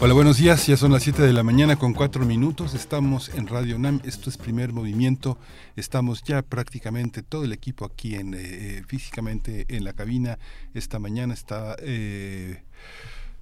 Hola, buenos días. Ya son las 7 de la mañana con 4 minutos. Estamos en Radio NAM. Esto es primer movimiento. Estamos ya prácticamente todo el equipo aquí en eh, eh, físicamente en la cabina. Esta mañana está eh,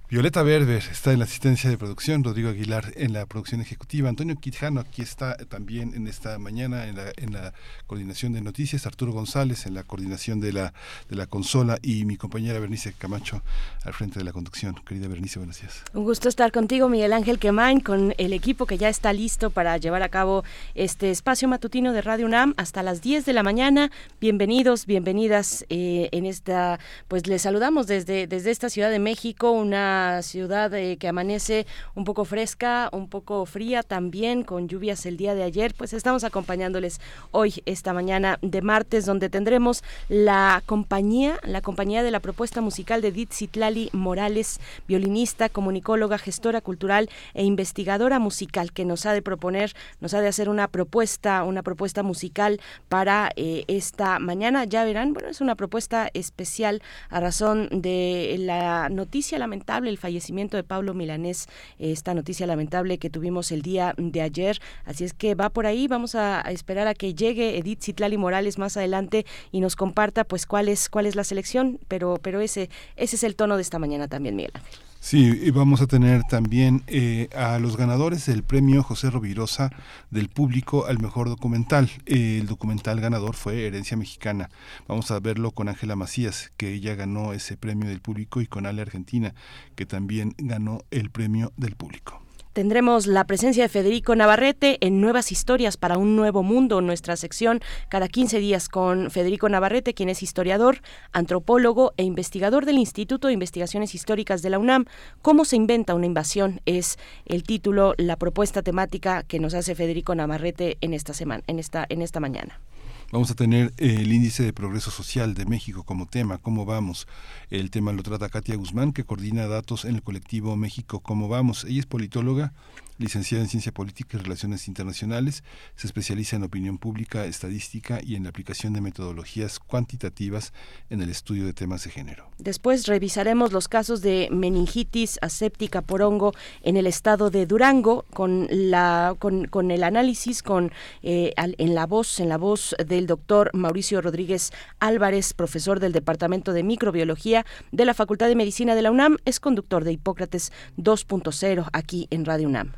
Violeta Berber está en la asistencia de producción, Rodrigo Aguilar en la producción ejecutiva, Antonio Quijano aquí está también en esta mañana en la, en la coordinación de noticias, Arturo González en la coordinación de la, de la consola y mi compañera Bernice Camacho al frente de la conducción. Querida Bernice, buenos días. Un gusto estar contigo, Miguel Ángel Quemain, con el equipo que ya está listo para llevar a cabo este espacio matutino de Radio UNAM hasta las 10 de la mañana. Bienvenidos, bienvenidas eh, en esta, pues les saludamos desde, desde esta Ciudad de México, una ciudad eh, que amanece un poco fresca, un poco fría también, con lluvias el día de ayer. Pues estamos acompañándoles hoy, esta mañana de martes, donde tendremos la compañía, la compañía de la propuesta musical de Edith Citlali Morales, violinista, comunicóloga, gestora cultural e investigadora musical, que nos ha de proponer, nos ha de hacer una propuesta, una propuesta musical para eh, esta mañana. Ya verán, bueno, es una propuesta especial a razón de la noticia lamentable el fallecimiento de Pablo Milanés, esta noticia lamentable que tuvimos el día de ayer. Así es que va por ahí, vamos a, esperar a que llegue Edith Citlali Morales más adelante y nos comparta pues cuál es, cuál es la selección, pero, pero ese, ese es el tono de esta mañana también, Miguel Ángel. Sí, y vamos a tener también eh, a los ganadores del premio José Rovirosa del público al mejor documental. el documental ganador fue Herencia Mexicana. Vamos a verlo con Ángela Macías, que ella ganó ese premio del público, y con Ale Argentina, que también ganó el premio del público. Tendremos la presencia de Federico Navarrete en Nuevas Historias para un Nuevo Mundo, nuestra sección cada 15 días con Federico Navarrete, quien es historiador, antropólogo e investigador del Instituto de Investigaciones Históricas de la UNAM. ¿Cómo se inventa una invasión? Es el título, la propuesta temática que nos hace Federico Navarrete en esta semana, en esta, en esta mañana. Vamos a tener el índice de progreso social de México como tema, cómo vamos. El tema lo trata Katia Guzmán, que coordina datos en el colectivo México, cómo vamos. Ella es politóloga licenciada en Ciencia Política y Relaciones Internacionales, se especializa en opinión pública, estadística y en la aplicación de metodologías cuantitativas en el estudio de temas de género. Después revisaremos los casos de meningitis aséptica por hongo en el estado de Durango con la con, el análisis con eh, en la voz en la voz del doctor Mauricio Rodríguez Álvarez, profesor del Departamento de Microbiología de la Facultad de Medicina de la UNAM, es conductor de Hipócrates 2.0 aquí en Radio UNAM.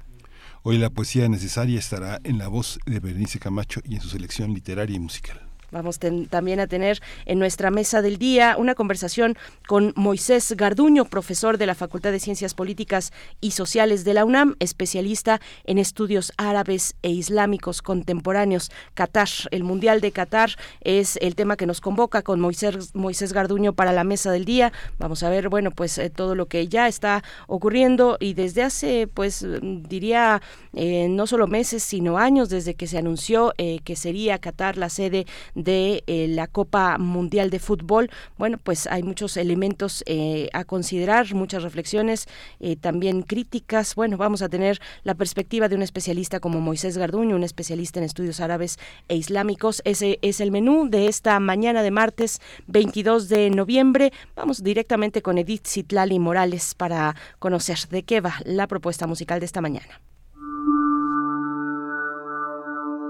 Hoy la poesía necesaria estará en la voz de Berenice Camacho y en su selección literaria y musical. Vamos también a tener en nuestra mesa del día una conversación con Moisés Garduño, profesor de la Facultad de Ciencias Políticas y Sociales de la UNAM, especialista en estudios árabes e islámicos contemporáneos. Qatar, el Mundial de Qatar es el tema que nos convoca con Moisés, Moisés Garduño para la mesa del día. Vamos a ver, bueno, pues eh, todo lo que ya está ocurriendo y desde hace, pues diría, eh, no solo meses, sino años desde que se anunció eh, que sería Qatar la sede de eh, la Copa Mundial de Fútbol. Bueno, pues hay muchos elementos eh, a considerar, muchas reflexiones, eh, también críticas. Bueno, vamos a tener la perspectiva de un especialista como Moisés Garduño, un especialista en estudios árabes e islámicos. Ese es el menú de esta mañana de martes 22 de noviembre. Vamos directamente con Edith Citlali Morales para conocer de qué va la propuesta musical de esta mañana.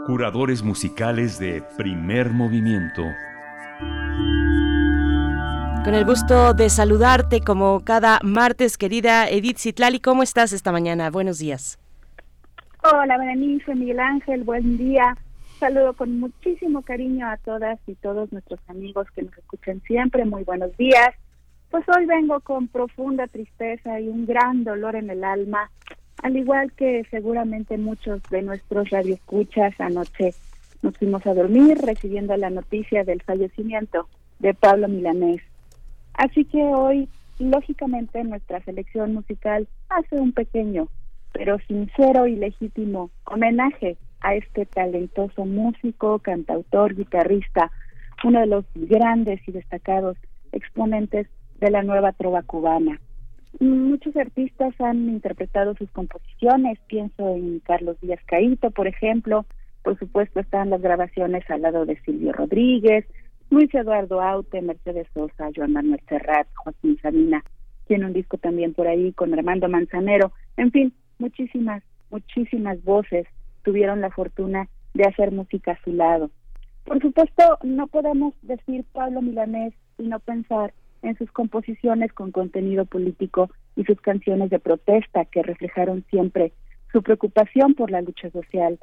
Curadores musicales de primer movimiento. Con el gusto de saludarte como cada martes, querida Edith Citlali, ¿cómo estás esta mañana? Buenos días. Hola, Berenice, Miguel Ángel, buen día. Saludo con muchísimo cariño a todas y todos nuestros amigos que nos escuchan siempre. Muy buenos días. Pues hoy vengo con profunda tristeza y un gran dolor en el alma al igual que seguramente muchos de nuestros radioescuchas anoche nos fuimos a dormir recibiendo la noticia del fallecimiento de Pablo Milanés. Así que hoy, lógicamente, nuestra selección musical hace un pequeño, pero sincero y legítimo homenaje a este talentoso músico, cantautor, guitarrista, uno de los grandes y destacados exponentes de la nueva trova cubana. Muchos artistas han interpretado sus composiciones, pienso en Carlos Díaz Caíto, por ejemplo, por supuesto están las grabaciones al lado de Silvio Rodríguez, Luis Eduardo Aute, Mercedes Sosa, Joan Manuel Serrat, Joaquín Sabina, tiene un disco también por ahí con Armando Manzanero, en fin, muchísimas, muchísimas voces tuvieron la fortuna de hacer música a su lado. Por supuesto, no podemos decir Pablo Milanés y no pensar en sus composiciones con contenido político y sus canciones de protesta que reflejaron siempre su preocupación por la lucha social.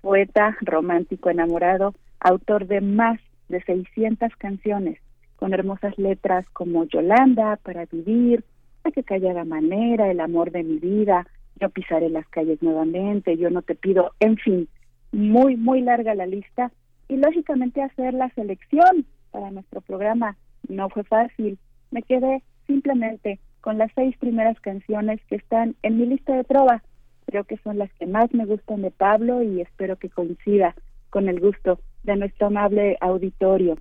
Poeta, romántico, enamorado, autor de más de 600 canciones, con hermosas letras como Yolanda, Para Vivir, La que callada manera, El amor de mi vida, Yo pisaré las calles nuevamente, Yo no te pido, en fin, muy, muy larga la lista. Y lógicamente hacer la selección para nuestro programa no fue fácil. Me quedé simplemente con las seis primeras canciones que están en mi lista de trova. Creo que son las que más me gustan de Pablo y espero que coincida con el gusto de nuestro amable auditorio.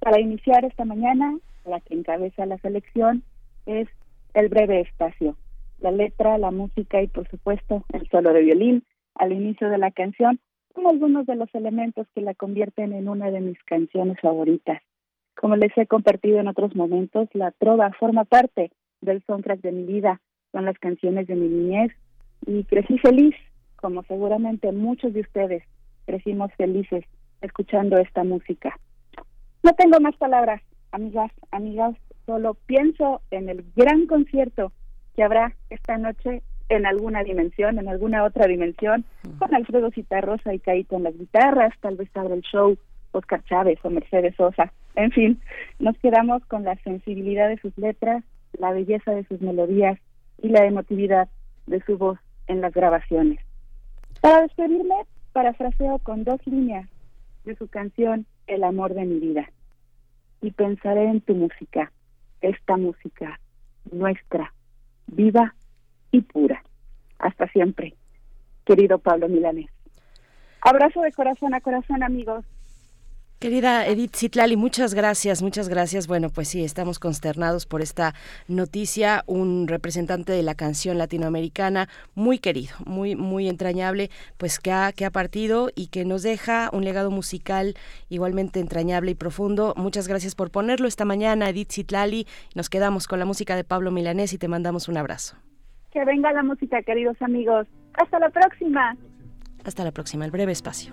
Para iniciar esta mañana, la que encabeza la selección es El breve espacio. La letra, la música y por supuesto el solo de violín al inicio de la canción son algunos de los elementos que la convierten en una de mis canciones favoritas. Como les he compartido en otros momentos, la trova forma parte del soundtrack de mi vida, son las canciones de mi niñez y crecí feliz, como seguramente muchos de ustedes crecimos felices escuchando esta música. No tengo más palabras, amigas, amigas, solo pienso en el gran concierto que habrá esta noche en alguna dimensión, en alguna otra dimensión, con Alfredo Citarrosa y Caíto en las guitarras, tal vez abra el show Oscar Chávez o Mercedes Sosa. En fin, nos quedamos con la sensibilidad de sus letras, la belleza de sus melodías y la emotividad de su voz en las grabaciones. Para despedirme, parafraseo con dos líneas de su canción El amor de mi vida. Y pensaré en tu música, esta música nuestra, viva y pura. Hasta siempre, querido Pablo Milanés. Abrazo de corazón a corazón, amigos. Querida Edith Zitlali, muchas gracias, muchas gracias. Bueno, pues sí, estamos consternados por esta noticia. Un representante de la canción latinoamericana muy querido, muy, muy entrañable, pues que ha, que ha partido y que nos deja un legado musical igualmente entrañable y profundo. Muchas gracias por ponerlo esta mañana, Edith Zitlali. Nos quedamos con la música de Pablo Milanés y te mandamos un abrazo. Que venga la música, queridos amigos. Hasta la próxima. Hasta la próxima, el breve espacio.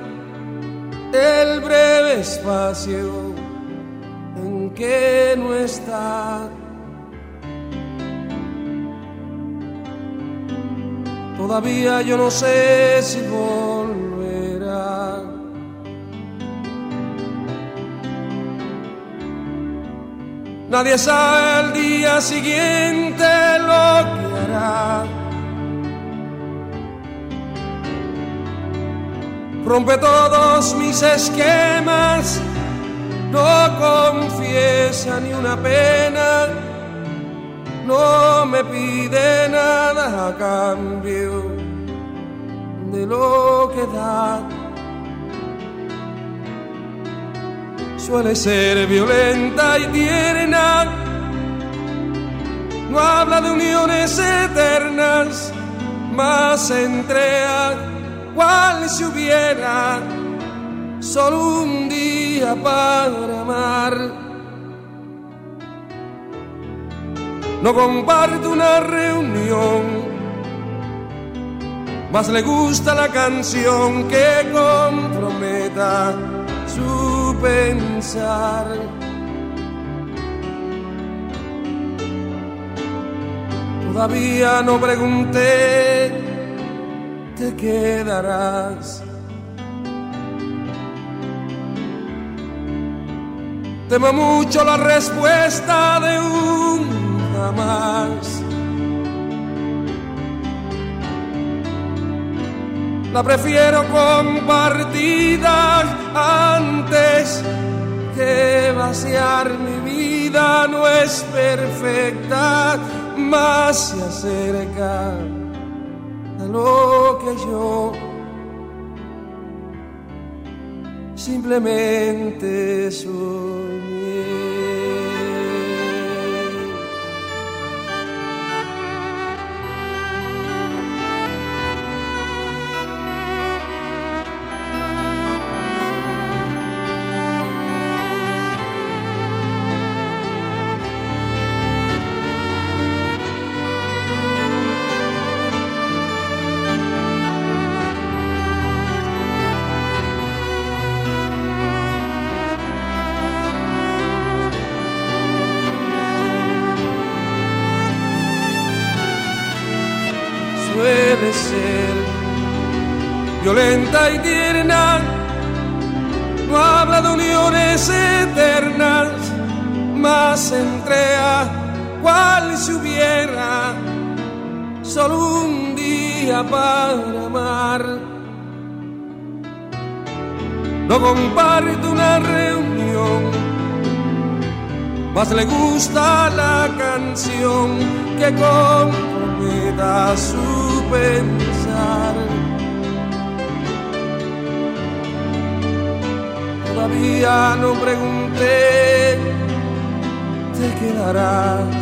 el breve espacio en que no está. Todavía yo no sé si volverá. Nadie sabe el día siguiente lo que hará. Rompe todos mis esquemas, no confiesa ni una pena, no me pide nada a cambio de lo que da. Suele ser violenta y tierna, no habla de uniones eternas, más entrega cual si hubiera solo un día para amar. No comparte una reunión, más le gusta la canción que comprometa su pensar. Todavía no pregunté te quedarás. Temo mucho la respuesta de un jamás. La prefiero compartida antes que vaciar mi vida. No es perfecta, más se acerca lo que yo simplemente soñé. Más entrega cual si hubiera solo un día para amar. No comparte una reunión, más le gusta la canción que comprometa su pensar. todavía no pregunté, te quedarás.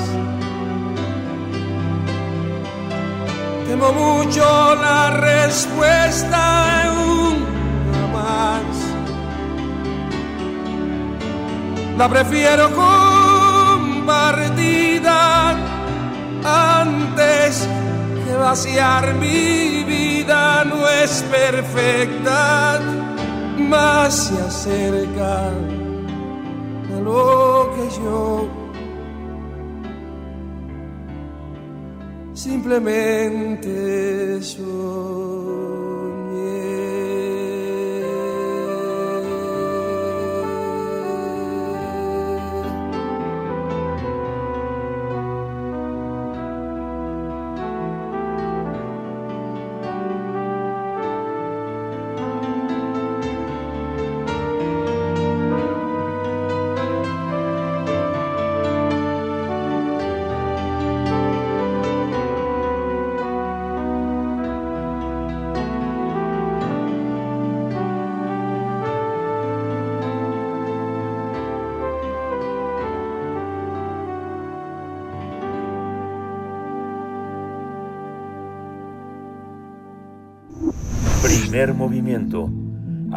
Temo mucho la respuesta una más. La prefiero compartida antes que vaciar mi vida no es perfecta más se acerca a lo que yo simplemente soy.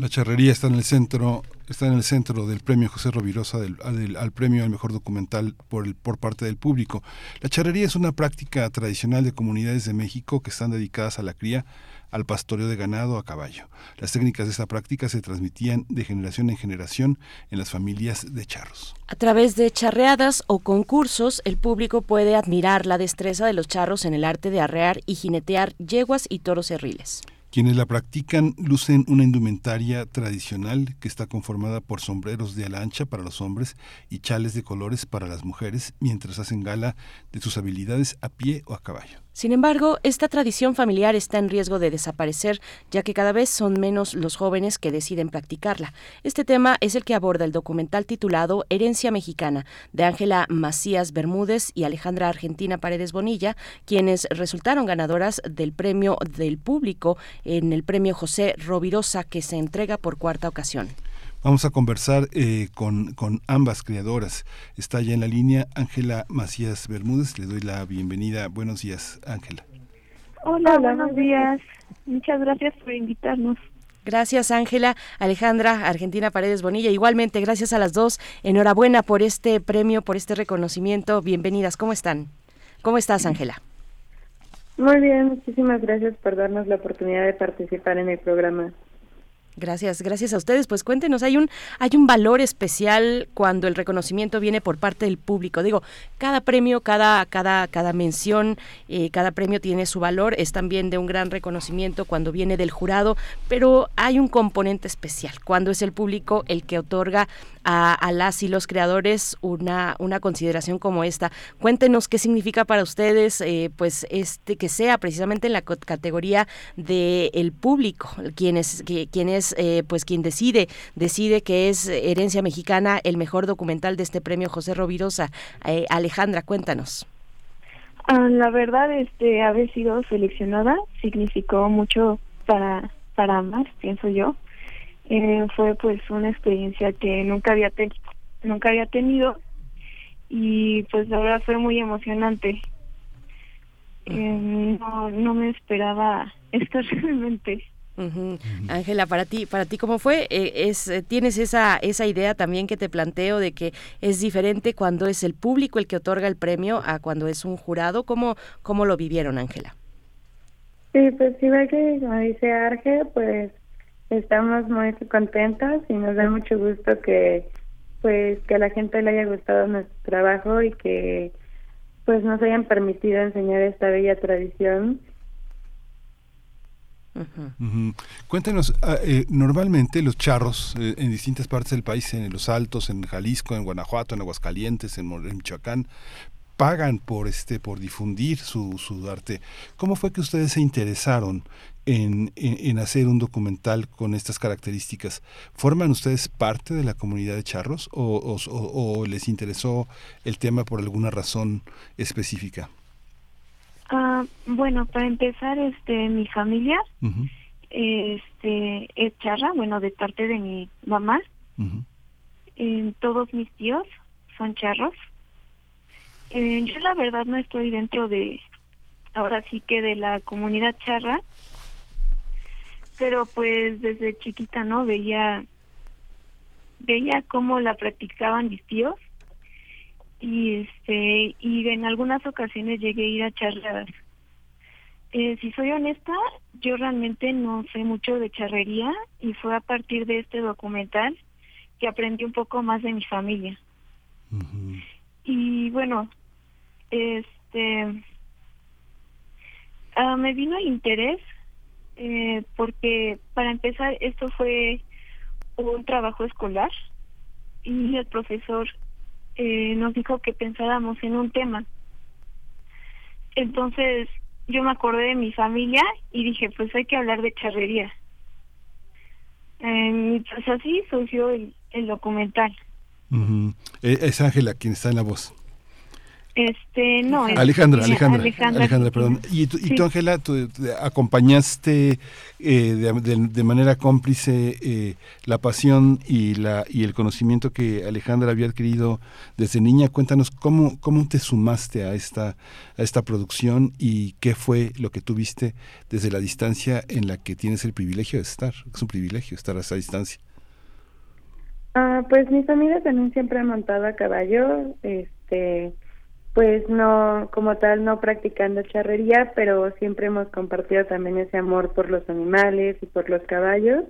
La charrería está en el centro está en el centro del premio José Rovirosa al, premio al mejor documental por, el, por parte del público. La charrería es una práctica tradicional de comunidades de México que están dedicadas a la cría al pastoreo de ganado a caballo. Las técnicas de esta práctica se transmitían de generación en generación en las familias de charros. A través de charreadas o concursos, el público puede admirar la destreza de los charros en el arte de arrear y jinetear yeguas y toros cerriles. Quienes la practican lucen una indumentaria tradicional que está conformada por sombreros de ala ancha para los hombres y chales de colores para las mujeres, mientras hacen gala de sus habilidades a pie o a caballo. Sin embargo, esta tradición familiar está en riesgo de desaparecer, ya que cada vez son menos los jóvenes que deciden practicarla. Este tema es el que aborda el documental titulado Herencia Mexicana, de Ángela Macías Bermúdez y Alejandra Argentina Paredes Bonilla, quienes resultaron ganadoras del premio del público en el premio José Rovirosa, que se entrega por cuarta ocasión. Vamos a conversar eh, con, con, ambas creadoras. Está ya en la línea Ángela Macías Bermúdez. Le doy la bienvenida. Buenos días, Ángela. Hola, buenos días. Muchas gracias por invitarnos. Gracias, Ángela. Alejandra, Argentina Paredes Bonilla. Igualmente, gracias a las dos. Enhorabuena por este premio, por este reconocimiento. Bienvenidas. ¿Cómo están? ¿Cómo estás, Ángela? Muy bien, muchísimas gracias por darnos la oportunidad de participar en el programa. Gracias, gracias a ustedes. Pues cuéntenos, hay un hay un valor especial cuando el reconocimiento viene por parte del público. Digo, cada premio, cada cada cada mención, eh, cada premio tiene su valor. Es también de un gran reconocimiento cuando viene del jurado, pero hay un componente especial cuando es el público el que otorga a, las y los creadores una una consideración como esta. Cuéntenos qué significa para ustedes, eh, pues este que sea precisamente en la categoría del el público, quienes quienes eh, pues quien decide, decide que es Herencia Mexicana el mejor documental de este premio José Rovirosa. Eh, Alejandra, cuéntanos. Ah, la verdad, este, haber sido seleccionada significó mucho para para ambas, pienso yo. Eh, fue pues una experiencia que nunca había nunca había tenido y pues la verdad fue muy emocionante. no, no me esperaba esto realmente. Ángela, para ti, para ti cómo fue? Eh, es eh, tienes esa esa idea también que te planteo de que es diferente cuando es el público el que otorga el premio a cuando es un jurado. ¿Cómo cómo lo vivieron, Ángela? Sí, pues sí ve que como dice Arge, pues estamos muy contentas y nos da mucho gusto que pues que a la gente le haya gustado nuestro trabajo y que pues nos hayan permitido enseñar esta bella tradición Cuéntenos, ah, eh, normalmente los charros eh, en distintas partes del país, en los Altos, en Jalisco, en Guanajuato, en Aguascalientes, en, Michoacán, pagan por este por difundir su, su arte. ¿Cómo fue que ustedes se interesaron en, en, hacer un documental con estas características? ¿Forman ustedes parte de la comunidad de charros o, o les interesó el tema por alguna razón específica? Ah, bueno, para empezar, este, mi familia, este, es charra, bueno, de parte de mi mamá. todos mis tíos son charros. Eh, yo la verdad no estoy dentro de, ahora sí que de la comunidad charra, pero pues desde chiquita, ¿no? Veía, veía cómo la practicaban mis tíos y este y en algunas ocasiones llegué a ir a charlas. Eh, si soy honesta, yo realmente no sé mucho de charrería y fue a partir de este documental que aprendí un poco más de mi familia. Y bueno, este ah, me vino el interés eh, porque para empezar esto fue un trabajo escolar y el profesor eh, nos dijo que pensáramos en un tema. Entonces yo me acordé de mi familia y dije, pues hay que hablar de charrería. Eh, pues así surgió el, el documental. Eh, es Ángela quien está en la voz. Este, no. Alejandra, Alejandra, Alejandra, perdón. Y, tú, y Ángela, tú acompañaste eh, de, manera cómplice eh, la pasión y, la, y el conocimiento que Alejandra había adquirido desde niña. Cuéntanos cómo, cómo te sumaste a esta, a esta producción y qué fue lo que tuviste desde la distancia en la que tienes el privilegio de estar. Es un privilegio estar a esa distancia. Ah, pues mi familia también siempre ha montado a caballo. Este pues no, como tal, no practicando charrería, pero siempre hemos compartido también ese amor por los animales y por los caballos.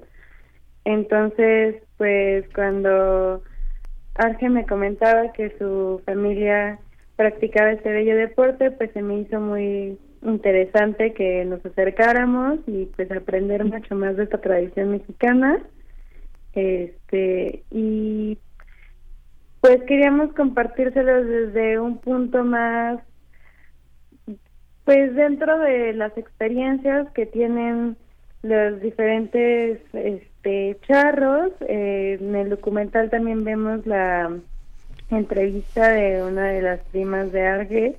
Entonces, pues cuando Arge me comentaba que su familia practicaba este bello deporte, pues se me hizo muy interesante que nos acercáramos y pues aprender mucho más de esta tradición mexicana. Este, y pues queríamos compartírselos desde un punto más, pues dentro de las experiencias que tienen los diferentes este, charros. Eh, en el documental también vemos la entrevista de una de las primas de Arge,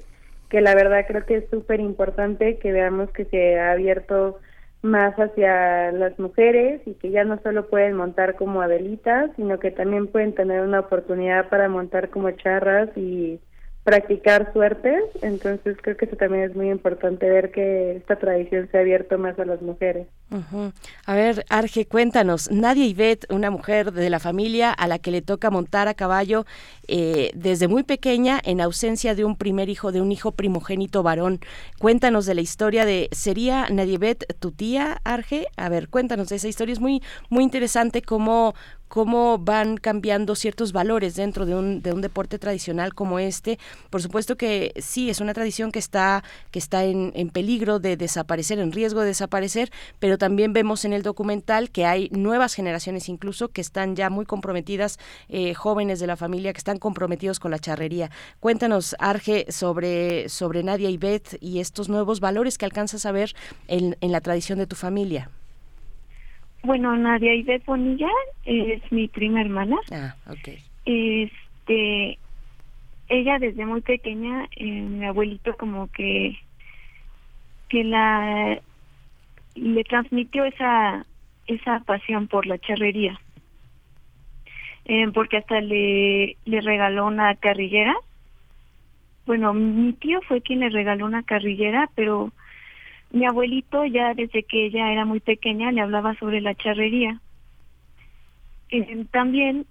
que la verdad creo que es súper importante que veamos que se ha abierto más hacia las mujeres y que ya no solo pueden montar como adelitas, sino que también pueden tener una oportunidad para montar como charras y practicar suertes, entonces creo que eso también es muy importante ver que esta tradición se ha abierto más a las mujeres. A ver, Arge, cuéntanos, Nadia Ivette, una mujer de la familia a la que le toca montar a caballo eh, desde muy pequeña en ausencia de un primer hijo, de un hijo primogénito varón. Cuéntanos de la historia de, ¿sería Nadia Ivette tu tía, Arge? A ver, cuéntanos de esa historia, es muy, muy interesante cómo, cómo van cambiando ciertos valores dentro de un, de un deporte tradicional como este. Por supuesto que sí, es una tradición que está, que está en, en peligro de desaparecer, en riesgo de desaparecer, pero también vemos en el documental que hay nuevas generaciones incluso que están ya muy comprometidas, eh, jóvenes de la familia que están comprometidos con la charrería. Cuéntanos, Arge, sobre, sobre Nadia y Beth y estos nuevos valores que alcanzas a ver en, en la tradición de tu familia. Bueno, Nadia Ivette Bonilla es mi prima hermana. Ah, ok. Este, ella desde muy pequeña, eh, mi abuelito como que que la le transmitió esa esa pasión por la charrería. Eh, porque hasta le, le regaló una carrillera. Bueno, mi tío fue quien le regaló una carrillera, pero mi abuelito ya desde que ella era muy pequeña le hablaba sobre la charrería. Eh, también,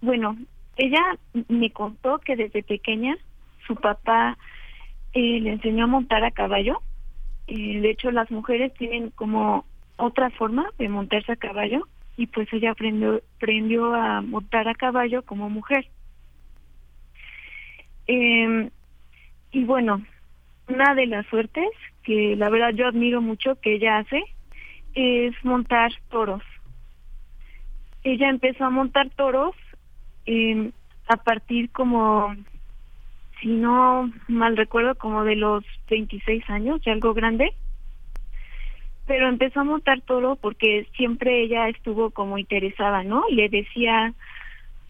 bueno, ella me contó que desde pequeña su papá eh, le enseñó a montar a caballo. Eh, de hecho, las mujeres tienen como otra forma de montarse a caballo y pues ella aprendió, aprendió a montar a caballo como mujer. Eh, y bueno, una de las suertes que la verdad yo admiro mucho que ella hace es montar toros. Ella empezó a montar toros eh, a partir como, si no mal recuerdo, como de los 26 años, ya algo grande. Pero empezó a montar toro porque siempre ella estuvo como interesada, ¿no? Le decía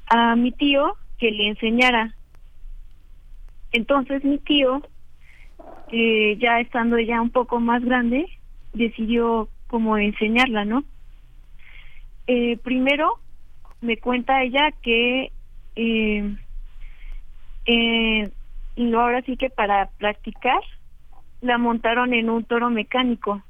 a mi tío que le enseñara. Entonces mi tío eh, ya estando ella un poco más grande, decidió como enseñarla, ¿no? Eh, primero me cuenta ella que eh, eh, ahora sí que para practicar la montaron en un toro mecánico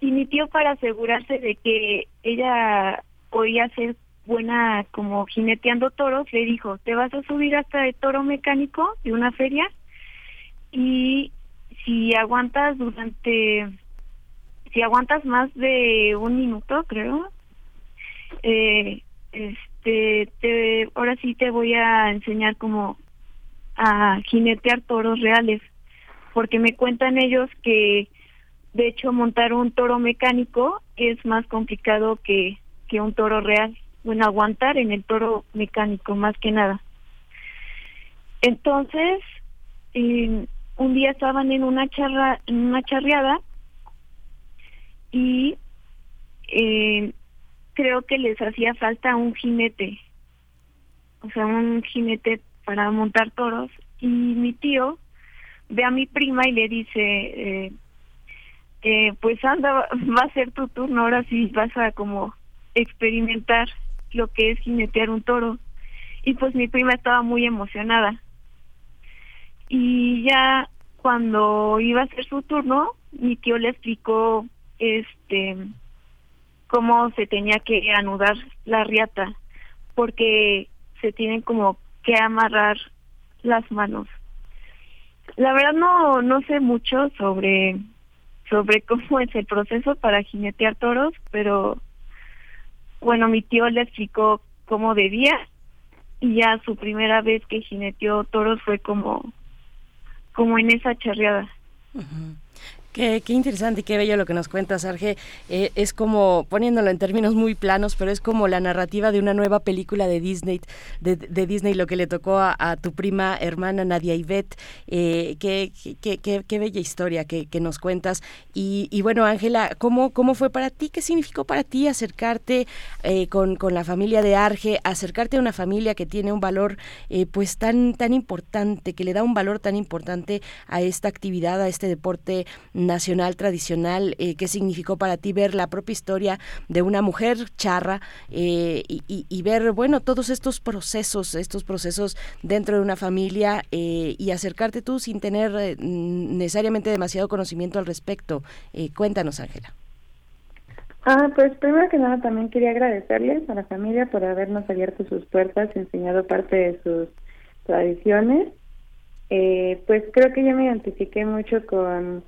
y mi tío para asegurarse de que ella podía ser buena como jineteando toros le dijo te vas a subir hasta el toro mecánico de una feria y si aguantas durante si aguantas más de un minuto creo eh, este te ahora sí te voy a enseñar como a jinetear toros reales porque me cuentan ellos que de hecho montar un toro mecánico es más complicado que que un toro real bueno aguantar en el toro mecánico más que nada. Entonces eh, un día estaban en una charra, en una charreada y eh, creo que les hacía falta un jinete, o sea, un jinete para montar toros y mi tío ve a mi prima y le dice, eh, eh, pues anda, va a ser tu turno, ahora sí vas a como experimentar lo que es jinetear un toro. Y pues mi prima estaba muy emocionada y ya cuando iba a ser su turno mi tío le explicó este cómo se tenía que anudar la riata porque se tienen como que amarrar las manos. La verdad no no sé mucho sobre sobre cómo es el proceso para jinetear toros, pero bueno, mi tío le explicó cómo debía y ya su primera vez que jineteó toros fue como como en esa charreada. Qué, qué, interesante y qué bello lo que nos cuentas, Arge. Eh, es como, poniéndolo en términos muy planos, pero es como la narrativa de una nueva película de Disney, de, Disney, lo que le tocó a, tu prima hermana Nadia Ivette. Eh, qué, qué, qué, bella historia que, nos cuentas. Y, bueno, Ángela, ¿cómo, ¿cómo fue para ti? ¿Qué significó para ti acercarte eh, con, con, la familia de Arge, acercarte a una familia que tiene un valor pues tan, tan importante, que le da un valor tan importante a esta actividad, a este deporte? Nacional tradicional, eh, qué significó para ti ver la propia historia de una mujer charra eh, y, ver, bueno, todos estos procesos, estos procesos dentro de una familia eh, y acercarte tú sin tener necesariamente demasiado conocimiento al respecto. cuéntanos, Ángela. Ah, pues primero que nada también quería agradecerles a la familia por habernos abierto sus puertas, enseñado parte de sus tradiciones. pues creo que yo me identifiqué mucho con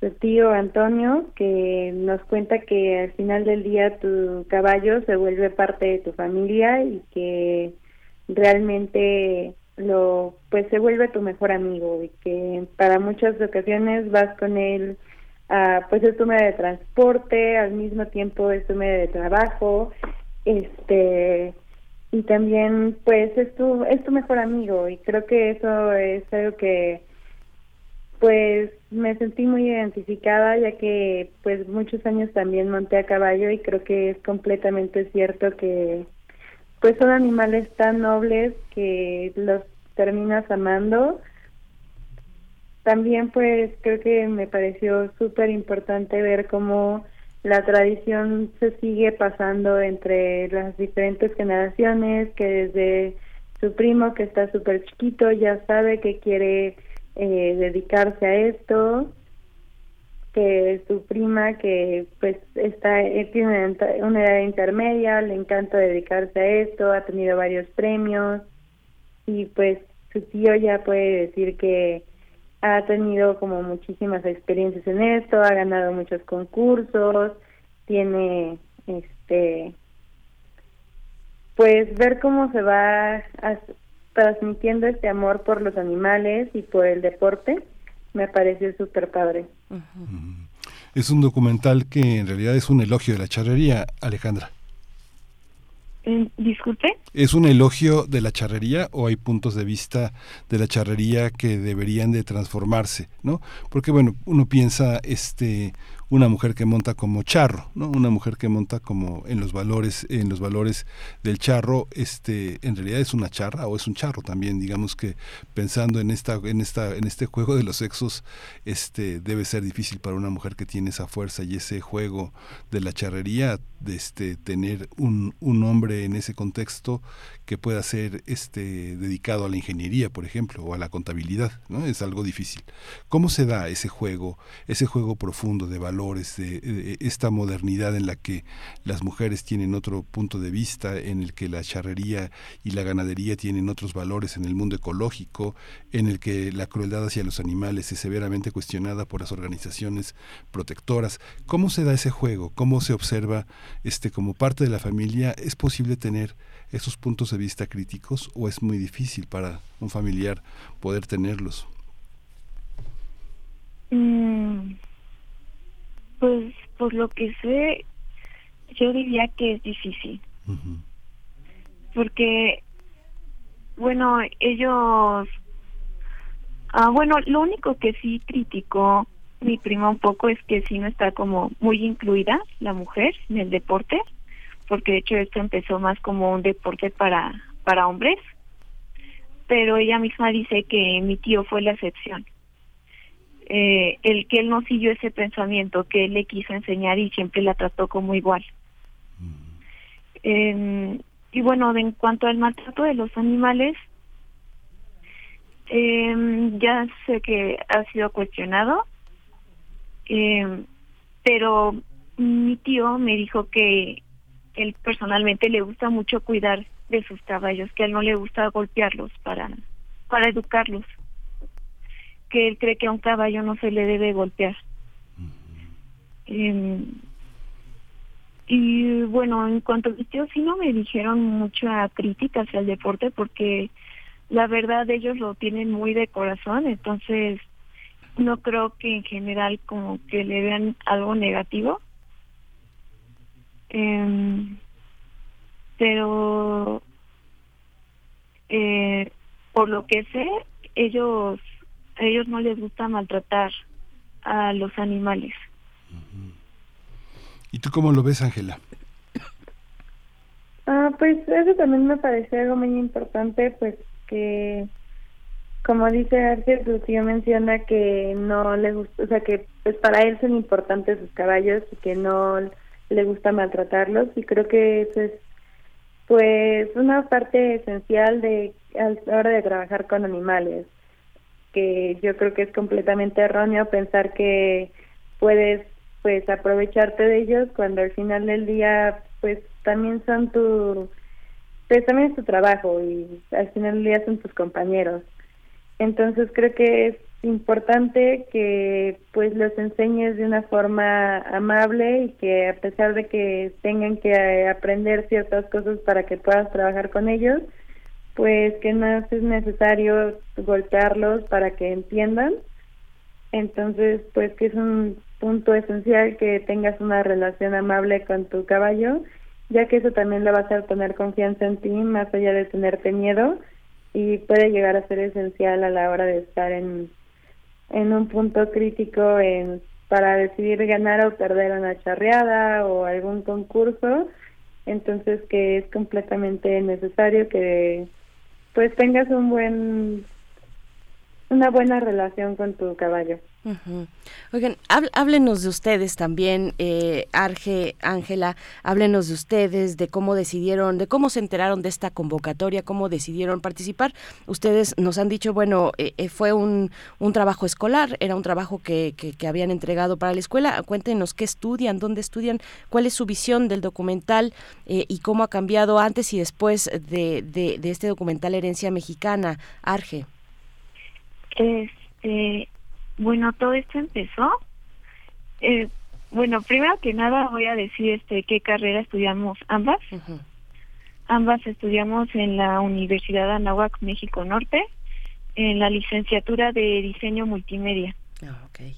su tío Antonio, que nos cuenta que al final del día tu caballo se vuelve parte de tu familia y que realmente lo pues se vuelve tu mejor amigo y que para muchas ocasiones vas con él a, pues es tu medio de transporte al mismo tiempo es tu medio de trabajo este y también pues es tu es tu mejor amigo y creo que eso es algo que pues me sentí muy identificada ya que pues muchos años también monté a caballo y creo que es completamente cierto que pues son animales tan nobles que los terminas amando. También pues creo que me pareció súper importante ver cómo la tradición se sigue pasando entre las diferentes generaciones, que desde su primo que está súper chiquito ya sabe que quiere eh, dedicarse a esto, que su prima que pues está eh, tiene una edad intermedia, le encanta dedicarse a esto, ha tenido varios premios y pues su tío ya puede decir que ha tenido como muchísimas experiencias en esto, ha ganado muchos concursos, tiene este pues ver cómo se va transmitiendo este amor por los animales y por el deporte, me pareció súper padre. Es un documental que en realidad es un elogio de la charrería, Alejandra. Eh, disculpe. ¿Es un elogio de la charrería o hay puntos de vista de la charrería que deberían de transformarse, no? Porque bueno, uno piensa este una mujer que monta como charro, ¿no? Una mujer que monta como en los valores, en los valores del charro, este, en realidad es una charra o es un charro también, digamos que pensando en esta, en esta, en este juego de los sexos, este, debe ser difícil para una mujer que tiene esa fuerza y ese juego de la charrería, de este, tener un, un hombre en ese contexto que pueda ser este dedicado a la ingeniería, por ejemplo, o a la contabilidad, ¿no? Es algo difícil. ¿Cómo se da ese juego, ese juego profundo de valores de, esta modernidad en la que las mujeres tienen otro punto de vista, en el que la charrería y la ganadería tienen otros valores en el mundo ecológico, en el que la crueldad hacia los animales es severamente cuestionada por las organizaciones protectoras. ¿Cómo se da ese juego? ¿Cómo se observa este como parte de la familia? ¿Es posible tener esos puntos de vista críticos o es muy difícil para un familiar poder tenerlos? Mm, pues por lo que sé, yo diría que es difícil. Porque, bueno, ellos... Ah, bueno, lo único que sí criticó mi prima un poco es que sí no está como muy incluida la mujer en el deporte, porque de hecho esto empezó más como un deporte para, para hombres, pero ella misma dice que mi tío fue la excepción eh, el que él no siguió ese pensamiento que él le quiso enseñar y siempre la trató como igual. y bueno, en cuanto al maltrato de los animales, eh, ya sé que ha sido cuestionado, eh, pero mi tío me dijo que él personalmente le gusta mucho cuidar de sus caballos, que a él no le gusta golpearlos para, para educarlos. que él cree que a un caballo no se le debe golpear. Em, y bueno, en cuanto a mis tíos, sí no me dijeron mucha crítica hacia el deporte porque la verdad ellos lo tienen muy de corazón, entonces no creo que en general como que le vean algo negativo. Em, pero eh, por lo que sé, ellos a ellos no les gusta maltratar a los animales. ¿Y tú cómo lo ves, Ángela? Ah, pues eso también me parece algo muy importante, pues que, como dice Ángel, su tío menciona que no le gusta, o sea, que pues para él son importantes sus caballos y que no le gusta maltratarlos y creo que eso es pues una parte esencial de a la hora de trabajar con animales que yo creo que es completamente erróneo pensar que puedes pues aprovecharte de ellos cuando al final del día pues también son tu pues también es tu trabajo y al final del día son tus compañeros. Entonces creo que es importante que pues los enseñes de una forma amable y que a pesar de que tengan que aprender ciertas cosas para que puedas trabajar con ellos, pues que no es necesario golpearlos para que entiendan. Entonces, pues que es un punto esencial que tengas una relación amable con tu caballo, ya que eso también le va a hacer tener confianza en ti más allá de tenerte miedo y puede llegar a ser esencial a la hora de estar en en un punto crítico en para decidir ganar o perder una charreada o algún concurso. Entonces que es completamente necesario que pues tengas un buen una buena relación con tu caballo Oigan, háblenos de ustedes también, eh, Arge, Ángela, háblenos de ustedes, de cómo decidieron, de cómo se enteraron de esta convocatoria, cómo decidieron participar. Ustedes nos han dicho, bueno, eh, eh, fue un, un, trabajo escolar, era un trabajo que, que, habían entregado para la escuela. Cuéntenos qué estudian, dónde estudian, cuál es su visión del documental y cómo ha cambiado antes y después de, de, de este documental Herencia Mexicana. Arge. Este, bueno, todo esto empezó. Eh, bueno, primero que nada voy a decir este qué carrera estudiamos ambas. Ambas estudiamos en la Universidad Anáhuac, México Norte, en la licenciatura de diseño multimedia. Ah, okay.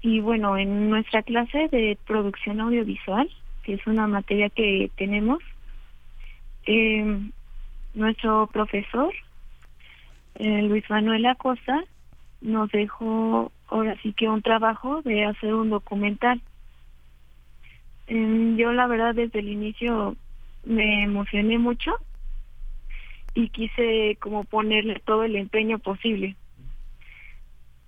Y bueno, en nuestra clase de producción audiovisual, que es una materia que tenemos, eh, nuestro profesor, eh, Luis Manuel Acosta, nos dejó ahora sí que un trabajo de hacer un documental. Em, yo la verdad desde el inicio me emocioné mucho y quise como ponerle todo el empeño posible.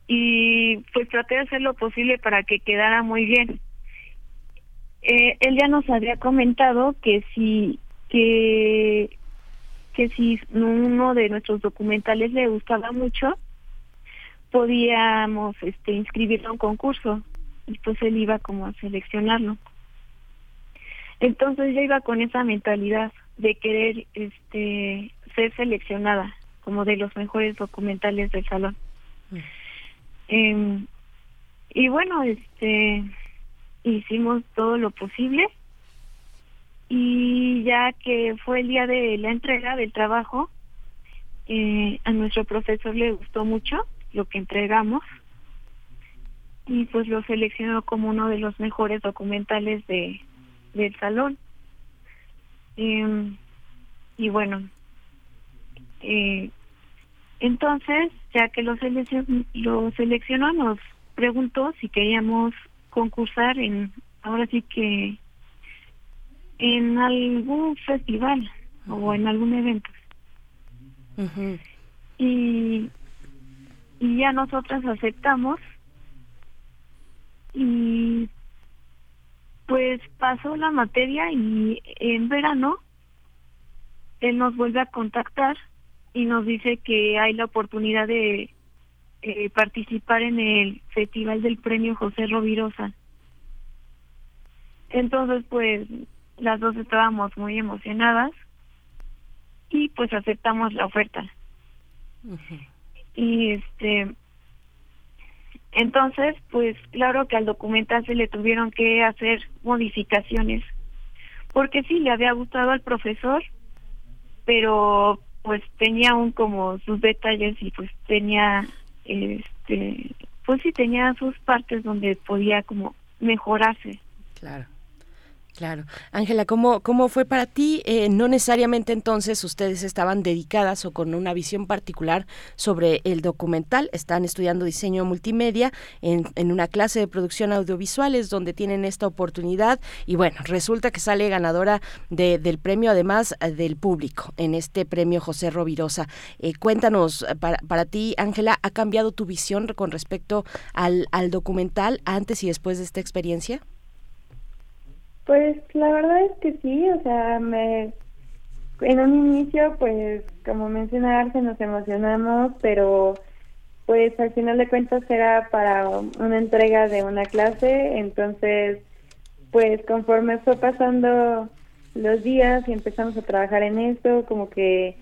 Y pues traté de hacer lo posible para que quedara muy bien. Eh, él ya nos había comentado que si que que si uno de nuestros documentales le gustaba mucho, podíamos este inscribirlo a un concurso. Y pues él iba como a seleccionarlo. Entonces yo iba con esa mentalidad de querer este ser seleccionada como de los mejores documentales del salón. Mm. em, y bueno este hicimos todo lo posible y ya que fue el día de la entrega del trabajo eh, a nuestro profesor le gustó mucho lo que entregamos y pues lo seleccionó como uno de los mejores documentales de del salón. Em, y bueno eh, entonces ya que lo, lo seleccionó nos preguntó si queríamos concursar en ahora sí que en algún festival o en algún evento. Y y ya nosotras aceptamos y pues pasó la materia y en verano él nos vuelve a contactar y nos dice que hay la oportunidad de eh, participar en el festival del premio José Rovirosa. Entonces, pues las dos estábamos muy emocionadas y pues aceptamos la oferta y este Entonces, pues claro que al documental se le tuvieron que hacer modificaciones, porque sí, le había gustado al profesor, pero pues tenía aún como sus detalles y pues tenía, este, pues sí, tenía sus partes donde podía como mejorarse. Claro. Claro. Ángela, ¿cómo, ¿cómo fue para ti? Eh, no necesariamente entonces ustedes estaban dedicadas o con una visión particular sobre el documental, están estudiando diseño multimedia en, en una clase de producción audiovisuales donde tienen esta oportunidad y bueno, resulta que sale ganadora de, del premio además eh, del público en este premio José Rovirosa. Eh, cuéntanos, para, para ti, Ángela, ¿ha cambiado tu visión con respecto al, al documental antes y después de esta experiencia? Pues la verdad es que sí, o sea, me en un inicio, pues como menciona Arce, nos emocionamos, pero pues al final de cuentas era para una entrega de una clase, entonces pues conforme fue pasando los días y empezamos a trabajar en esto, como que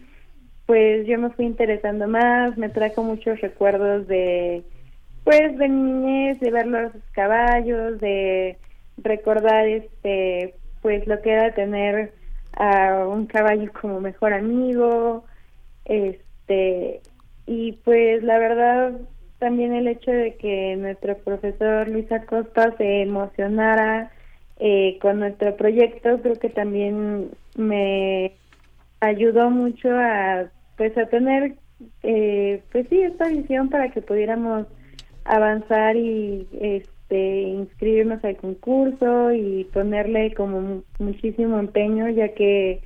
pues yo me fui interesando más, me trajo muchos recuerdos de pues de niñez, de ver los caballos, de recordar este pues lo que era tener a un caballo como mejor amigo este y pues la verdad también el hecho de que nuestro profesor Luis Acosta se emocionara eh, con nuestro proyecto creo que también me ayudó mucho a pues a tener eh, pues sí esta visión para que pudiéramos avanzar y este este, inscribirnos al concurso y ponerle como muchísimo empeño, ya que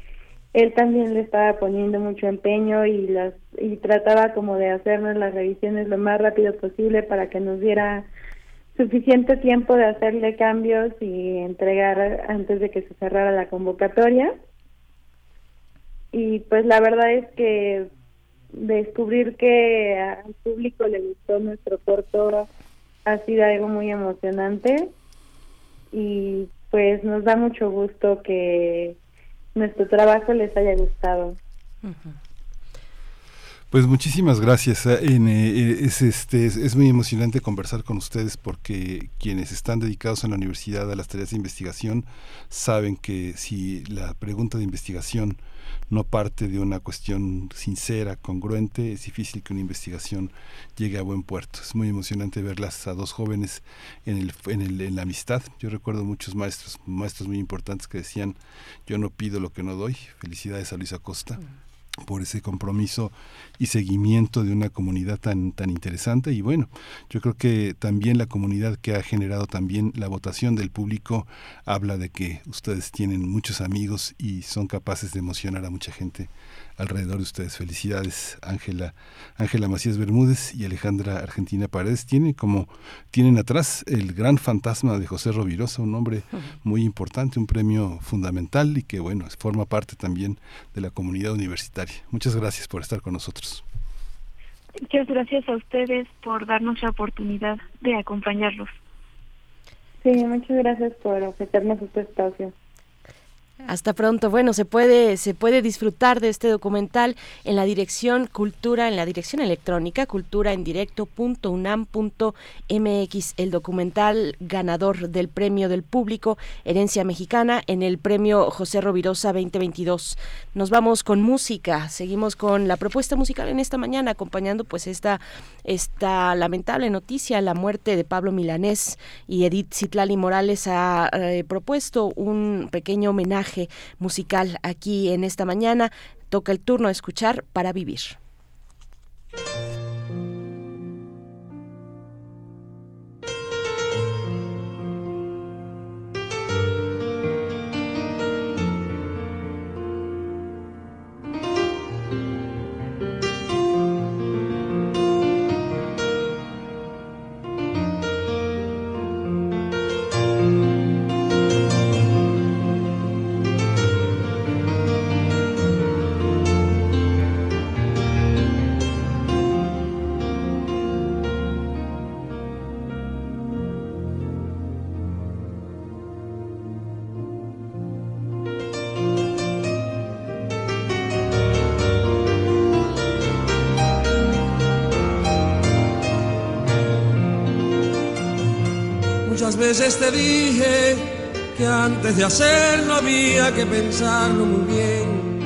él también le estaba poniendo mucho empeño y las y trataba como de hacernos las revisiones lo más rápido posible para que nos diera suficiente tiempo de hacerle cambios y entregar antes de que se cerrara la convocatoria. Y pues la verdad es que descubrir que al público le gustó nuestro corto ha sido algo muy emocionante y pues nos da mucho gusto que nuestro trabajo les haya gustado. Pues muchísimas gracias. Eh, eh, es, este, es, muy emocionante conversar con ustedes porque quienes están dedicados en la universidad a las tareas de investigación saben que si la pregunta de investigación no parte de una cuestión sincera, congruente, es difícil que una investigación llegue a buen puerto. Es muy emocionante verlas a dos jóvenes en, el, en, el, en la amistad. Yo recuerdo muchos maestros, maestros muy importantes que decían, yo no pido lo que no doy. Felicidades a Luisa Costa. Mm por ese compromiso y seguimiento de una comunidad tan tan interesante. Y bueno yo creo que también la comunidad que ha generado también la votación del público habla de que ustedes tienen muchos amigos y son capaces de emocionar a mucha gente alrededor de ustedes. Felicidades, Ángela, Ángela Macías Bermúdez y Alejandra Argentina Paredes. Tienen como, tienen atrás el gran fantasma de José Rovirosa, un hombre muy importante, un premio fundamental y que bueno, forma parte también de la comunidad universitaria. Muchas gracias por estar con nosotros. Muchas gracias a ustedes por darnos la oportunidad de acompañarlos. Sí, muchas gracias por ofrecernos este espacio. Hasta pronto. Bueno, se puede se puede disfrutar de este documental en la dirección cultura en la dirección electrónica culturaendirecto.unam.mx el documental ganador del premio del público Herencia Mexicana en el premio José Rovirosa 2022. Nos vamos con música, seguimos con la propuesta musical en esta mañana acompañando pues esta esta lamentable noticia, la muerte de Pablo Milanés y Edith Citlali Morales ha eh, propuesto un pequeño homenaje musical aquí en esta mañana. Toca el turno de escuchar para vivir. Veces te dije que antes de hacerlo había que pensarlo muy bien.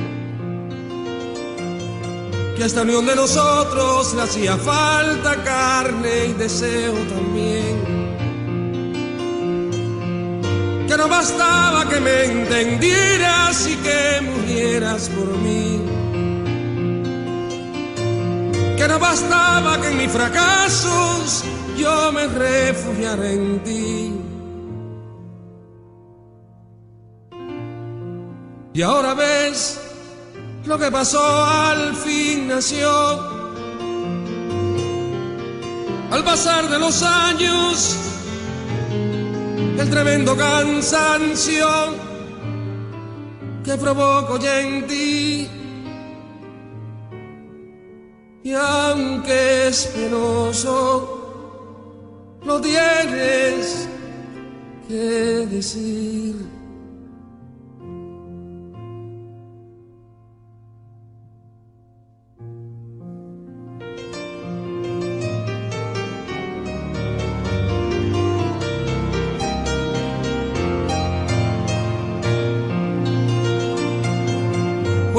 Que esta unión de nosotros le hacía falta carne y deseo también. Que no bastaba que me entendieras y que murieras por mí. Que no bastaba que en mis fracasos yo me refugiara en ti. Y ahora ves lo que pasó al fin nació. Al pasar de los años, el tremendo cansancio que provoco ya en ti. Y aunque es penoso, lo tienes que decir.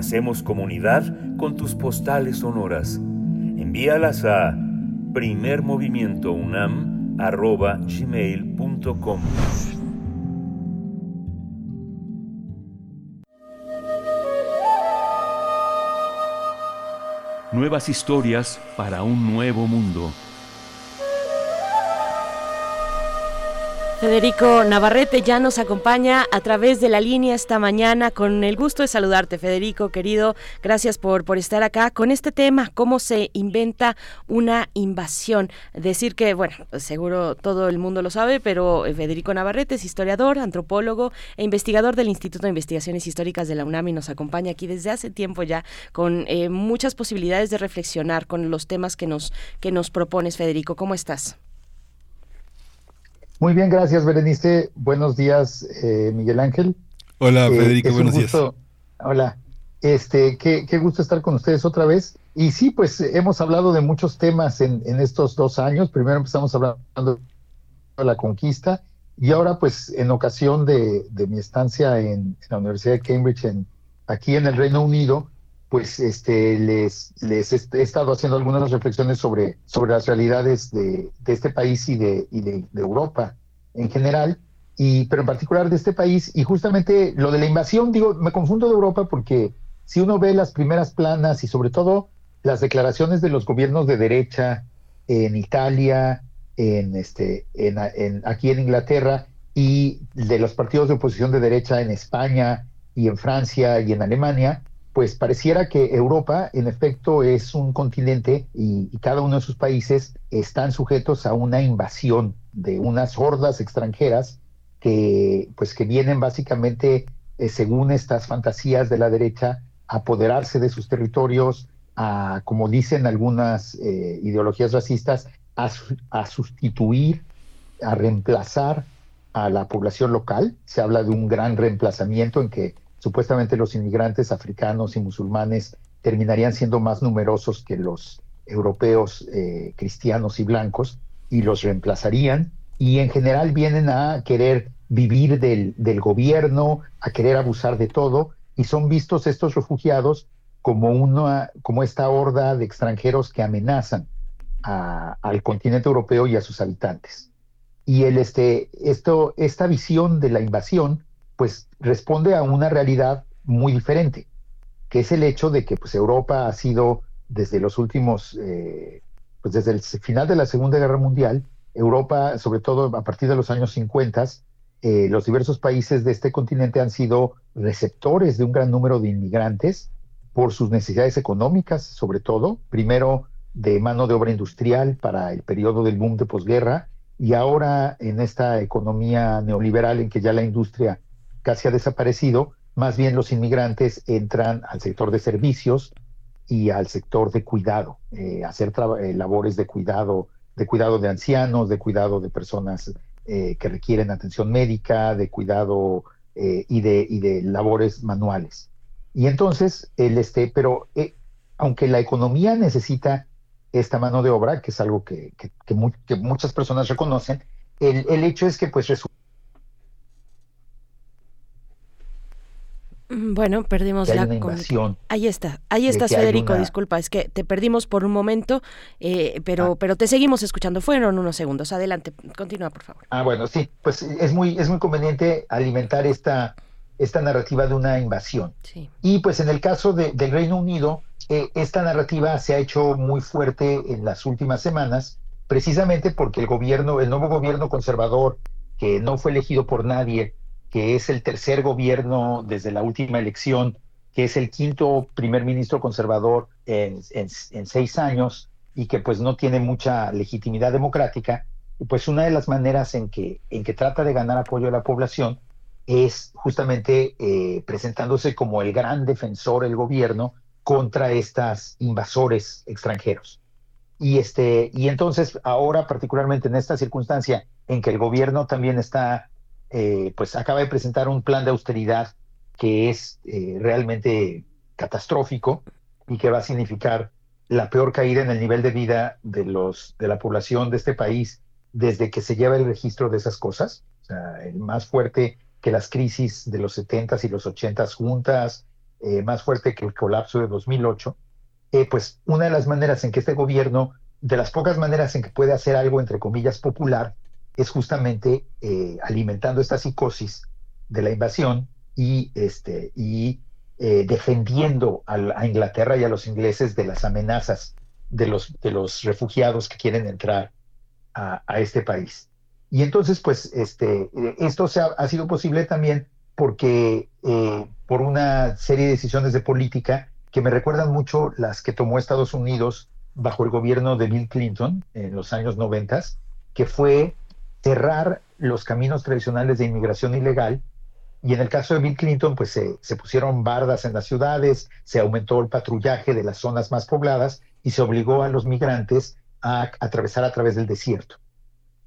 Hacemos comunidad con tus postales sonoras. Envíalas a primermovimientounam.gmail.com Nuevas historias para un nuevo mundo. Federico Navarrete ya nos acompaña a través de la línea esta mañana. Con el gusto de saludarte, Federico, querido. Gracias por, por estar acá con este tema, cómo se inventa una invasión. Decir que, bueno, seguro todo el mundo lo sabe, pero eh, Federico Navarrete es historiador, antropólogo e investigador del Instituto de Investigaciones Históricas de la UNAM y nos acompaña aquí desde hace tiempo ya con eh, muchas posibilidades de reflexionar con los temas que nos, que nos propones, Federico. ¿Cómo estás? Muy bien, gracias, Berenice. Buenos días, eh, Miguel Ángel. Hola, eh, Federico, buenos días. Hola, este, qué, qué, gusto estar con ustedes otra vez. Y sí, pues hemos hablado de muchos temas en, en estos dos años. Primero empezamos hablando de la conquista y ahora, pues, en ocasión de, de mi estancia en, en, la Universidad de Cambridge, en, aquí en el Reino Unido, pues este, les, les he estado haciendo algunas reflexiones sobre, sobre las realidades de, de este país y, de, y de, Europa en general, y, pero en particular de este país. Y justamente lo de la invasión, digo, me confundo de Europa porque si uno ve las primeras planas y sobre todo las declaraciones de los gobiernos de derecha en Italia, en este, en, aquí en Inglaterra, y de los partidos de oposición de derecha en España y en Francia y en Alemania, pues pareciera que Europa en efecto es un continente y, cada uno de sus países están sujetos a una invasión de unas hordas extranjeras que pues que vienen básicamente eh, según estas fantasías de la derecha a apoderarse de sus territorios a como dicen algunas eh, ideologías racistas a sustituir a reemplazar a la población local. Se habla de un gran reemplazamiento en que supuestamente los inmigrantes africanos y musulmanes terminarían siendo más numerosos que los europeos eh, cristianos y blancos y los reemplazarían y en general vienen a querer vivir del, del, gobierno, a querer abusar de todo y son vistos estos refugiados como, una, como esta horda de extranjeros que amenazan al continente europeo y a sus habitantes. Y el, este, esto, esta visión de la invasión pues responde a una realidad muy diferente, que es el hecho de que pues, Europa ha sido desde los últimos, eh, pues desde el final de la Segunda Guerra Mundial, Europa, sobre todo a partir de los años 50, eh, los diversos países de este continente han sido receptores de un gran número de inmigrantes por sus necesidades económicas, sobre todo, primero de mano de obra industrial para el periodo del boom de posguerra y ahora en esta economía neoliberal en que ya la industria casi ha desaparecido, más bien los inmigrantes entran al sector de servicios, y al sector de cuidado, eh, hacer eh, labores de cuidado, de cuidado de ancianos, de cuidado de personas eh, que requieren atención médica, de cuidado y, de, y de labores manuales. Y entonces, el este, pero aunque la economía necesita esta mano de obra, que es algo que muchas personas reconocen, el, el, hecho es que pues resulta bueno, perdimos la comunicación. Ahí está, ahí está Federico, disculpa, es que te perdimos por un momento, eh, pero, ah. pero te seguimos escuchando. Fueron unos segundos. Adelante, continúa, por favor. Ah, bueno, sí, pues es muy, es muy conveniente alimentar esta, esta narrativa de una invasión. Y pues en el caso del Reino Unido, eh, esta narrativa se ha hecho muy fuerte en las últimas semanas, precisamente porque el gobierno, el nuevo gobierno conservador, que no fue elegido por nadie, que es el tercer gobierno desde la última elección, que es el quinto primer ministro conservador en, seis años y que pues no tiene mucha legitimidad democrática, pues una de las maneras en que, en que trata de ganar apoyo a la población es justamente eh, presentándose como el gran defensor del gobierno contra estos invasores extranjeros. Y, este, y entonces ahora, particularmente en esta circunstancia en que el gobierno también está eh, pues acaba de presentar un plan de austeridad que es eh, realmente catastrófico y que va a significar la peor caída en el nivel de vida de, los, de la población de este país desde que se lleva el registro de esas cosas, o sea, más fuerte que las crisis de los 70s y los 80s juntas, eh, más fuerte que el colapso de 2008, pues una de las maneras en que este gobierno, de las pocas maneras en que puede hacer algo, entre comillas, popular, es justamente eh, alimentando esta psicosis de la invasión y, este, y eh, defendiendo a, Inglaterra y a los ingleses de las amenazas de los, de los refugiados que quieren entrar a, este país. Y entonces, pues, este, esto se ha, sido posible también porque eh, por una serie de decisiones de política que me recuerdan mucho las que tomó Estados Unidos bajo el gobierno de Bill Clinton en los años 90, que fue cerrar los caminos tradicionales de inmigración ilegal. Y en el caso de Bill Clinton, pues se, pusieron bardas en las ciudades, se aumentó el patrullaje de las zonas más pobladas y se obligó a los migrantes a atravesar a través del desierto.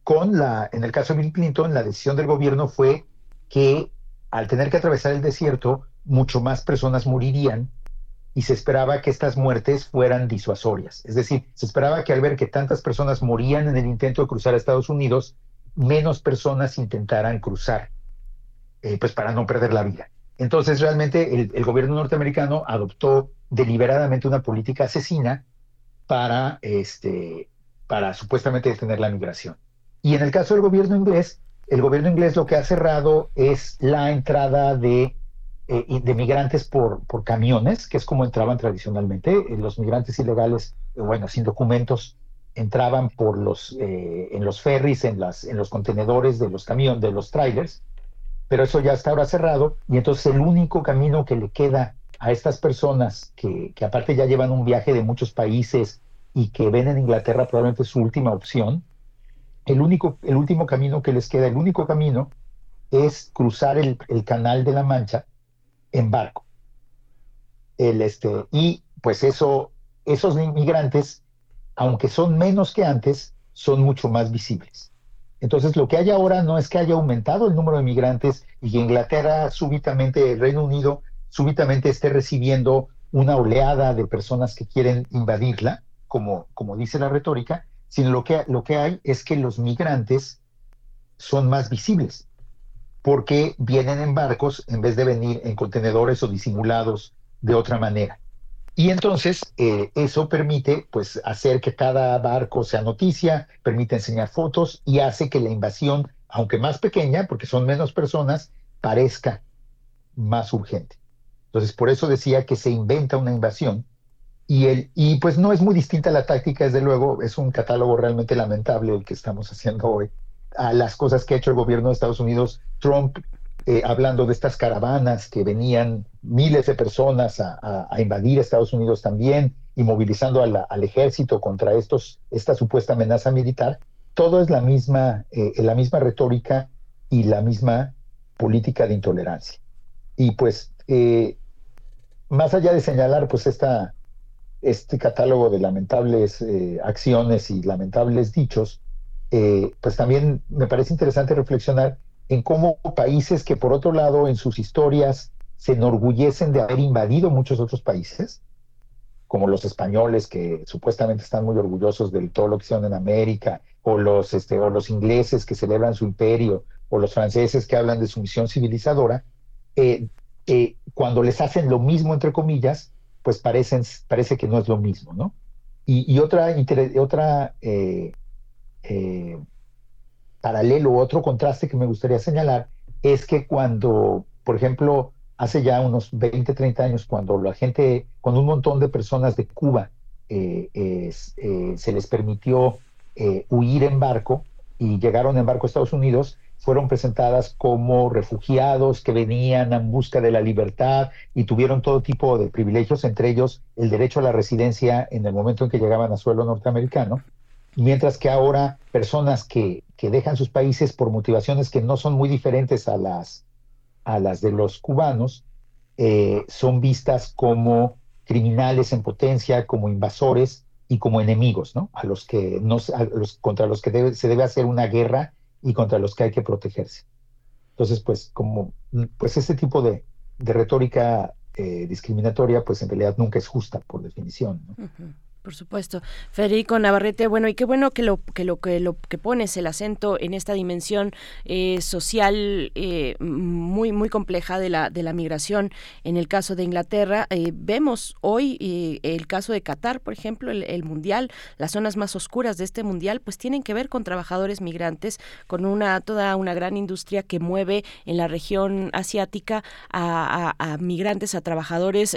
Con la, en el caso de Bill Clinton, la decisión del gobierno fue que al tener que atravesar el desierto, mucho más personas morirían y se esperaba que estas muertes fueran disuasorias. Es decir, se esperaba que al ver que tantas personas morían en el intento de cruzar a Estados Unidos, menos personas intentaran cruzar, eh, pues para no perder la vida. Entonces realmente el, gobierno norteamericano adoptó deliberadamente una política asesina para, este, para supuestamente detener la migración. Y en el caso del gobierno inglés, el gobierno inglés lo que ha cerrado es la entrada de, eh, migrantes por, por camiones, que es como entraban tradicionalmente. Eh, los migrantes ilegales, bueno, sin documentos, entraban por los, eh, en los ferries, en, las, en los contenedores de los camiones, de los trailers, pero eso ya está ahora cerrado y entonces el único camino que le queda a estas personas que, que aparte ya llevan un viaje de muchos países y que ven en Inglaterra probablemente su última opción, el, único, el último camino que les queda, el único camino es cruzar el, el canal de la Mancha en barco. El, este, y pues eso, esos inmigrantes aunque son menos que antes, son mucho más visibles. Entonces, lo que hay ahora no es que haya aumentado el número de migrantes y que Inglaterra súbitamente, el Reino Unido súbitamente esté recibiendo una oleada de personas que quieren invadirla, como, como dice la retórica, sino lo que, lo que hay es que los migrantes son más visibles, porque vienen en barcos en vez de venir en contenedores o disimulados de otra manera. Y entonces eh, eso permite pues hacer que cada barco sea noticia, permite enseñar fotos y hace que la invasión, aunque más pequeña, porque son menos personas, parezca más urgente. Entonces por eso decía que se inventa una invasión y, el, y pues no es muy distinta la táctica, desde luego, es un catálogo realmente lamentable el que estamos haciendo hoy a las cosas que ha hecho el gobierno de Estados Unidos. Trump eh, hablando de estas caravanas que venían miles de personas a, invadir Estados Unidos también y movilizando al ejército contra estos, esta supuesta amenaza militar, todo es la misma, eh, la misma retórica y la misma política de intolerancia. Y pues, eh, más allá de señalar pues esta, este catálogo de lamentables acciones y lamentables dichos, pues también me parece interesante reflexionar en cómo países que por otro lado en sus historias se enorgullecen de haber invadido muchos otros países, como los españoles que supuestamente están muy orgullosos de todo lo que hicieron en América, o los, este, o los ingleses que celebran su imperio, o los franceses que hablan de su misión civilizadora, eh, eh, cuando les hacen lo mismo, entre comillas, pues parecen, parece que no es lo mismo, ¿no? Y, otra, otra eh, paralelo, otro contraste que me gustaría señalar es que cuando, por ejemplo, hace ya unos 20, 30 años, cuando la gente, cuando un montón de personas de Cuba eh, eh, se les permitió eh, huir en barco y llegaron en barco a Estados Unidos, fueron presentadas como refugiados que venían en busca de la libertad y tuvieron todo tipo de privilegios, entre ellos el derecho a la residencia en el momento en que llegaban a suelo norteamericano mientras que ahora personas que, dejan sus países por motivaciones que no son muy diferentes a las, a las de los cubanos, eh, son vistas como criminales en potencia, como invasores y como enemigos, ¿no? A los que no, los, contra los que se debe hacer una guerra y contra los que hay que protegerse. Entonces, pues, como, pues este tipo de, retórica eh, discriminatoria, pues en realidad nunca es justa por definición. ¿no? Por supuesto. Federico Navarrete, bueno, y qué bueno que lo que lo que lo que pones el acento en esta dimensión eh, social eh, muy muy compleja de la de la migración. En el caso de Inglaterra eh, vemos hoy el caso de Qatar, por ejemplo, el, mundial, las zonas más oscuras de este mundial, pues tienen que ver con trabajadores migrantes, con una toda una gran industria que mueve en la región asiática a, a migrantes, a trabajadores,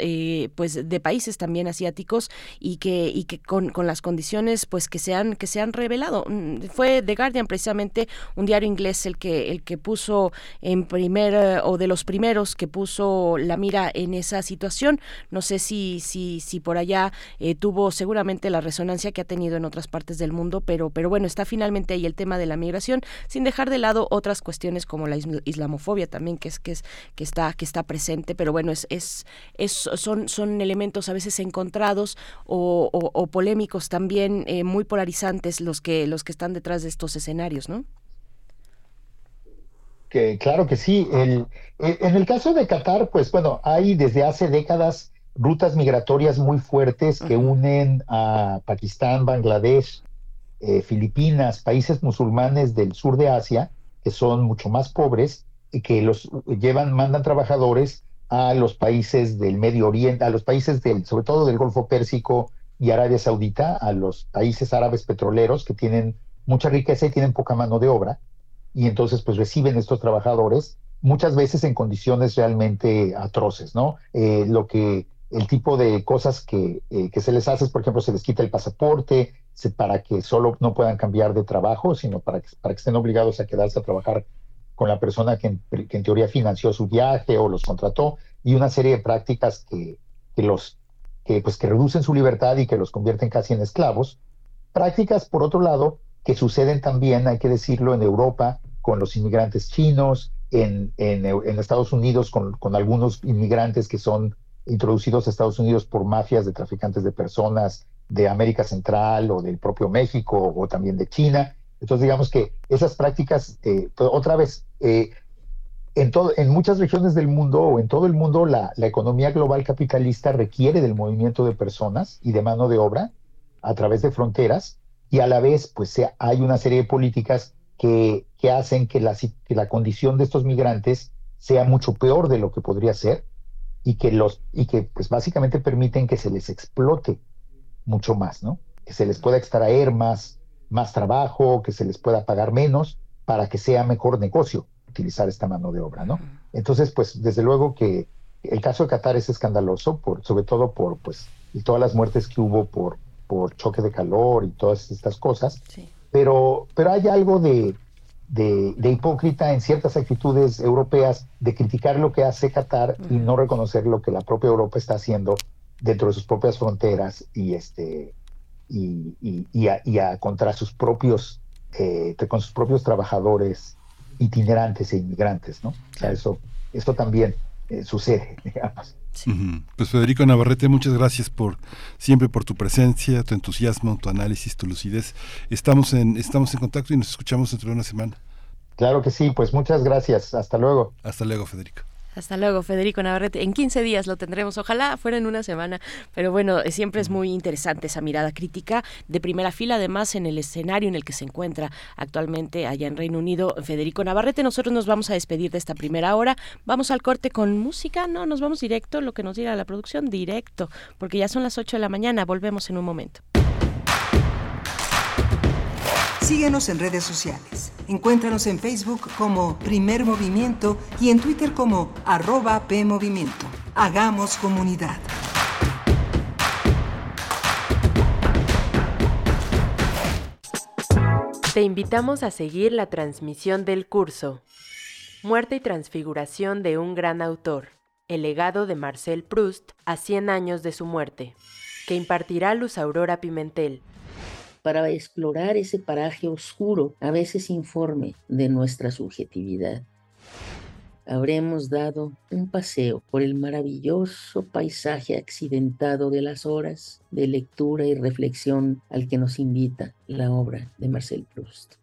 pues de países también asiáticos y que y que con, con, las condiciones pues que se han que se han revelado. Mm, fue The Guardian precisamente un diario inglés el que el que puso en primer eh, o de los primeros que puso la mira en esa situación. No sé si si si por allá eh, tuvo seguramente la resonancia que ha tenido en otras partes del mundo pero pero bueno está finalmente ahí el tema de la migración sin dejar de lado otras cuestiones como la islamofobia también que es que es que está que está presente pero bueno es es, es son son elementos a veces encontrados o, o, polémicos también, eh, muy polarizantes los que, los que están detrás de estos escenarios, ¿no? Que, claro que sí. El, en el caso de Qatar, pues bueno, hay desde hace décadas rutas migratorias muy fuertes que unen a Pakistán, Bangladesh, eh, Filipinas, países musulmanes del sur de Asia, que son mucho más pobres y que los llevan, mandan trabajadores a los países del Medio Oriente, a los países del, sobre todo del Golfo Pérsico, y Arabia Saudita a los países árabes petroleros que tienen mucha riqueza y tienen poca mano de obra, y entonces pues reciben estos trabajadores muchas veces en condiciones realmente atroces, ¿no? Eh, lo que el tipo de cosas que, eh, que, se les hace es, por ejemplo, se les quita el pasaporte para que solo no puedan cambiar de trabajo, sino para que, para que estén obligados a quedarse a trabajar con la persona que en, que en teoría financió su viaje o los contrató, y una serie de prácticas que, que los que, pues, que reducen su libertad y que los convierten casi en esclavos. Prácticas, por otro lado, que suceden también, hay que decirlo, en Europa con los inmigrantes chinos, en, en, Estados Unidos con, con, algunos inmigrantes que son introducidos a Estados Unidos por mafias de traficantes de personas de América Central o del propio México o también de China. Entonces, digamos que esas prácticas, eh, pues, otra vez, eh, en, todo, en muchas regiones del mundo o en todo el mundo la, economía global capitalista requiere del movimiento de personas y de mano de obra. a través de fronteras y a la vez pues hay una serie de políticas que, que hacen que la, la condición de estos migrantes sea mucho peor de lo que podría ser y que los y que pues básicamente permiten que se les explote mucho más, ¿no? Que se les pueda extraer más más trabajo, que se les pueda pagar menos para que sea mejor negocio utilizar esta mano de obra, ¿no? Entonces, pues desde luego que el caso de Qatar es escandaloso, por, sobre todo por pues y todas las muertes que hubo por, por choque de calor y todas estas cosas. Pero, pero hay algo de, de, hipócrita en ciertas actitudes europeas de criticar lo que hace Qatar y no reconocer lo que la propia Europa está haciendo dentro de sus propias fronteras y este y, y, a, contra sus propios eh, con sus propios trabajadores itinerantes e inmigrantes, ¿no? O sea, eso, esto también eh, sucede, digamos. Pues Federico Navarrete, muchas gracias por siempre por tu presencia, tu entusiasmo, tu análisis, tu lucidez. Estamos en estamos en contacto y nos escuchamos dentro de una semana. Claro que sí, pues muchas gracias. Hasta luego. Hasta luego, Federico. Hasta luego, Federico Navarrete. En 15 días lo tendremos. Ojalá fuera en una semana. Pero bueno, eh, siempre es muy interesante esa mirada crítica de primera fila, además en el escenario en el que se encuentra actualmente allá en Reino Unido Federico Navarrete. Nosotros nos vamos a despedir de esta primera hora. Vamos al corte con música. No, nos vamos directo, lo que nos diga la producción, directo, porque ya son las 8 de la mañana. Volvemos en un momento. Síguenos en redes sociales. Encuéntranos en Facebook como Primer Movimiento y en Twitter como arroba PMovimiento. Hagamos comunidad. Te invitamos a seguir la transmisión del curso Muerte y Transfiguración de un gran autor, el legado de Marcel Proust a 100 años de su muerte, que impartirá Luz Aurora Pimentel para explorar ese paraje oscuro, a veces informe de nuestra subjetividad. Habremos dado un paseo por el maravilloso paisaje accidentado de las horas de lectura y reflexión al que nos invita la obra de Marcel Proust.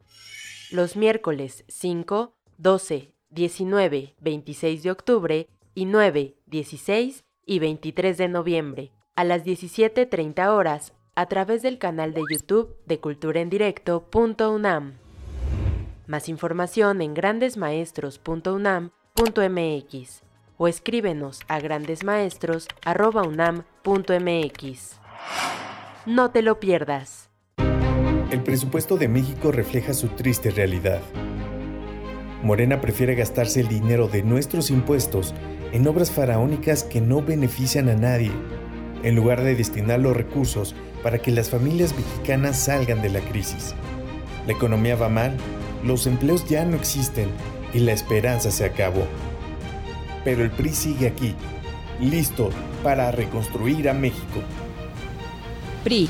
Los miércoles 5, 12, 19, 26 de octubre y 9, 16 y 23 de noviembre a las 17.30 horas a través del canal de YouTube de culturaendirecto.unam. Más información en grandesmaestros.unam.mx o escríbenos a grandesmaestros.unam.mx. No te lo pierdas. El presupuesto de México refleja su triste realidad. Morena prefiere gastarse el dinero de nuestros impuestos en obras faraónicas que no benefician a nadie, en lugar de destinar los recursos para que las familias mexicanas salgan de la crisis. La economía va mal, los empleos ya no existen y la esperanza se acabó. Pero el PRI sigue aquí, listo para reconstruir a México. PRI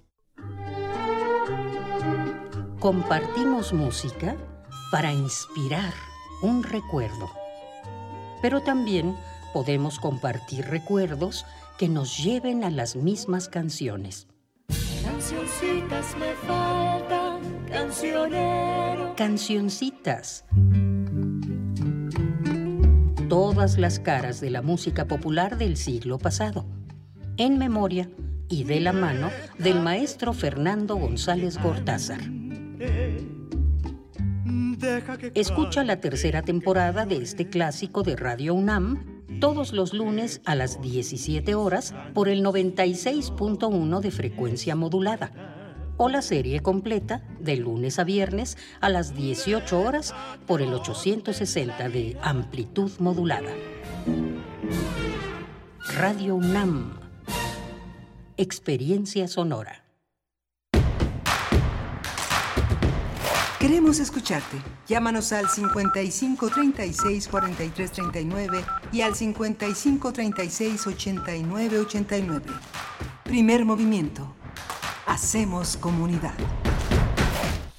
Compartimos música para inspirar un recuerdo. Pero también podemos compartir recuerdos que nos lleven a las mismas canciones. Cancioncitas me faltan, cancionero. Cancioncitas. Todas las caras de la música popular del siglo pasado. En memoria y de la mano del maestro Fernando González Gortázar. Escucha la tercera temporada de este clásico de Radio UNAM todos los lunes a las 17 horas por el 96.1 de frecuencia modulada o la serie completa de lunes a viernes a las 18 horas por el 860 de amplitud modulada. Radio UNAM. Experiencia sonora. Queremos escucharte. Llámanos al 55 36 43 39 y al 55 36 89 89. Primer movimiento. Hacemos comunidad.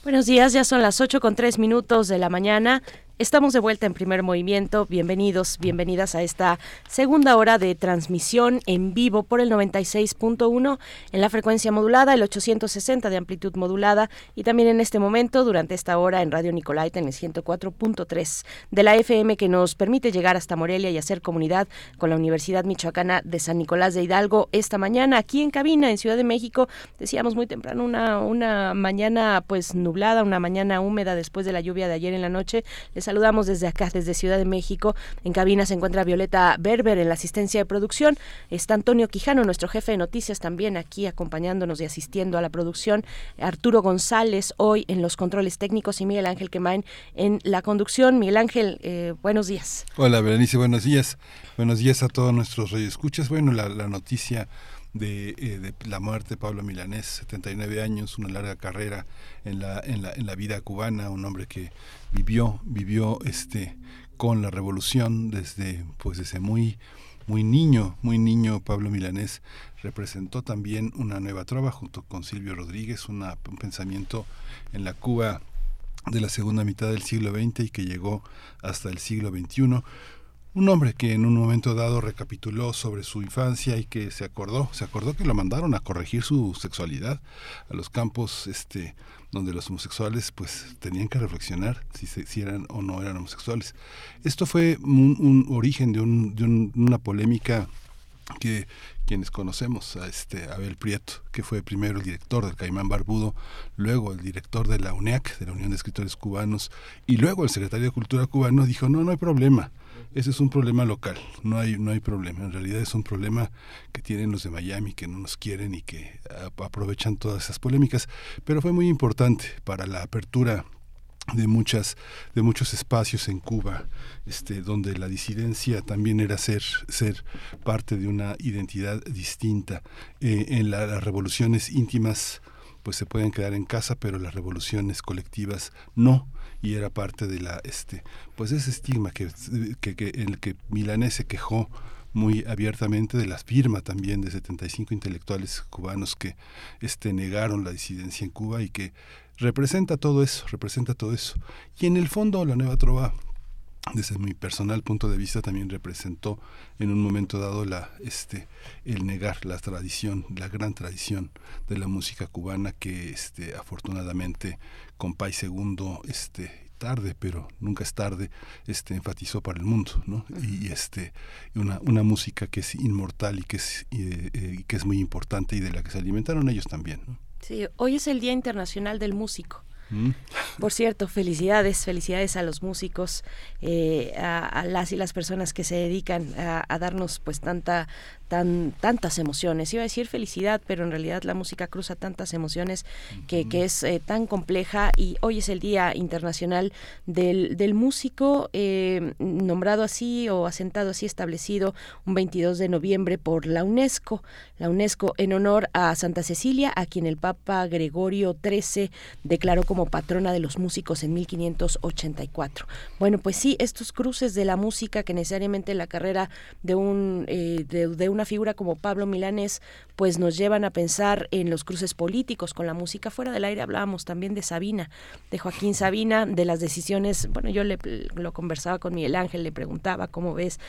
Buenos días, ya son las 8 con 3 minutos de la mañana. Estamos de vuelta en primer movimiento. Bienvenidos, bienvenidas a esta segunda hora de transmisión en vivo por el 96.1 en la frecuencia modulada, el 860 de amplitud modulada y también en este momento, durante esta hora, en Radio Nicolaita en el 104.3 de la FM que nos permite llegar hasta Morelia y hacer comunidad con la Universidad Michoacana de San Nicolás de Hidalgo esta mañana aquí en cabina en Ciudad de México. Decíamos muy temprano una, una mañana pues nublada, una mañana húmeda después de la lluvia de ayer en la noche. Saludamos desde acá, desde Ciudad de México. En cabina se encuentra Violeta Berber en la asistencia de producción. Está Antonio Quijano, nuestro jefe de noticias, también aquí acompañándonos y asistiendo a la producción. Arturo González hoy en los controles técnicos y Miguel Ángel Quemain en la conducción. Miguel Ángel, eh, buenos días. Hola, Berenice, buenos días. Buenos días a todos nuestros radioescuchas. Bueno, la, la noticia de, eh, de, la muerte de Pablo Milanés, 79 años, una larga carrera en la, en la, en la vida cubana, un hombre que vivió, vivió este con la revolución desde pues desde muy muy niño, muy niño Pablo Milanés representó también una nueva trova junto con Silvio Rodríguez, una, un pensamiento en la Cuba de la segunda mitad del siglo XX y que llegó hasta el siglo XXI un hombre que en un momento dado recapituló sobre su infancia y que se acordó, se acordó que lo mandaron a corregir su sexualidad a los campos este donde los homosexuales pues tenían que reflexionar si, se, eran o no eran homosexuales. Esto fue un, origen de, un, de un, una polémica que quienes conocemos a este Abel Prieto, que fue primero el director del Caimán Barbudo, luego el director de la UNEAC, de la Unión de Escritores Cubanos, y luego el secretario de Cultura cubano dijo, no, no hay problema, ese es un problema local, no hay, no hay problema. En realidad es un problema que tienen los de Miami, que no nos quieren y que aprovechan todas esas polémicas. Pero fue muy importante para la apertura de muchas de muchos espacios en Cuba este donde la disidencia también era ser ser parte de una identidad distinta eh, en la, las revoluciones íntimas pues se pueden quedar en casa pero las revoluciones colectivas no y era parte de la este pues ese estigma que, que, en el que Milanés se quejó muy abiertamente de la firma también de 75 intelectuales cubanos que este negaron la disidencia en Cuba y que representa todo eso, representa todo eso. Y en el fondo la nueva trova desde mi personal punto de vista también representó en un momento dado la este el negar la tradición la gran tradición de la música cubana que este afortunadamente con Pay Segundo este tarde pero nunca es tarde este enfatizó para el mundo ¿no? y, y este una, una música que es inmortal y que es y, eh, y que es muy importante y de la que se alimentaron ellos también ¿no? Sí, hoy es el Día Internacional del Músico. Por cierto, felicidades, felicidades a los músicos, eh, a, a, las y las personas que se dedican a, a darnos pues tanta tan, tantas emociones. Iba a decir felicidad, pero en realidad la música cruza tantas emociones que, que es eh, tan compleja y hoy es el Día Internacional del, del Músico, eh, nombrado así o asentado así, establecido un 22 de noviembre por la UNESCO, la UNESCO en honor a Santa Cecilia, a quien el Papa Gregorio XIII declaró como patrona de los músicos en 1584. Bueno, pues sí, estos cruces de la música que necesariamente la carrera de un eh, de, de una figura como Pablo Milanés pues nos llevan a pensar en los cruces políticos con la música. Fuera del aire hablábamos también de Sabina de Joaquín Sabina de las decisiones bueno yo le, lo conversaba con Miguel Ángel le preguntaba cómo ves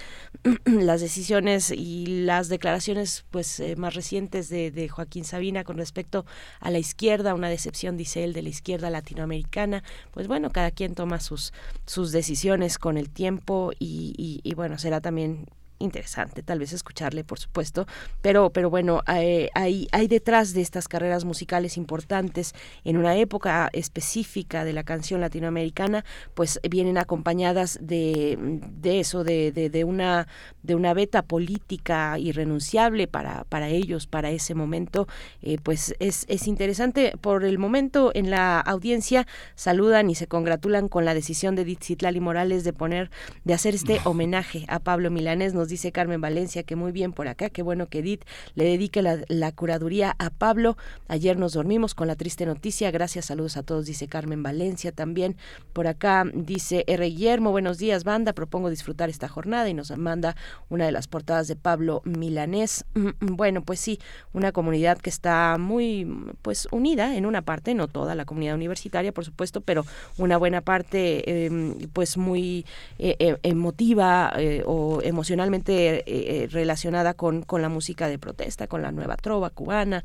las decisiones y las declaraciones pues eh, más recientes de, Joaquín Sabina con respecto a la izquierda una decepción dice él de la izquierda latinoamericana. Pues bueno cada quien toma sus sus decisiones con el tiempo y bueno será también interesante tal vez escucharle por supuesto pero pero bueno hay, hay, hay detrás de estas carreras musicales importantes en una época específica de la canción latinoamericana pues vienen acompañadas de, de eso de, de, de una de una beta política irrenunciable para, para ellos para ese momento. Eh, pues es, es interesante por el momento en la audiencia. Saludan y se congratulan con la decisión de Ditzitlali Morales de poner de hacer este homenaje a Pablo Milanés. Nos dice Carmen Valencia, que muy bien por acá, qué bueno que Edith le dedique la, curaduría a Pablo. Ayer nos dormimos con la triste noticia, gracias, saludos a todos, dice Carmen Valencia también. Por acá dice R. Guillermo, buenos días, banda, propongo disfrutar esta jornada y nos manda una de las portadas de Pablo Milanés. Mm, mm, bueno, pues sí, una comunidad que está muy pues unida en una parte, no toda la comunidad universitaria, por supuesto, pero una buena parte em, pues muy eh, eh, emotiva eh, o emocionalmente relacionada con, con la música de protesta, con la nueva trova cubana,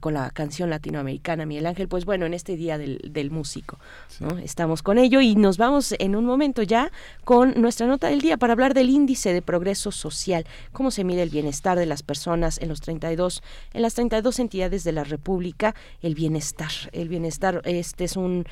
con la canción latinoamericana Miguel Ángel. Pues bueno, en este día del, del músico, ¿no? estamos con ello y nos vamos en un momento ya con nuestra nota del día para hablar del índice de progreso social, cómo se mide el bienestar de las personas en los 32 en las 32 entidades de la República, el bienestar, el bienestar este es un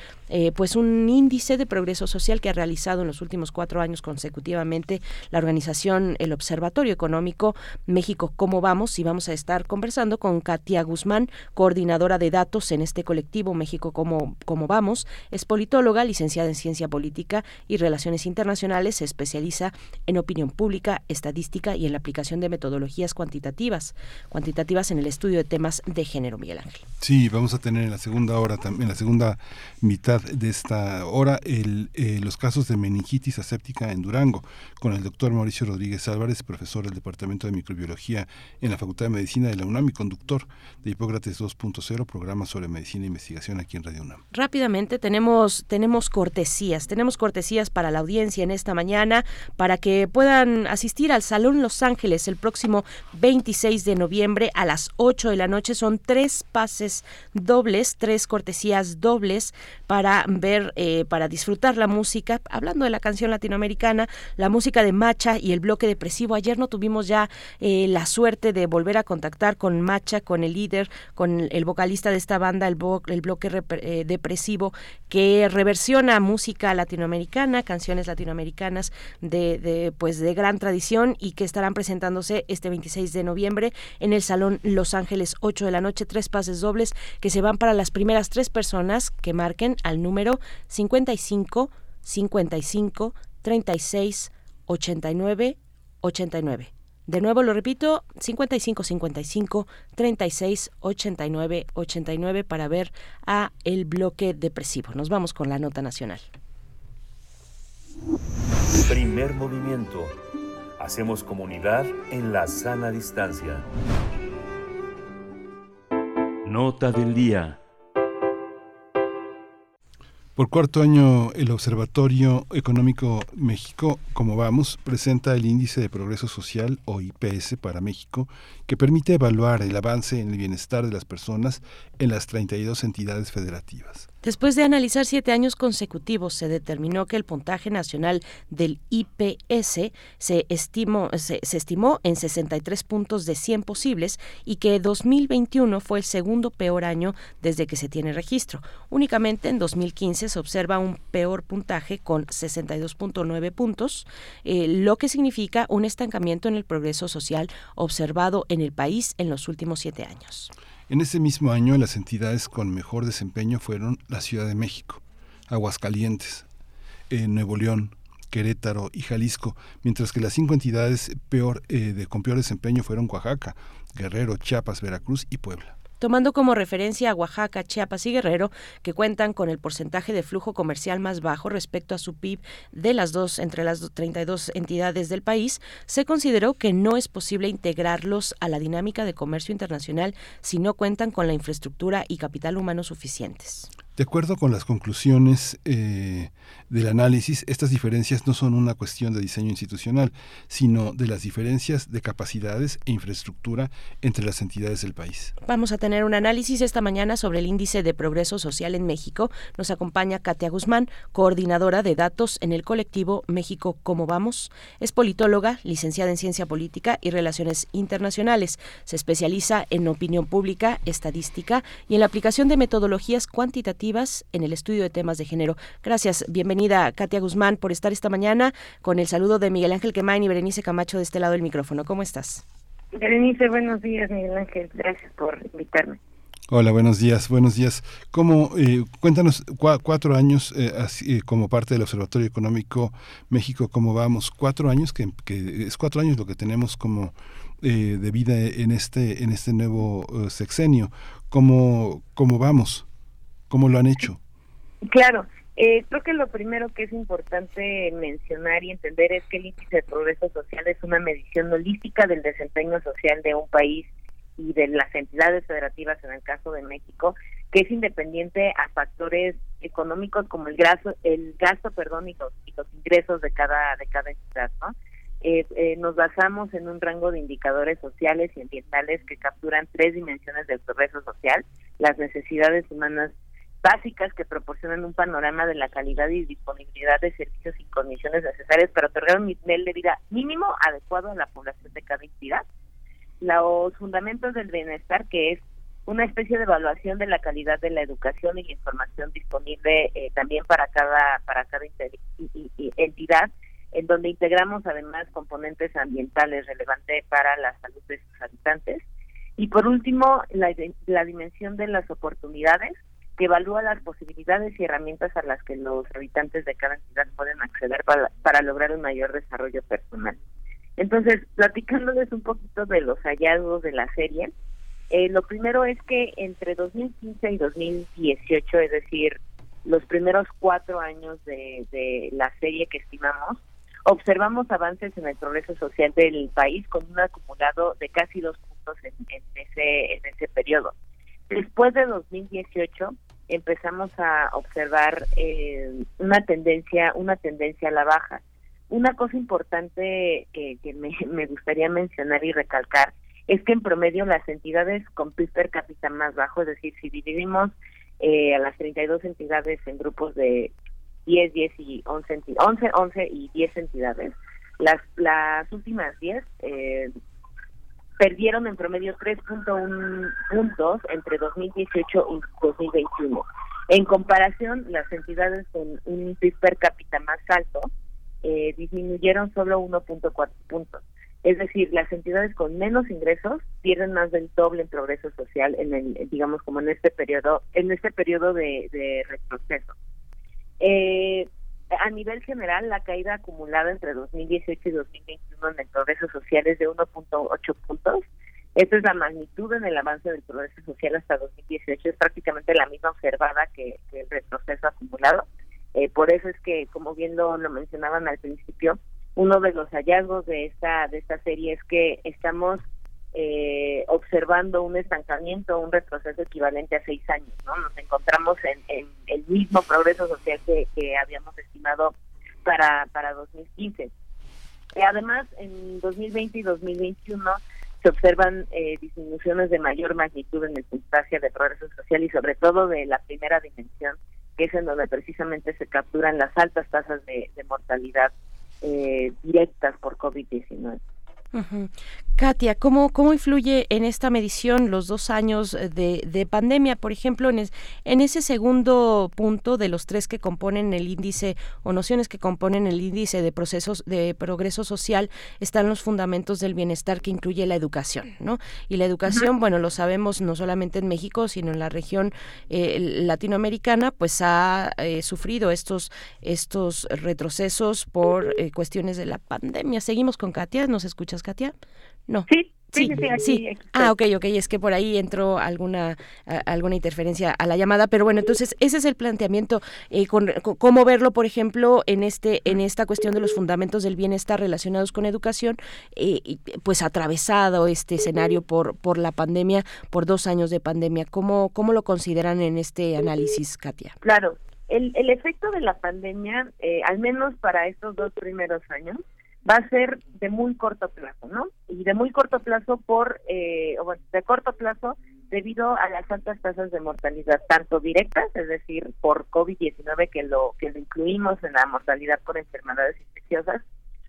pues un índice de progreso social que ha realizado en los últimos cuatro años consecutivamente la organización El Observatorio Económico México Cómo Vamos y vamos a estar conversando con Katia Guzmán, coordinadora de datos en este colectivo México Cómo, Cómo Vamos. Es politóloga, licenciada en Ciencia Política y Relaciones Internacionales, se especializa en opinión pública, estadística y en la aplicación de metodologías cuantitativas, cuantitativas en el estudio de temas de género, Miguel Ángel. Sí, vamos a tener en la segunda hora, en la segunda mitad de esta hora, el, eh, los casos de meningitis aséptica en Durango, con el doctor Mauricio Rodríguez Álvarez, profesor del Departamento de Microbiología en la Facultad de Medicina de la UNAM y conductor de Hipócrates 2.0, programa sobre medicina e investigación aquí en Radio UNAM. Rápidamente tenemos, tenemos cortesías, tenemos cortesías para la audiencia en esta mañana, para que puedan asistir al Salón Los Ángeles el próximo 26 de noviembre a las 8 de la noche. Son tres pases dobles, tres cortesías dobles para ver, eh, para disfrutar la música. Hablando de la canción latinoamericana, la música de Macha y el bloque Ayer no tuvimos ya eh, la suerte de volver a contactar con Macha, con el líder, con el vocalista de esta banda, el, bloque eh, depresivo, que reversiona música latinoamericana, canciones latinoamericanas de, de, pues de gran tradición y que estarán presentándose este 26 de noviembre en el Salón Los Ángeles, 8 de la noche, tres pases dobles que se van para las primeras tres personas que marquen al número 55 55 36 89 89. De nuevo lo repito, 55 55 36 89 89 para ver a el bloque depresivo. Nos vamos con la nota nacional. Primer movimiento. Hacemos comunidad en la sana distancia. Nota del día. Por cuarto año, el Observatorio Económico México, como vamos, presenta el Índice de Progreso Social, o IPS, para México, que permite evaluar el avance en el bienestar de las personas en las 32 entidades federativas. Después de analizar siete años consecutivos, se determinó que el puntaje nacional del IPS se, estimó, se, estimó en 63 puntos de 100 posibles y que 2021 fue el segundo peor año desde que se tiene registro. Únicamente en 2015 se observa un peor puntaje con 62.9 puntos, eh, lo que significa un estancamiento en el progreso social observado en el país en los últimos siete años. En ese mismo año, las entidades con mejor desempeño fueron la Ciudad de México, Aguascalientes, eh, Nuevo León, Querétaro y Jalisco, mientras que las cinco entidades peor, eh, de, con peor desempeño fueron Oaxaca, Guerrero, Chiapas, Veracruz y Puebla tomando como referencia a Oaxaca, Chiapas y Guerrero, que cuentan con el porcentaje de flujo comercial más bajo respecto a su PIB de las dos entre las 32 entidades del país, se consideró que no es posible integrarlos a la dinámica de comercio internacional si no cuentan con la infraestructura y capital humano suficientes. De acuerdo con las conclusiones eh, del análisis, estas diferencias no son una cuestión de diseño institucional, sino de las diferencias de capacidades e infraestructura entre las entidades del país. Vamos a tener un análisis esta mañana sobre el índice de progreso social en México. Nos acompaña Katia Guzmán, coordinadora de datos en el colectivo México Cómo Vamos. Es politóloga, licenciada en Ciencia Política y Relaciones Internacionales. Se especializa en opinión pública, estadística y en la aplicación de metodologías cuantitativas en el estudio de temas de género. Gracias, bienvenida Katia Guzmán por estar esta mañana con el saludo de Miguel Ángel Quemain y Berenice Camacho de este lado del micrófono. ¿Cómo estás? Berenice, buenos días, Miguel Ángel. Gracias por invitarme. Hola, buenos días, buenos días. ¿Cómo, eh, cuéntanos, cuatro años eh, así, eh, como parte del Observatorio Económico México, ¿cómo vamos? Cuatro años, que, es cuatro años lo que tenemos como de vida en este, en este nuevo sexenio. ¿Cómo, ¿Cómo vamos? ¿Cómo lo han hecho? Claro, creo que lo primero que es importante mencionar y entender es que el índice de progreso social es una medición holística del desempeño social de un país y de las entidades federativas en el caso de México, que es independiente a factores económicos como el gasto, el gasto, perdón, y los, ingresos de cada de cada entidad, ¿no? Eh, eh, nos basamos en un rango de indicadores sociales y ambientales que capturan tres dimensiones del progreso social, las necesidades humanas básicas que proporcionan un panorama de la calidad y disponibilidad de servicios y condiciones necesarias para otorgar un nivel de vida mínimo adecuado a la población de cada entidad los fundamentos del bienestar, que es una especie de evaluación de la calidad de la educación y la información disponible eh, también para cada para cada entidad, en donde integramos además componentes ambientales relevantes para la salud de sus habitantes. Y por último, la, la dimensión de las oportunidades, que evalúa las posibilidades y herramientas a las que los habitantes de cada entidad pueden acceder para, para lograr un mayor desarrollo personal. Entonces, platicándoles un poquito de los hallazgos de la serie, eh, lo primero es que entre 2015 y 2018, es decir, los primeros cuatro años de, de la serie que estimamos, observamos avances en el progreso social del país con un acumulado de casi dos puntos en, ese, en ese periodo. Después de 2018 empezamos a observar eh, una tendencia una tendencia a la baja. Una cosa importante que, me, gustaría mencionar y recalcar es que en promedio las entidades con PIB per cápita más bajo, es decir, si dividimos eh, a las 32 entidades en grupos de 10, 10 y 11, 11, 11 y 10 entidades, las, las últimas 10 eh, perdieron en promedio 3.1 puntos entre 2018 y 2021. En comparación, las entidades con un PIB per cápita más alto, eh, disminuyeron solo 1.4 puntos. Es decir, las entidades con menos ingresos pierden más del doble en progreso social en el, digamos, como en este periodo, en este periodo de, retroceso. Eh, a nivel general, la caída acumulada entre 2018 y 2021 en el progreso social es de 1.8 puntos. Esta es la magnitud en el avance del progreso social hasta 2018. Es prácticamente la misma observada que el retroceso acumulado. Eh, por eso es que, como bien lo, mencionaban al principio, uno de los hallazgos de esta de esta serie es que estamos eh, observando un estancamiento, un retroceso equivalente a seis años, ¿no? Nos encontramos en, el mismo progreso social que, habíamos estimado para, para 2015. Y además, en 2020 y 2021 se observan eh, disminuciones de mayor magnitud en el puntaje de progreso social y sobre todo de la primera dimensión que es en donde precisamente se capturan las altas tasas de, mortalidad eh, directas por COVID-19. Katia, ¿cómo, ¿cómo influye en esta medición los dos años de, de pandemia? Por ejemplo, en, en, ese segundo punto de los tres que componen el índice o nociones que componen el índice de procesos de progreso social están los fundamentos del bienestar que incluye la educación, ¿no? Y la educación, bueno, lo sabemos no solamente en México, sino en la región eh, latinoamericana, pues ha eh, sufrido estos, estos retrocesos por eh, cuestiones de la pandemia. Seguimos con Katia, ¿nos escuchas, Katia? No. Sí. Sí, sí, Ah, ok, ok, es que por ahí entró alguna alguna interferencia a la llamada, pero bueno, entonces ese es el planteamiento, eh, con, cómo verlo, por ejemplo, en este en esta cuestión de los fundamentos del bienestar relacionados con educación, eh, pues atravesado este escenario por por la pandemia, por dos años de pandemia, ¿cómo cómo lo consideran en este análisis, Katia? Claro, el, el efecto de la pandemia, eh, al menos para estos dos primeros años, va a ser de muy corto plazo, ¿no? Y de muy corto plazo por, eh, o de corto plazo debido a las altas tasas de mortalidad, tanto directas, es decir, por COVID-19, que lo, que lo incluimos en la mortalidad por enfermedades infecciosas,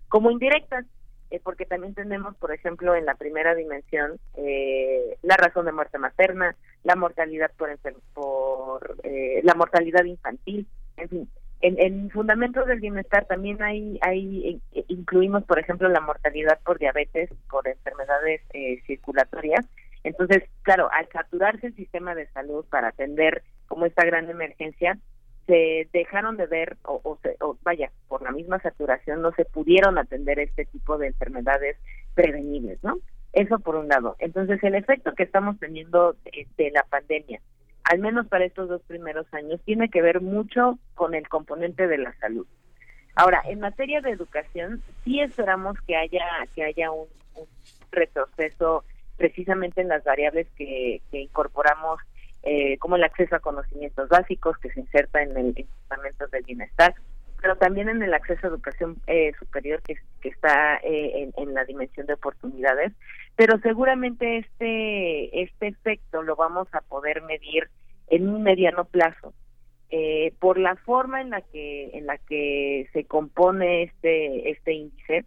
como indirectas, eh, porque también tenemos, por ejemplo, en la primera dimensión, eh, la razón de muerte materna, la mortalidad por, por eh, la mortalidad infantil, en fin, en, en fundamentos del bienestar también hay, hay eh, incluimos, por ejemplo, la mortalidad por diabetes, por enfermedades eh, circulatorias. Entonces, claro, al saturarse el sistema de salud para atender como esta gran emergencia, se dejaron de ver, o, o, o, vaya, por la misma saturación no se pudieron atender este tipo de enfermedades prevenibles, ¿no? Eso por un lado. Entonces, el efecto que estamos teniendo de, de la pandemia, al menos para estos dos primeros años, tiene que ver mucho con el componente de la salud. Ahora, en materia de educación, sí esperamos que haya que haya un, un retroceso precisamente en las variables que, que incorporamos, eh, como el acceso a conocimientos básicos que se inserta en el fundamento del bienestar, pero también en el acceso a educación eh, superior que, está eh, en, la dimensión de oportunidades. Pero seguramente este este efecto lo vamos a poder medir en un mediano plazo. Eh, por la forma en la que en la que se compone este este índice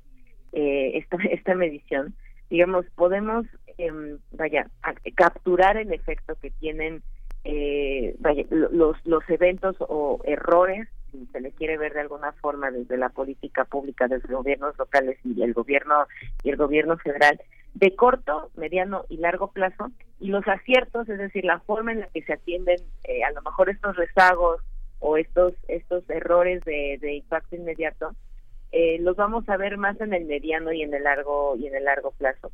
eh, esta esta medición digamos podemos eh, vaya capturar el efecto que tienen eh, vaya, los los eventos o errores si se le quiere ver de alguna forma desde la política pública desde gobiernos locales y el gobierno y el gobierno federal de corto, mediano y largo plazo y los aciertos, es decir, la forma en la que se atienden eh, a lo mejor estos rezagos o estos estos errores de, de impacto inmediato, eh, los vamos a ver más en el mediano y en el largo y en el largo plazo.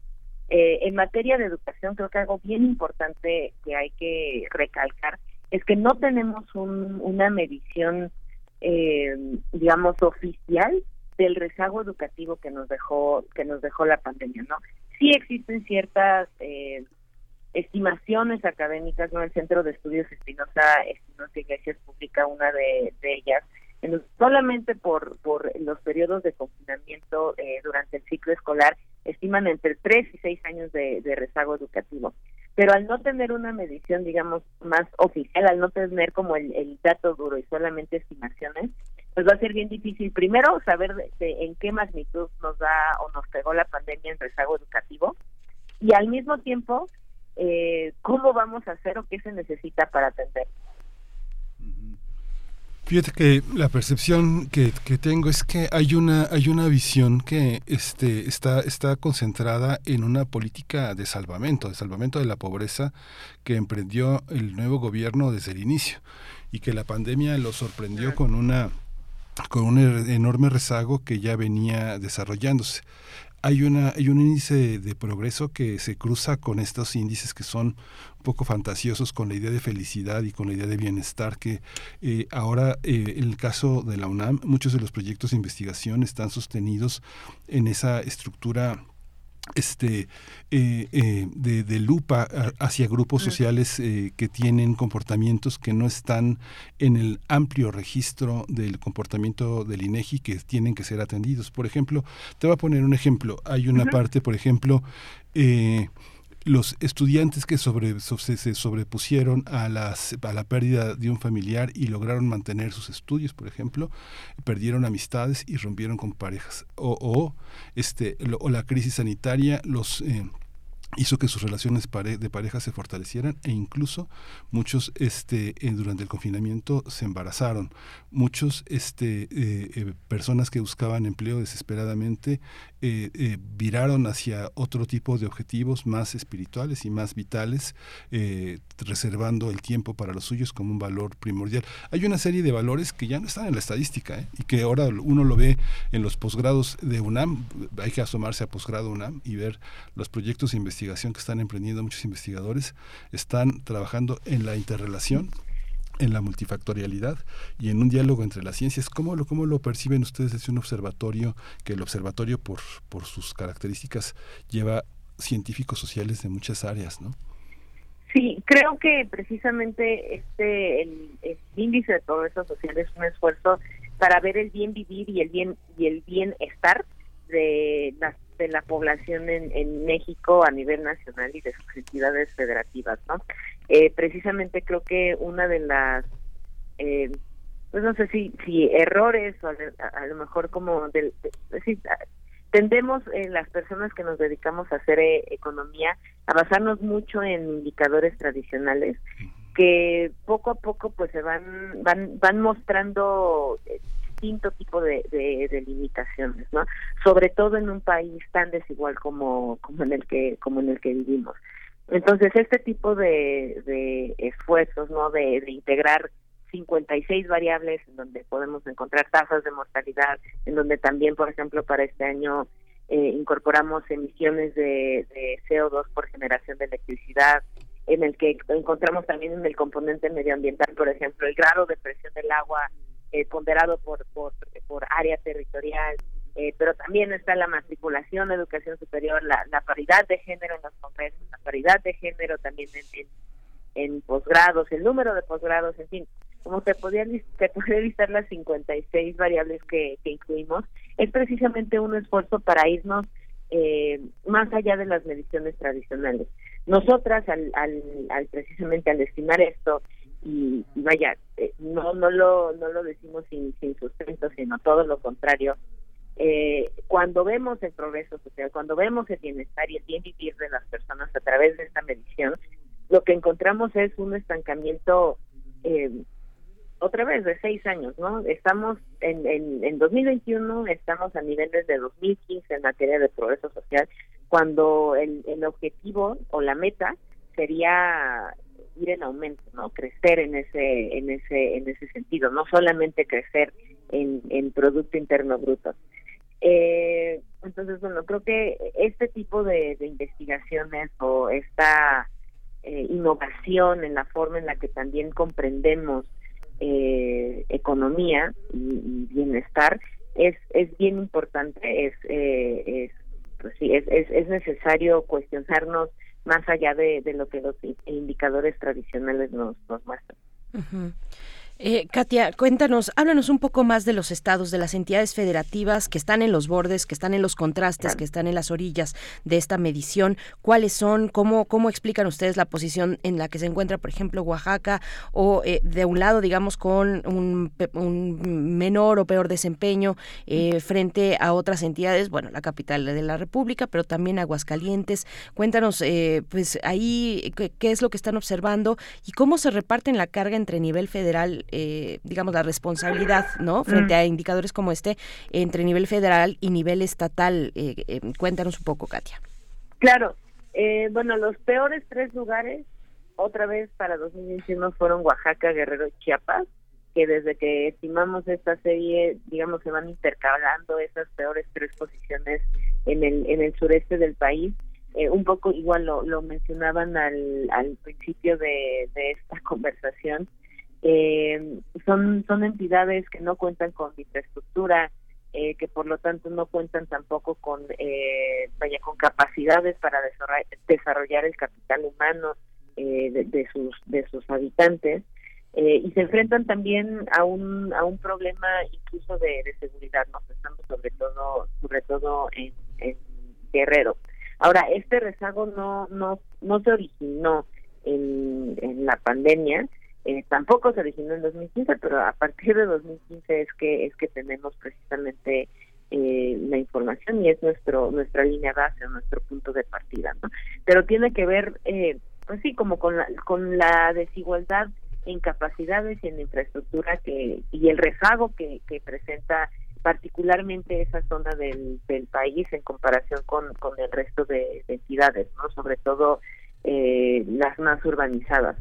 Eh, en materia de educación, creo que algo bien importante que hay que recalcar es que no tenemos un, una medición, eh, digamos, oficial del rezago educativo que nos dejó que nos dejó la pandemia, ¿no? Sí existen ciertas eh, estimaciones académicas, ¿no? El Centro de Estudios Espinosa, Espinosa Iglesias publica una de, de ellas, en, solamente por, por los periodos de confinamiento eh, durante el ciclo escolar, estiman entre 3 y 6 años de rezago educativo. Pero al no tener una medición, digamos, más oficial, al no tener como el, el dato duro y solamente estimaciones, pues va a ser bien difícil primero saber de, en qué magnitud nos da o nos pegó la pandemia en rezago educativo y al mismo tiempo eh, cómo vamos a hacer o qué se necesita para atender. Fíjate que la percepción que, que, tengo es que hay una hay una visión que este está está concentrada en una política de salvamento, de salvamento de la pobreza que emprendió el nuevo gobierno desde el inicio y que la pandemia lo sorprendió con una con un enorme rezago que ya venía desarrollándose hay una hay un índice de, progreso que se cruza con estos índices que son un poco fantasiosos con la idea de felicidad y con la idea de bienestar que eh, ahora eh, en el caso de la UNAM muchos de los proyectos de investigación están sostenidos en esa estructura este eh, eh, de, de, lupa hacia grupos sociales eh, que tienen comportamientos que no están en el amplio registro del comportamiento del INEGI que tienen que ser atendidos. Por ejemplo, te voy a poner un ejemplo. Hay una uh -huh. parte, por ejemplo, eh, los estudiantes que se sobrepusieron a, las, la pérdida de un familiar y lograron mantener sus estudios, por ejemplo, perdieron amistades y rompieron con parejas. O, este, o la crisis sanitaria los... Eh, hizo que sus relaciones pare de pareja se fortalecieran e incluso muchos este eh, durante el confinamiento se embarazaron. Muchos este eh, eh, personas que buscaban empleo desesperadamente eh, eh, viraron hacia otro tipo de objetivos más espirituales y más vitales reservando el tiempo para los suyos como un valor primordial. Hay una serie de valores que ya no están en la estadística y que ahora uno lo ve en los posgrados de UNAM. Hay que asomarse a posgrado UNAM y ver los proyectos de investigación que están emprendiendo muchos investigadores están trabajando en la interrelación en la multifactorialidad y en un diálogo entre las ciencias. ¿Cómo lo, cómo lo perciben ustedes desde un observatorio, que el observatorio por, por sus características lleva científicos sociales de muchas áreas, ¿no? Sí, creo que precisamente este el, el índice de progreso social es un esfuerzo para ver el bien vivir y el bien y el bienestar de las de la población en, en, México a nivel nacional y de sus entidades federativas, ¿no? Eh, precisamente creo que una de las, eh, pues no sé si si errores o a, a lo mejor como del, de, de, tendemos en las personas que nos dedicamos a hacer eh, economía a basarnos mucho en indicadores tradicionales que poco a poco pues se van van van mostrando distinto tipo de, de, limitaciones, ¿no? Sobre todo en un país tan desigual como, como en el que como en el que vivimos. Entonces, este tipo de, de esfuerzos, ¿no? De, de integrar 56 variables en donde podemos encontrar tasas de mortalidad, en donde también, por ejemplo, para este año eh, incorporamos emisiones de, de CO2 por generación de electricidad, en el que encontramos también en el componente medioambiental, por ejemplo, el grado de presión del agua eh, ponderado por, por, por área territorial, eh, pero también está la matriculación, educación superior, la, la, paridad de género en los congresos, la paridad de género también en, en, posgrados, el número de posgrados, en fin, como se podía, se puede listar las 56 variables que, que incluimos, es precisamente un esfuerzo para irnos eh, más allá de las mediciones tradicionales. Nosotras, al, al, al precisamente al estimar esto, y, vaya, eh, no no lo no lo decimos sin, sin sustento, sino todo lo contrario. Eh, cuando vemos el progreso social, cuando vemos el bienestar y el bien vivir de las personas a través de esta medición, lo que encontramos es un estancamiento eh, otra vez de seis años, ¿no? Estamos en, en, en 2021, estamos a niveles de 2015 en materia de progreso social, cuando el, el objetivo o la meta sería ir en aumento, ¿no? Crecer en ese, en ese, en ese sentido, no solamente crecer en, en Producto Interno Bruto. Eh, entonces, bueno, creo que este tipo de, investigaciones o esta eh, innovación en la forma en la que también comprendemos eh, economía y, bienestar es es bien importante es eh, es pues sí es, es necesario cuestionarnos más allá de, de lo que los indicadores tradicionales nos nos muestran eh, Katia, cuéntanos, háblanos un poco más de los estados, de las entidades federativas que están en los bordes, que están en los contrastes, que están en las orillas de esta medición. ¿Cuáles son? ¿Cómo, cómo explican ustedes la posición en la que se encuentra, por ejemplo, Oaxaca? O eh, de un lado, digamos, con un, un menor o peor desempeño eh, frente a otras entidades, bueno, la capital de la República, pero también Aguascalientes. Cuéntanos, eh, pues ahí, qué, qué es lo que están observando y cómo se reparten la carga entre nivel federal eh, digamos, la responsabilidad, ¿no? Frente mm. a indicadores como este entre nivel federal y nivel estatal. Eh, eh, cuéntanos un poco, Katia. Claro. bueno, los peores tres lugares, otra vez para 2021, fueron Oaxaca, Guerrero y Chiapas que desde que estimamos esta serie, digamos, se van intercalando esas peores tres posiciones en el, en el sureste del país. un poco igual lo, lo mencionaban al, al principio de, de esta conversación, eh, son, son entidades que no cuentan con infraestructura, eh, que por lo tanto no cuentan tampoco con, eh, con capacidades para desarrollar el capital humano eh, de, sus, de sus habitantes. Eh, y se enfrentan también a un a un problema incluso de, seguridad no pensando sobre todo sobre todo en, en Guerrero ahora este rezago no no no se originó en, en la pandemia eh, tampoco se originó en 2015, pero a partir de 2015 es que es que tenemos precisamente eh, la información y es nuestro nuestra línea base, nuestro punto de partida, ¿no? Pero tiene que ver, eh, pues sí, como con la, con la desigualdad en capacidades y en infraestructura que y el rezago que, que presenta particularmente esa zona del, del país en comparación con, con el resto de, entidades, no sobre todo eh, las más urbanizadas.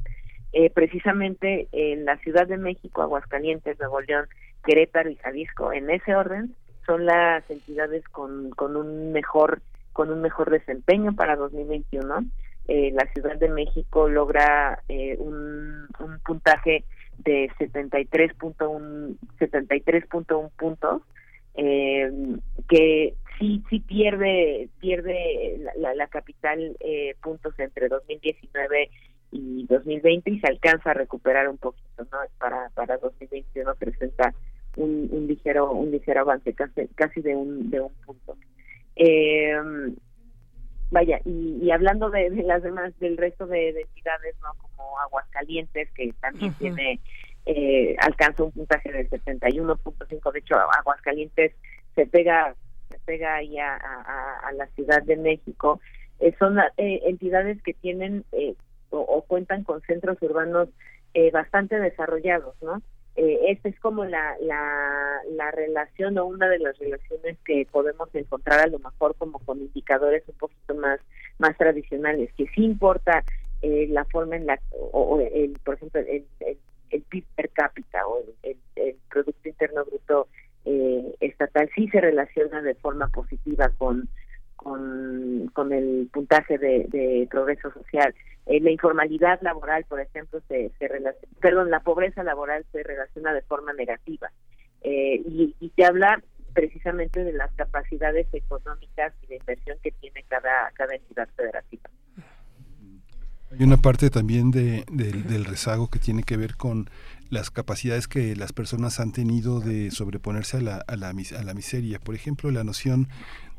Eh, precisamente en la Ciudad de México, Aguascalientes, Nuevo León, Querétaro y Jalisco, en ese orden, son las entidades con, con un mejor con un mejor desempeño para 2021. Eh, la Ciudad de México logra eh, un, un puntaje de 73.1 73.1 puntos eh, que sí sí pierde pierde la, la, capital eh, puntos entre 2019 y 2020 y se alcanza a recuperar un poquito, ¿no? Para para 2021 presenta un, un ligero un ligero avance casi casi de un de un punto. Eh, vaya y, y hablando de, de, las demás del resto de, de, entidades, ¿no? Como Aguascalientes que también uh -huh. tiene eh, alcanza un puntaje de 71.5 de hecho Aguascalientes se pega se pega ahí a, a, a la Ciudad de México eh, son eh, entidades que tienen eh, o, cuentan con centros urbanos eh, bastante desarrollados, ¿no? Eh, esta es como la, la, la relación o una de las relaciones que podemos encontrar a lo mejor como con indicadores un poquito más más tradicionales, que sí importa eh, la forma en la, o, el, por ejemplo, el, el, PIB per cápita o el, Producto Interno Bruto eh, estatal sí se relaciona de forma positiva con, con, el puntaje de, progreso social. Eh, la informalidad laboral, por ejemplo, se, se relaciona, perdón, la pobreza laboral se relaciona de forma negativa. y, y te habla precisamente de las capacidades económicas y de inversión que tiene cada, cada entidad federativa. Hay una parte también de, del rezago que tiene que ver con las capacidades que las personas han tenido de sobreponerse a la, a la, a la miseria. Por ejemplo, la noción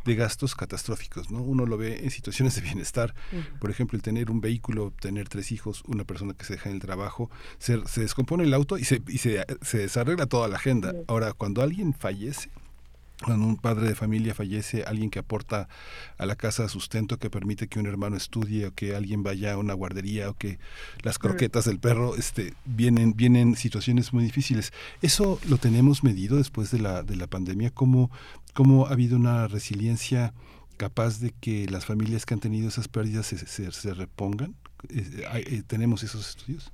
de gastos catastróficos, ¿no? Uno lo ve en situaciones de bienestar, por ejemplo, el tener un vehículo, tener tres hijos, una persona que se deja en el trabajo, se, se descompone el auto y se, y se, se desarregla toda la agenda. Ahora, cuando alguien fallece, cuando un padre de familia fallece, alguien que aporta a la casa sustento que permite que un hermano estudie o que alguien vaya a una guardería o que las croquetas del perro este vienen vienen situaciones muy difíciles. Eso lo tenemos medido después de la de la pandemia cómo cómo ha habido una resiliencia capaz de que las familias que han tenido esas pérdidas se, se, repongan. Eh, eh, ¿Tenemos esos estudios?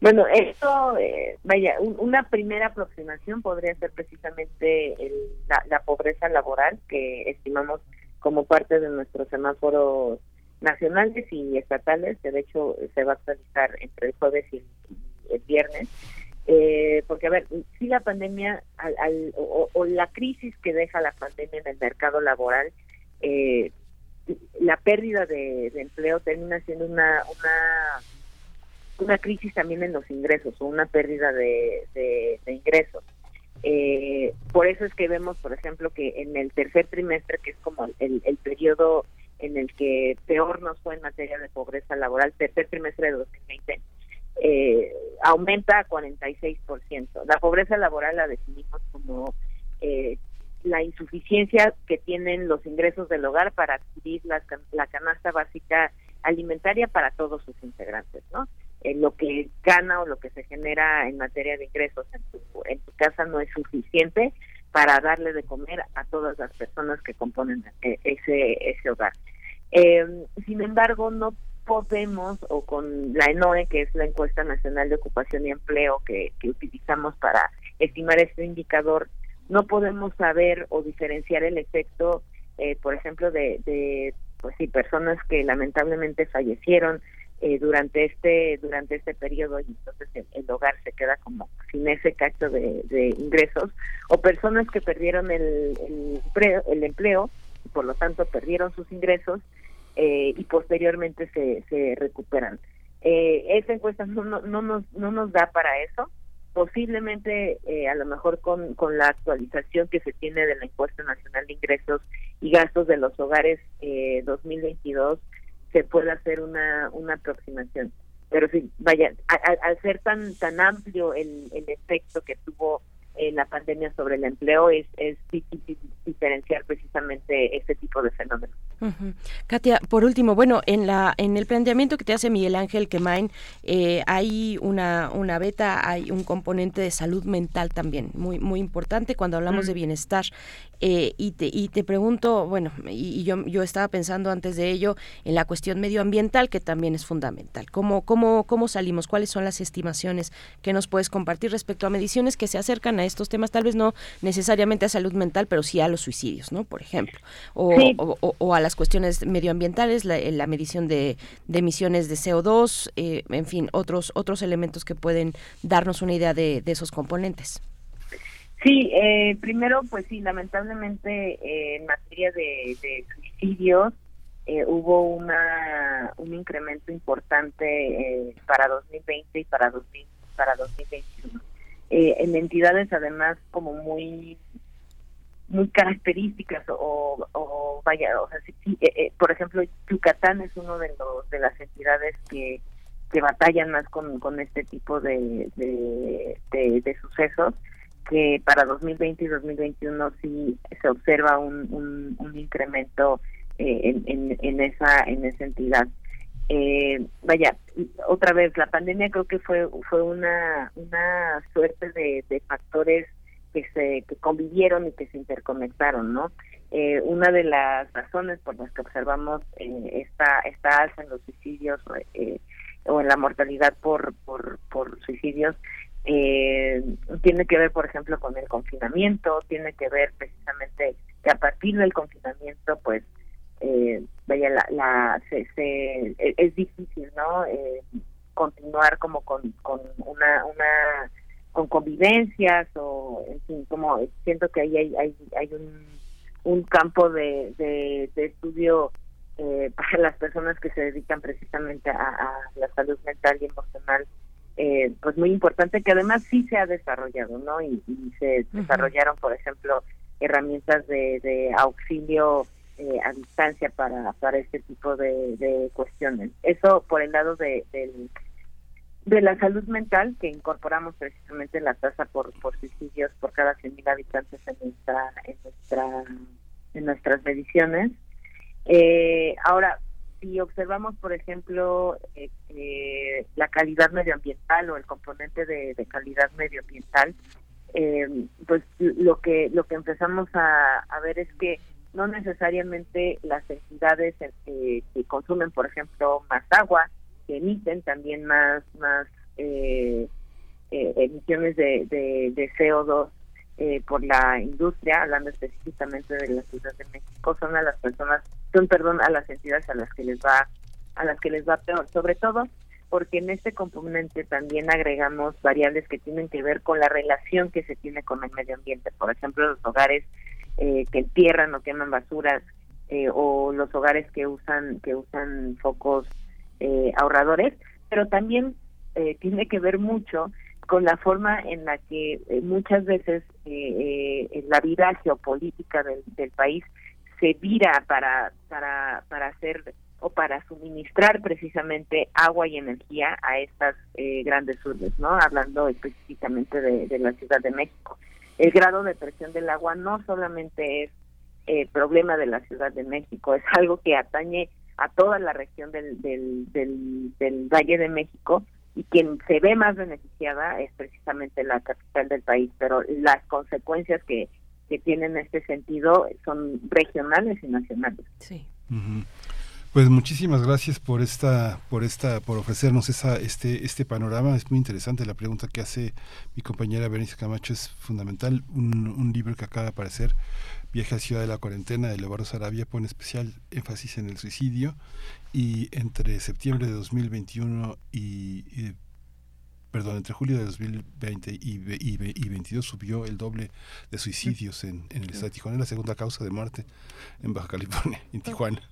Bueno, esto, eh, vaya, una primera aproximación podría ser precisamente la, pobreza laboral que estimamos como parte de nuestros semáforos nacionales y estatales, que de hecho se va a actualizar entre el jueves y el, viernes. Eh, porque, a ver, si la pandemia al, o, la crisis que deja la pandemia en el mercado laboral, eh, la pérdida de, de empleo termina siendo una, una una crisis también en los ingresos o una pérdida de, ingresos. Eh, por eso es que vemos, por ejemplo, que en el tercer trimestre, que es como el, el periodo en el que peor nos fue en materia de pobreza laboral, tercer trimestre de 2020, eh, aumenta a 46%. La pobreza laboral la definimos como eh, la insuficiencia que tienen los ingresos del hogar para adquirir la, la canasta básica alimentaria para todos sus integrantes, ¿no? Lo que gana o lo que se genera en materia de ingresos en tu, en tu casa no es suficiente para darle de comer a todas las personas que componen eh, ese, ese hogar. Eh, sin embargo, no podemos, o con la ENOE, que es la encuesta nacional de ocupación y empleo que, que utilizamos para estimar este indicador, no podemos saber o diferenciar el efecto, eh, por ejemplo, de, de pues sí, personas que lamentablemente fallecieron, eh, durante este durante este periodo y entonces el, hogar se queda como sin ese cacho de, ingresos o personas que perdieron el, el, empleo, y por lo tanto perdieron sus ingresos eh, y posteriormente se, se recuperan. Eh, esa encuesta no, no, no, nos, no nos da para eso. Posiblemente, eh, a lo mejor con, con la actualización que se tiene de la encuesta nacional de ingresos y gastos de los hogares eh, 2022, se pueda hacer una, una aproximación. Pero sí, vaya, al, ser tan tan amplio el, el efecto que tuvo en la pandemia sobre el empleo, es, es difícil diferenciar precisamente este tipo de fenómenos. Katia, por último, bueno, en la en el planteamiento que te hace Miguel Ángel Quemain, eh, hay una, una beta, hay un componente de salud mental también, muy, muy importante cuando hablamos de bienestar. Eh, y, te, y te pregunto, bueno, y, yo, yo estaba pensando antes de ello en la cuestión medioambiental, que también es fundamental. ¿Cómo, cómo, ¿Cómo salimos? ¿Cuáles son las estimaciones que nos puedes compartir respecto a mediciones que se acercan a estos temas? Tal vez no necesariamente a salud mental, pero sí a los suicidios, ¿no? Por ejemplo. O, o, a las cuestiones medioambientales, la, la medición de, de, emisiones de CO2, eh, en fin, otros, otros elementos que pueden darnos una idea de, de esos componentes. Sí, eh, primero, pues sí, lamentablemente eh, en materia de, suicidios eh, hubo una un incremento importante para 2020 y para 2000, para 2021. En entidades además como muy muy características o, o vaya, o sea, sí, por ejemplo, Yucatán es uno de los de las entidades que que batallan más con, con este tipo de, de sucesos que para 2020 y 2021 sí se observa un, un, incremento eh, en, en, esa en esa entidad. Eh, vaya, otra vez la pandemia creo que fue fue una una suerte de, factores que se que convivieron y que se interconectaron, ¿no? eh, una de las razones por las que observamos eh, esta, esta alza en los suicidios eh, o en la mortalidad por, por, por suicidios eh, tiene que ver, por ejemplo, con el confinamiento, tiene que ver precisamente que a partir del confinamiento, pues, eh, vaya, la, la se, se, e, es difícil, ¿no? Eh, continuar como con, con una, una, con convivencias o, en fin, como siento que ahí hay, hay, hay un un campo de, de, estudio eh, para las personas que se dedican precisamente a, la salud mental y emocional, eh, pues muy importante que además sí se ha desarrollado, ¿no? Y, se desarrollaron, por ejemplo, herramientas de, de auxilio eh, a distancia para, para este tipo de, de cuestiones. Eso por el lado de, del de la salud mental, que incorporamos precisamente la tasa por, por suicidios por cada 100.000 habitantes en nuestra, en nuestra en nuestras mediciones. Eh, ahora, si observamos, por ejemplo, eh, eh, la calidad medioambiental o el componente de, calidad medioambiental, pues lo que lo que empezamos a, ver es que no necesariamente las entidades que consumen, por ejemplo, más agua, emiten también más más eh, eh, emisiones de, de, CO2 eh, por la industria, hablando específicamente de la Ciudad de México, son a las personas, son perdón, a las entidades a las que les va a las que les va peor, sobre todo porque en este componente también agregamos variables que tienen que ver con la relación que se tiene con el medio ambiente, por ejemplo, los hogares que entierran o queman basuras o los hogares que usan que usan focos eh, ahorradores, pero también eh, tiene que ver mucho con la forma en la que eh, muchas veces eh, la vida geopolítica del, país se vira para para para hacer o para suministrar precisamente agua y energía a estas grandes urbes, ¿no? Hablando específicamente de, la Ciudad de México. El grado de presión del agua no solamente es el problema de la Ciudad de México, es algo que atañe a toda la región del, del, del, Valle de México y quien se ve más beneficiada es precisamente la capital del país, pero las consecuencias que, que tienen en este sentido son regionales y nacionales. Sí. Pues muchísimas gracias por esta, por esta, por ofrecernos esa, este, este panorama. Es muy interesante la pregunta que hace mi compañera Berenice Camacho es fundamental. Un, un libro que acaba de aparecer Viaje a Ciudad de la Cuarentena de Leobardo Sarabia pone especial énfasis en el suicidio y entre septiembre de 2021 y, perdón, entre julio de 2020 y, y, y, 22 subió el doble de suicidios en, en el estado de Tijuana, la segunda causa de muerte en Baja California, en Tijuana.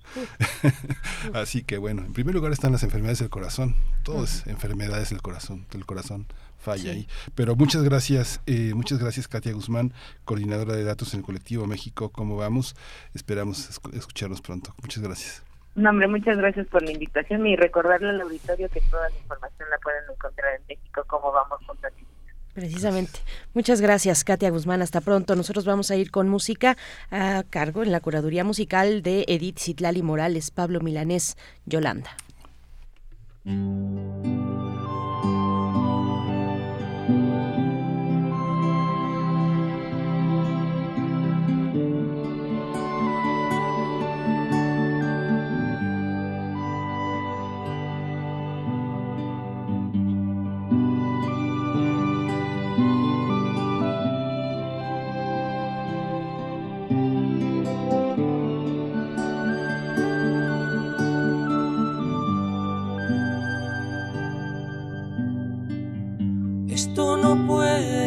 Así que bueno, en primer lugar están las enfermedades del corazón, todas enfermedades del corazón, del corazón falla ahí. Pero muchas gracias, eh, muchas gracias Katia Guzmán, coordinadora de datos en el colectivo México. ¿Cómo vamos? Esperamos escucharnos pronto. Muchas gracias. No, hombre, muchas gracias por la invitación y recordarle al auditorio que toda la información la pueden encontrar en México, cómo vamos con Precisamente. Muchas gracias, Katia Guzmán. Hasta pronto. Nosotros vamos a ir con música a cargo en la curaduría musical de Edith Citlali Morales, Pablo Milanés, Yolanda.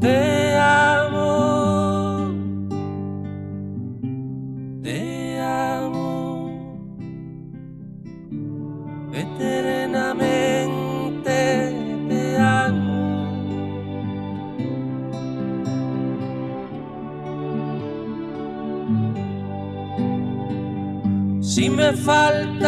Te amo. Te amo. Eternamente te amo. Si me falta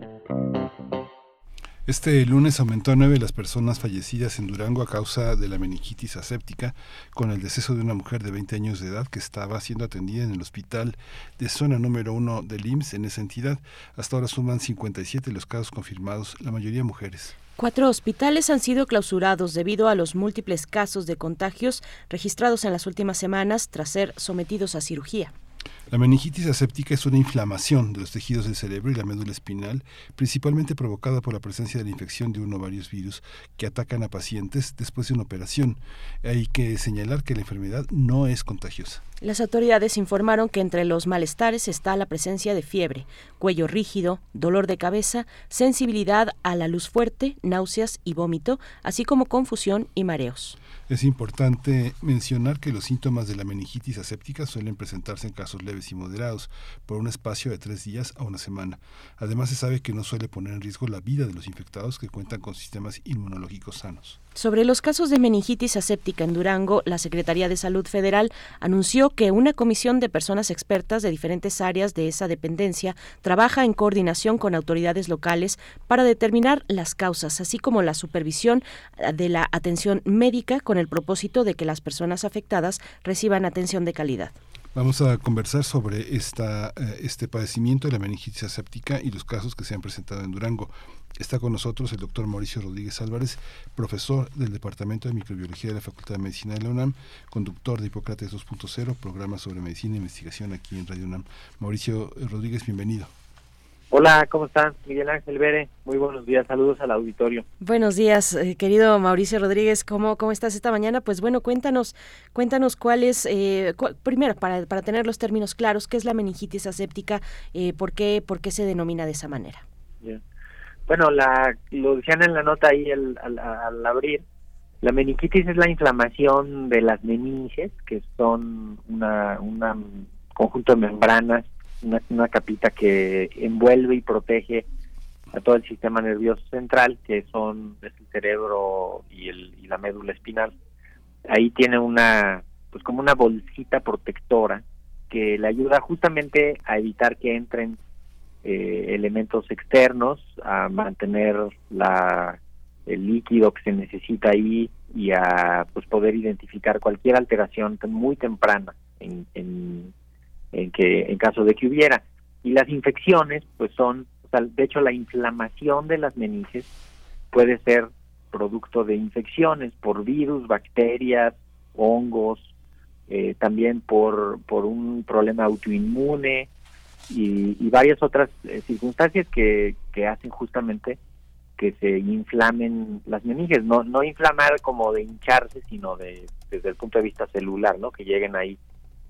Este lunes aumentó a nueve las personas fallecidas en Durango a causa de la meningitis aséptica, con el deceso de una mujer de 20 años de edad que estaba siendo atendida en el hospital de zona número uno del IMSS en esa entidad. Hasta ahora suman 57 los casos confirmados, la mayoría mujeres. Cuatro hospitales han sido clausurados debido a los múltiples casos de contagios registrados en las últimas semanas tras ser sometidos a cirugía. La meningitis aséptica es una inflamación de los tejidos del cerebro y la médula espinal, principalmente provocada por la presencia de la infección de uno o varios virus que atacan a pacientes después de una operación. Hay que señalar que la enfermedad no es contagiosa. Las autoridades informaron que entre los malestares está la presencia de fiebre, cuello rígido, dolor de cabeza, sensibilidad a la luz fuerte, náuseas y vómito, así como confusión y mareos. Es importante mencionar que los síntomas de la meningitis aséptica suelen presentarse en casos leves y moderados por un espacio de tres días a una semana. Además, se sabe que no suele poner en riesgo la vida de los infectados que cuentan con sistemas inmunológicos sanos. Sobre los casos de meningitis aséptica en Durango, la Secretaría de Salud Federal anunció que una comisión de personas expertas de diferentes áreas de esa dependencia trabaja en coordinación con autoridades locales para determinar las causas, así como la supervisión de la atención médica con el propósito de que las personas afectadas reciban atención de calidad. Vamos a conversar sobre esta, eh, este padecimiento de la meningitis aséptica y los casos que se han presentado en Durango. Está con nosotros el doctor Mauricio Rodríguez Álvarez, profesor del Departamento de Microbiología de la Facultad de Medicina de la UNAM, conductor de Hipócrates 2.0, programa sobre medicina e investigación aquí en Radio UNAM. Mauricio Rodríguez, bienvenido. Hola, ¿cómo están? Miguel Ángel Vere, muy buenos días, saludos al auditorio. Buenos días, eh, querido Mauricio Rodríguez, ¿cómo, ¿cómo estás esta mañana? Pues bueno, cuéntanos, cuéntanos cuál es, eh, primero, para, para tener los términos claros, ¿qué es la meningitis aséptica? Eh, ¿por, qué, ¿Por qué se denomina de esa manera? Bueno, la, lo decían en la nota ahí al, al, abrir, la meningitis es la inflamación de las meninges, que son una, una conjunto de membranas una, capita que envuelve y protege a todo el sistema nervioso central, que son el cerebro y, el, y la médula espinal. Ahí tiene una, pues como una bolsita protectora que le ayuda justamente a evitar que entren eh, elementos externos, a mantener la, el líquido que se necesita ahí y a pues poder identificar cualquier alteración muy temprana en, en, que en caso de que hubiera. Y las infecciones pues son de hecho la inflamación de las meninges puede ser producto de infecciones por virus bacterias hongos eh, también por por un problema autoinmune y, y varias otras eh, circunstancias que, que hacen justamente que se inflamen las meninges no no inflamar como de hincharse sino de desde el punto de vista celular no que lleguen ahí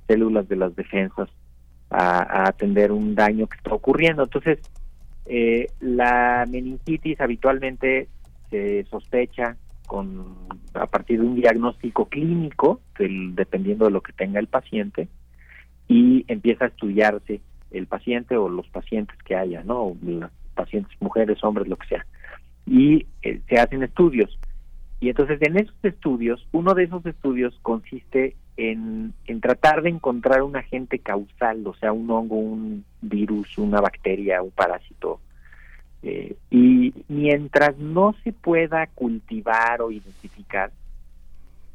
células de las defensas a, atender un daño que está ocurriendo. Entonces, eh, la meningitis habitualmente se sospecha con a partir de un diagnóstico clínico, dependiendo de lo que tenga el paciente, y empieza a estudiarse el paciente o los pacientes que haya, ¿no? Las pacientes, mujeres, hombres, lo que sea. Y eh, se hacen estudios. Y entonces en esos estudios, uno de esos estudios consiste en, tratar de encontrar un agente causal, o sea, un hongo, un virus, una bacteria, un parásito. Eh, y mientras no se pueda cultivar o identificar,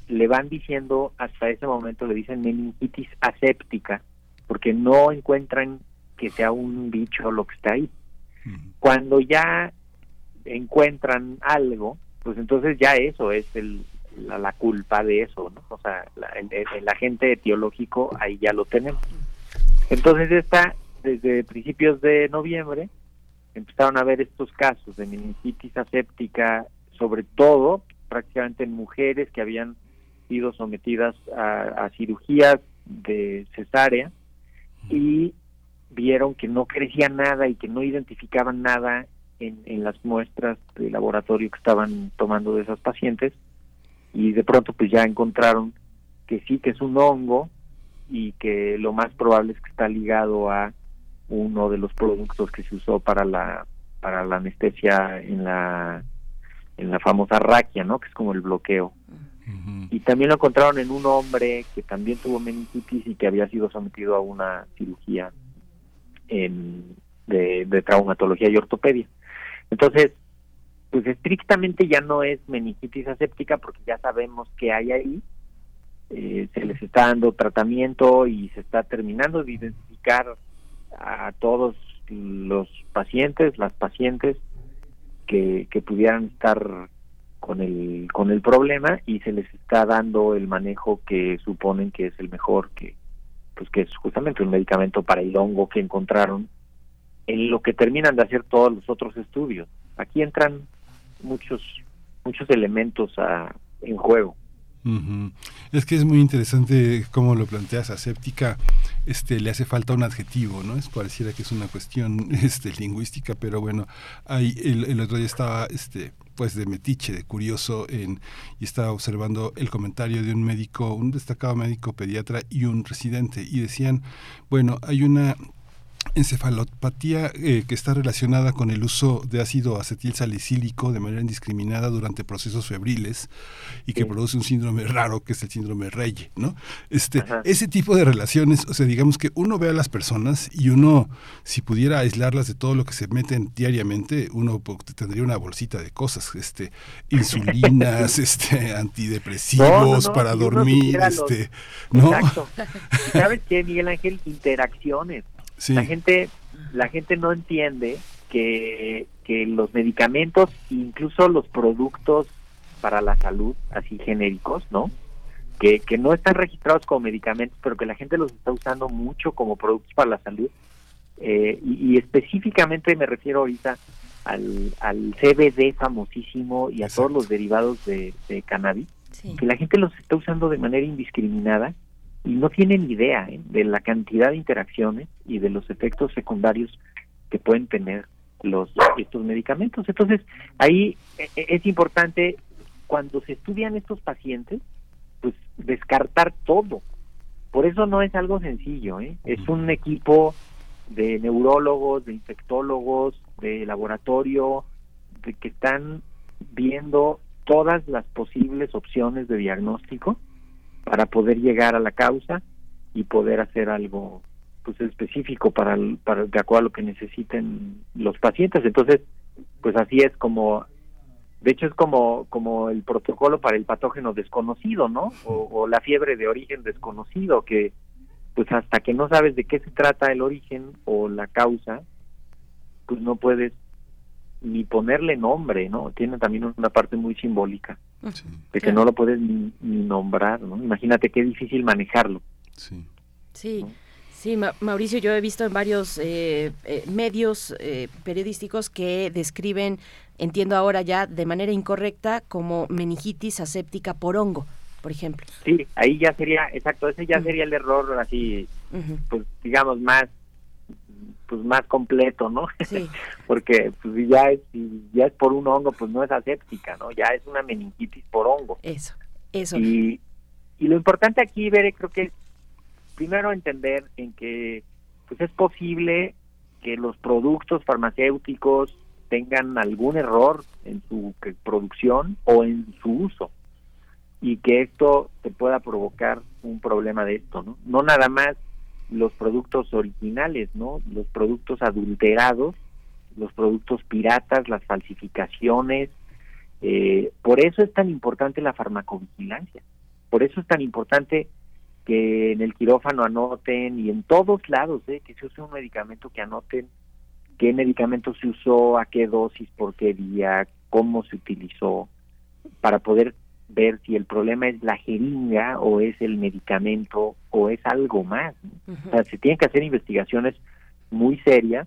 le van diciendo, hasta ese momento le dicen meningitis aséptica, porque no encuentran que sea un bicho lo que está ahí. Cuando ya encuentran algo, pues entonces ya eso es el, la, culpa de eso, ¿no? O sea, el, agente etiológico ahí ya lo tenemos. Entonces está desde principios de noviembre empezaron a ver estos casos de meningitis aséptica, sobre todo prácticamente en mujeres que habían sido sometidas a, cirugías de cesárea y vieron que no crecía nada y que no identificaban nada en, las muestras de laboratorio que estaban tomando de esas pacientes y de pronto pues ya encontraron que sí que es un hongo y que lo más probable es que está ligado a uno de los productos que se usó para la para la anestesia en la en la famosa raquia, ¿no? Que es como el bloqueo. Y también lo encontraron en un hombre que también tuvo meningitis y que había sido sometido a una cirugía en, de, traumatología y ortopedia. Entonces, pues estrictamente ya no es meningitis aséptica porque ya sabemos que hay ahí, eh, se les está dando tratamiento y se está terminando de identificar a todos los pacientes, las pacientes que, que pudieran estar con el con el problema y se les está dando el manejo que suponen que es el mejor que pues que es justamente un medicamento para el hongo que encontraron en lo que terminan de hacer todos los otros estudios aquí entran muchos muchos elementos en juego. Es que es muy interesante cómo lo planteas, aséptica, este, le hace falta un adjetivo, ¿no? Es pareciera que es una cuestión este, lingüística, pero bueno, hay, el, otro día estaba, este, pues de metiche, de curioso, en, y estaba observando el comentario de un médico, un destacado médico pediatra y un residente, y decían, bueno, hay una encefalopatía eh, que está relacionada con el uso de ácido acetil salicílico de manera indiscriminada durante procesos febriles y que produce un síndrome raro que es el síndrome Reye, ¿no? Este, ese tipo de relaciones, o sea, digamos que uno ve a las personas y uno, si pudiera aislarlas de todo lo que se meten diariamente, uno tendría una bolsita de cosas, este, insulinas, este, antidepresivos para dormir, este, ¿no? Exacto. ¿Sabes qué, Miguel Ángel? Interacciones la gente la gente no entiende que, que los medicamentos, incluso los productos para la salud, así genéricos, ¿no? Que, que no están registrados como medicamentos, pero que la gente los está usando mucho como productos para la salud. Eh, y, específicamente me refiero ahorita al, al CBD famosísimo y a todos los derivados de, cannabis, que la gente los está usando de manera indiscriminada y no tienen idea ¿eh? de la cantidad de interacciones y de los efectos secundarios que pueden tener los estos medicamentos. Entonces, ahí e, e, es importante cuando se estudian estos pacientes, pues descartar todo. Por eso no es algo sencillo, ¿eh? es un equipo de neurólogos, de infectólogos, de laboratorio, de que están viendo todas las posibles opciones de diagnóstico para poder llegar a la causa y poder hacer algo pues específico para, para de acuerdo a lo que necesiten los pacientes. Entonces pues así es como de hecho es como como el protocolo para el patógeno desconocido no o, o la fiebre de origen desconocido que pues hasta que no sabes de qué se trata el origen o la causa pues no puedes ni ponerle nombre no tiene también una parte muy simbólica de que no lo puedes ni, nombrar, ¿no? Imagínate qué difícil manejarlo. Sí. Sí. Mauricio, yo he visto en varios eh, eh, medios eh, periodísticos que describen, entiendo ahora ya de manera incorrecta, como meningitis aséptica por hongo, por ejemplo. Sí, ahí ya sería, exacto, ese ya sería el error así, pues digamos, más pues más completo, ¿no? Porque pues ya es ya es por un hongo, pues no es aséptica, ¿no? Ya es una meningitis por hongo. Eso. Eso. Y, y lo importante aquí, ver creo que es primero entender en que pues es posible que los productos farmacéuticos tengan algún error en su producción o en su uso y que esto te pueda provocar un problema de esto, ¿no? No nada más los productos originales, ¿no? Los productos adulterados, los productos piratas, las falsificaciones. Eh, por eso es tan importante la farmacovigilancia. Por eso es tan importante que en el quirófano anoten y en todos lados, ¿eh? que se use un medicamento que anoten qué medicamento se usó, a qué dosis, por qué día, cómo se utilizó, para poder ver si el problema es la jeringa o es el medicamento o es algo más. O sea, se tienen que hacer investigaciones muy serias,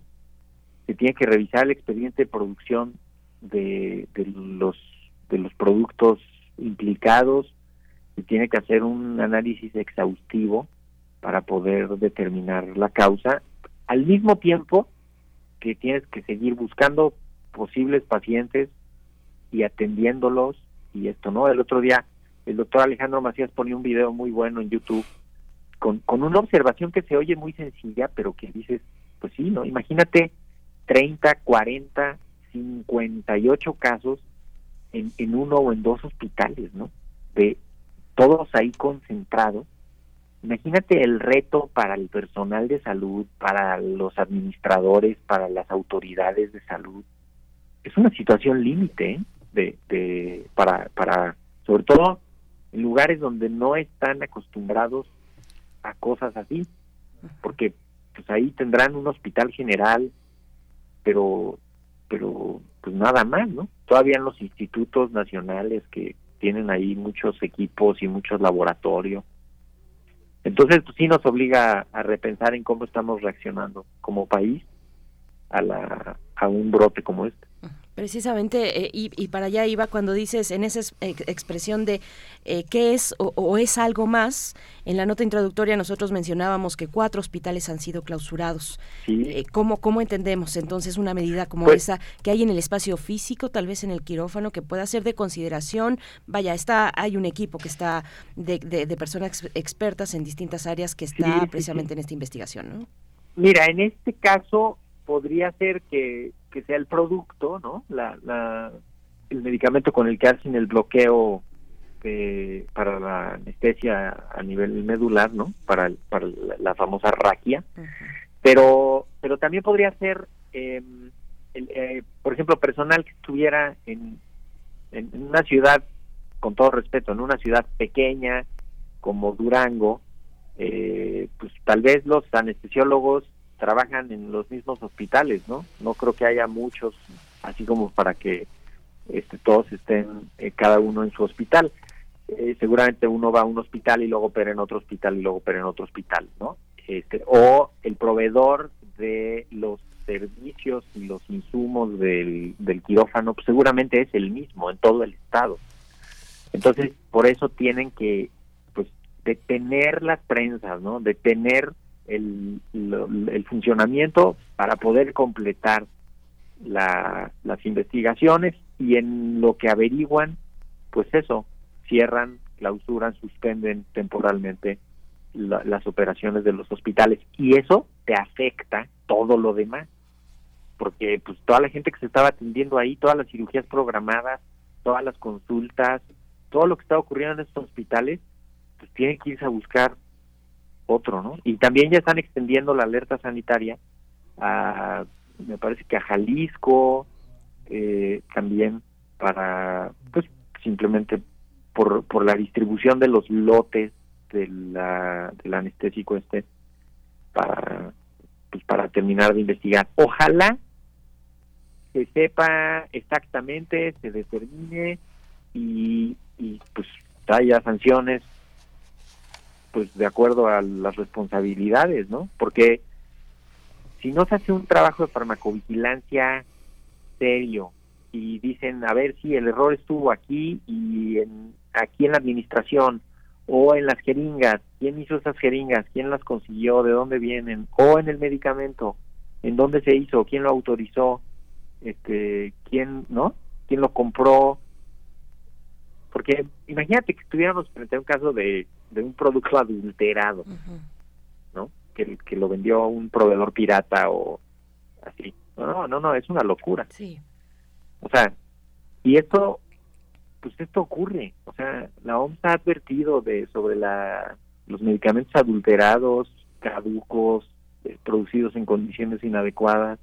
se tiene que revisar el expediente de producción de, de los de los productos implicados, se tiene que hacer un análisis exhaustivo para poder determinar la causa, al mismo tiempo que tienes que seguir buscando posibles pacientes y atendiéndolos y esto, ¿no? El otro día el doctor Alejandro Macías ponía un video muy bueno en YouTube con, con una observación que se oye muy sencilla, pero que dices, pues sí, ¿no? Imagínate 30, 40, 58 casos en, en uno o en dos hospitales, ¿no? De todos ahí concentrados. Imagínate el reto para el personal de salud, para los administradores, para las autoridades de salud. Es una situación límite, ¿eh? De, de para, para, sobre todo en lugares donde no están acostumbrados a cosas así, porque pues ahí tendrán un hospital general, pero, pero pues nada más, ¿no? Todavía en los institutos nacionales que tienen ahí muchos equipos y muchos laboratorios. Entonces, pues sí nos obliga a repensar en cómo estamos reaccionando como país a, la, a un brote como este. Precisamente, eh, y, para allá iba cuando dices en esa expresión de eh, qué es o, es algo más, en la nota introductoria nosotros mencionábamos que cuatro hospitales han sido clausurados. Eh, ¿cómo, entendemos entonces una medida como pues esa que hay en el espacio físico, tal vez en el quirófano, que pueda ser de consideración? Vaya, está, hay un equipo que está de, de, personas expertas en distintas áreas que está precisamente en esta investigación, ¿no? Mira, en este caso podría ser que, que sea el producto, ¿no? La, la, el medicamento con el que hacen el bloqueo de, para la anestesia a nivel medular, ¿no? Para, para la, la famosa raquia. Pero, pero también podría ser, eh, el, eh, por ejemplo, personal que estuviera en, en, en una ciudad, con todo respeto, en una ciudad pequeña como Durango, eh, pues tal vez los anestesiólogos trabajan en los mismos hospitales, ¿no? No creo que haya muchos, así como para que este, todos estén eh, cada uno en su hospital. Eh, seguramente uno va a un hospital y luego opera en otro hospital y luego opera en otro hospital, ¿no? Este, o el proveedor de los servicios y los insumos del, quirófano pues seguramente es el mismo en todo el estado. Entonces, por eso tienen que pues detener las prensas, ¿no? Detener el, el funcionamiento para poder completar la- las investigaciones y en lo que averiguan, pues eso, cierran, clausuran, suspenden temporalmente la- las operaciones de los hospitales. Y eso te afecta todo lo demás porque pues toda la gente que se estaba atendiendo ahí, todas las cirugías programadas, todas las consultas, todo lo que está ocurriendo en estos hospitales, pues tienen que irse a buscar otro, ¿no? Y también ya están extendiendo la alerta sanitaria a, me parece que a Jalisco, eh, también para, pues simplemente por, por la distribución de los lotes de del anestésico este, para, pues para terminar de investigar. Ojalá se sepa exactamente, se determine y, y pues haya sanciones pues de acuerdo a las responsabilidades, ¿no? Porque si no se hace un trabajo de farmacovigilancia serio y dicen, a ver si el error estuvo aquí y en, aquí en la administración o en las jeringas, quién hizo esas jeringas, quién las consiguió, de dónde vienen, o en el medicamento, en dónde se hizo, quién lo autorizó, este, quién, ¿no? ¿Quién lo compró? Porque imagínate que estuviéramos frente a un caso de, de un producto adulterado, ¿no? Que, que lo vendió un proveedor pirata o así. No, no, no, es una locura. Sí. O sea, y esto, pues esto ocurre. O sea, la OMS ha advertido de sobre la los medicamentos adulterados, caducos, eh, producidos en condiciones inadecuadas.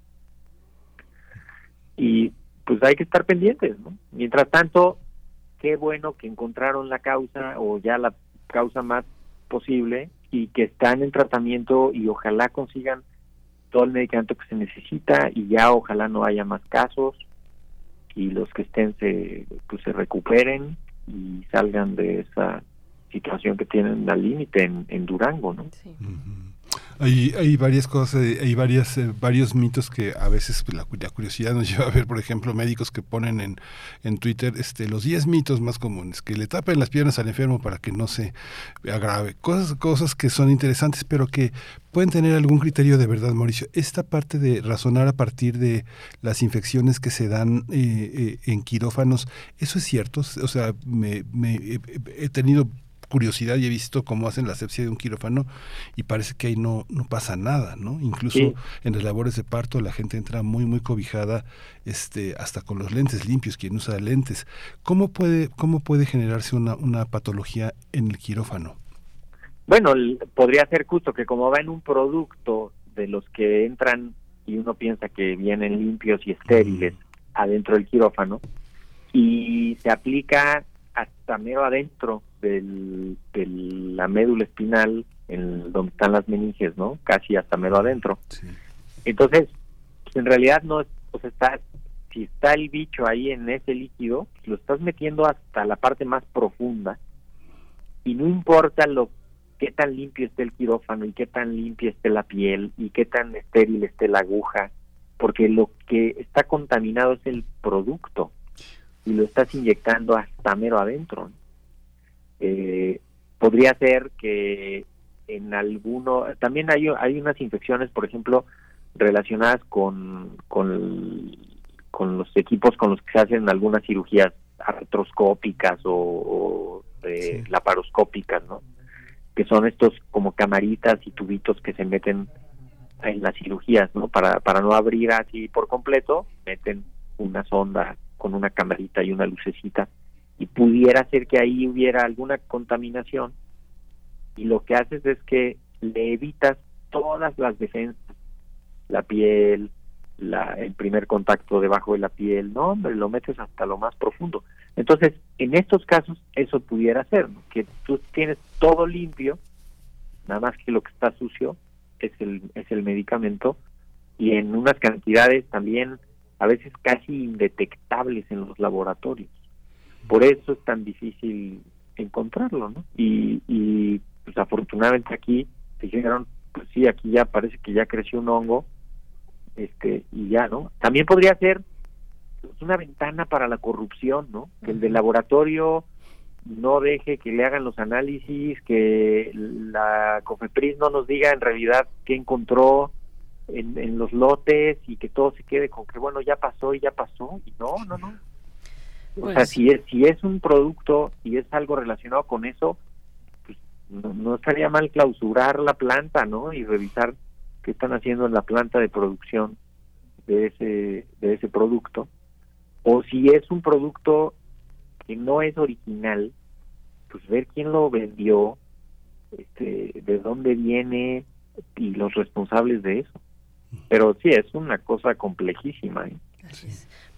Y pues hay que estar pendientes, ¿no? Mientras tanto, qué bueno que encontraron la causa o ya la causa más posible y que están en tratamiento y ojalá consigan todo el medicamento que se necesita y ya ojalá no haya más casos y los que estén se pues se recuperen y salgan de esa situación que tienen al límite en, en Durango, ¿no? Hay, hay varias cosas, eh, hay varias, eh, varios mitos que a veces pues, la, la curiosidad nos lleva a ver, por ejemplo, médicos que ponen en, en Twitter este, los 10 mitos más comunes, que le tapen las piernas al enfermo para que no se agrave. Cosas, cosas que son interesantes, pero que pueden tener algún criterio de verdad, Mauricio. Esta parte de razonar a partir de las infecciones que se dan eh, eh, en quirófanos, ¿eso es cierto? O sea, me, he tenido curiosidad y he visto cómo hacen la asepsia de un quirófano y parece que ahí no, no pasa nada, ¿no? Incluso Sí. en las labores de parto la gente entra muy, muy cobijada, este, hasta con los lentes limpios, quien usa lentes. ¿Cómo puede, cómo puede generarse una, una patología en el quirófano? Bueno, podría ser justo que como va en un producto de los que entran y uno piensa que vienen limpios y estériles adentro del quirófano y se aplica hasta mero adentro del, de la médula espinal, en donde están las meninges, ¿no? Casi hasta mero adentro. Entonces, pues, en realidad no es, está, si está el bicho ahí en ese líquido, pues, lo estás metiendo hasta la parte más profunda y no importa lo qué tan limpio esté el quirófano y qué tan limpia esté la piel y qué tan estéril esté la aguja, porque lo que está contaminado es el producto y lo estás inyectando hasta mero adentro. Eh, podría ser que en alguno, también hay, hay unas infecciones, por ejemplo, relacionadas con, con, con los equipos con los que se hacen algunas cirugías artroscópicas o, o, eh, laparoscópicas, ¿no? Que son estos como camaritas y tubitos que se meten en las cirugías, ¿no? Para, para no abrir así por completo, meten una sonda con una camarita y una lucecita y pudiera ser que ahí hubiera alguna contaminación y lo que haces es que le evitas todas las defensas, la piel, la, el primer contacto debajo de la piel, no, hombre, lo metes hasta lo más profundo. Entonces, en estos casos, eso pudiera ser, que tú tienes todo limpio, nada más que lo que está sucio es el, es el medicamento, y en unas cantidades también a veces casi indetectables en los laboratorios. Por eso es tan difícil encontrarlo, ¿no? Y, y pues afortunadamente aquí dijeron, pues sí, aquí ya parece que ya creció un hongo, este, y ya, ¿no? También podría ser pues, una ventana para la corrupción, ¿no? Que el del laboratorio no deje que le hagan los análisis, que la COFEPRIS no nos diga en realidad qué encontró en, en los lotes y que todo se quede con que, bueno, ya pasó y ya pasó, y no, no, no. O sea, Pues- si es, si es un producto y es algo relacionado con eso, pues no, no estaría mal clausurar la planta, ¿no? Y revisar qué están haciendo en la planta de producción de ese, de ese producto. O si es un producto que no es original, pues ver quién lo vendió, este, de dónde viene y los responsables de eso. Pero sí, es una cosa complejísima. ¿eh?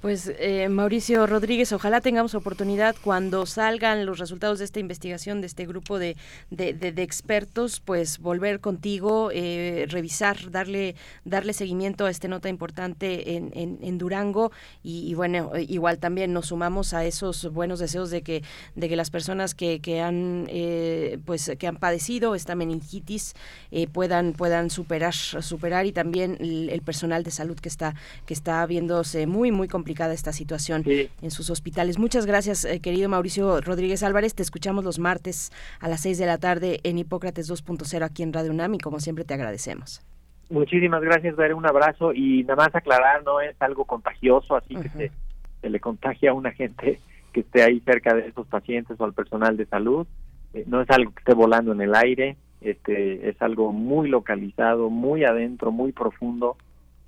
Pues eh, Mauricio Rodríguez, ojalá tengamos oportunidad cuando salgan los resultados de esta investigación, de este grupo de, de, de- expertos, pues volver contigo, eh, revisar, darle, darle seguimiento a esta nota importante en, en, Durango. Y, bueno, igual también nos sumamos a esos buenos deseos de que, de que las personas que, que han eh, pues que han padecido esta meningitis eh, puedan, puedan superar, superar y también el, el personal de salud que está, que está viéndose muy, muy complicada esta situación en sus hospitales. Muchas gracias, eh, querido Mauricio Rodríguez Álvarez. Te escuchamos los martes a las 6 de la tarde en Hipócrates 2.0 aquí en Radio UNAM y como siempre te agradecemos. Muchísimas gracias, Ver, un abrazo y nada más aclarar, no es algo contagioso, así que se, se le contagia a una gente que esté ahí cerca de esos pacientes o al personal de salud, Eh, no es algo que esté volando en el aire, este es algo muy localizado, muy adentro, muy profundo.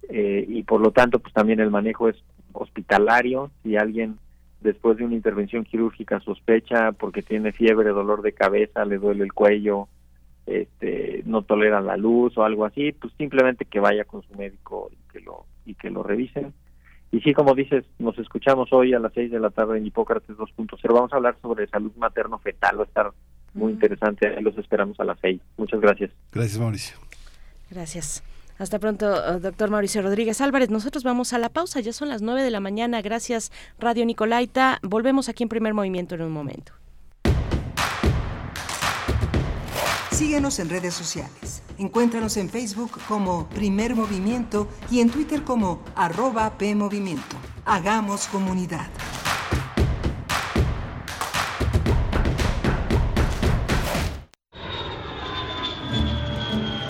Eh, y por lo tanto pues también el manejo es hospitalario, si alguien después de una intervención quirúrgica sospecha porque tiene fiebre, dolor de cabeza, le duele el cuello, este, no tolera la luz o algo así, pues simplemente que vaya con su médico y que lo y que lo revisen. Y sí, como dices, nos escuchamos hoy a las 6 de la tarde en Hipócrates 2.0. Vamos a hablar sobre salud materno-fetal, va a estar muy interesante. Ahí los esperamos a las 6. Muchas gracias. Gracias, Mauricio. Gracias. Hasta pronto, eh, doctor Mauricio Rodríguez Álvarez. Nosotros vamos a la pausa, ya son las 9 de la mañana. Gracias, Radio Nicolaita. Volvemos aquí en primer movimiento en un momento. Síguenos en redes sociales. Encuéntranos en Facebook como Primer Movimiento y en Twitter como arroba PMovimiento. Hagamos comunidad.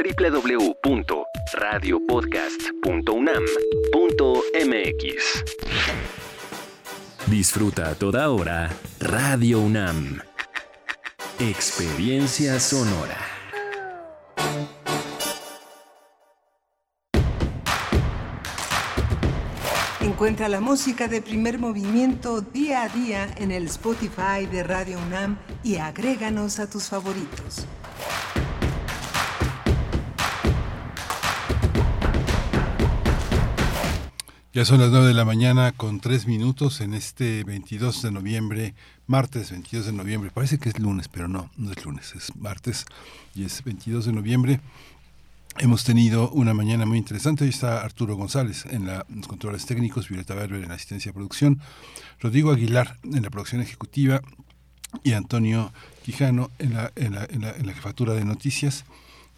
www.radiopodcast.unam.mx. Disfruta a toda hora Radio UNAM. Experiencia sonora. Encuentra la música de primer movimiento día a día en el Spotify de Radio UNAM y agréganos a tus favoritos. Ya son las 9 de la mañana con 3 minutos en este 22 de noviembre, martes 22 de noviembre. Parece que es lunes, pero no, no es lunes, es martes y es 22 de noviembre. Hemos tenido una mañana muy interesante. Hoy está Arturo González en la, los controles técnicos, Violeta Berber en la asistencia de producción, Rodrigo Aguilar en la producción ejecutiva y Antonio Quijano en la, en la, en la, jefatura de noticias.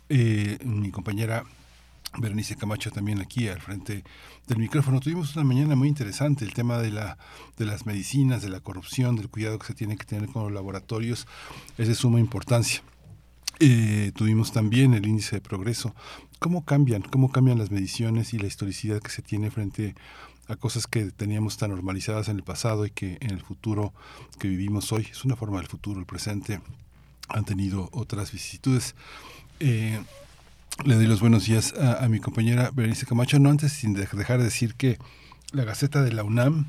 Eh, mi compañera Berenice Camacho también aquí al frente del micrófono. Tuvimos una mañana muy interesante, el tema de, la, de las medicinas, de la corrupción, del cuidado que se tiene que tener con los laboratorios es de suma importancia. Eh, tuvimos también el índice de progreso. ¿Cómo cambian? ¿Cómo cambian las mediciones y la historicidad que se tiene frente a cosas que teníamos tan normalizadas en el pasado y que en el futuro que vivimos hoy, es una forma del futuro, el presente, han tenido otras vicisitudes. Eh, le doy los buenos días a, mi compañera Berenice Camacho, no antes sin dejar de decir que la Gaceta de la UNAM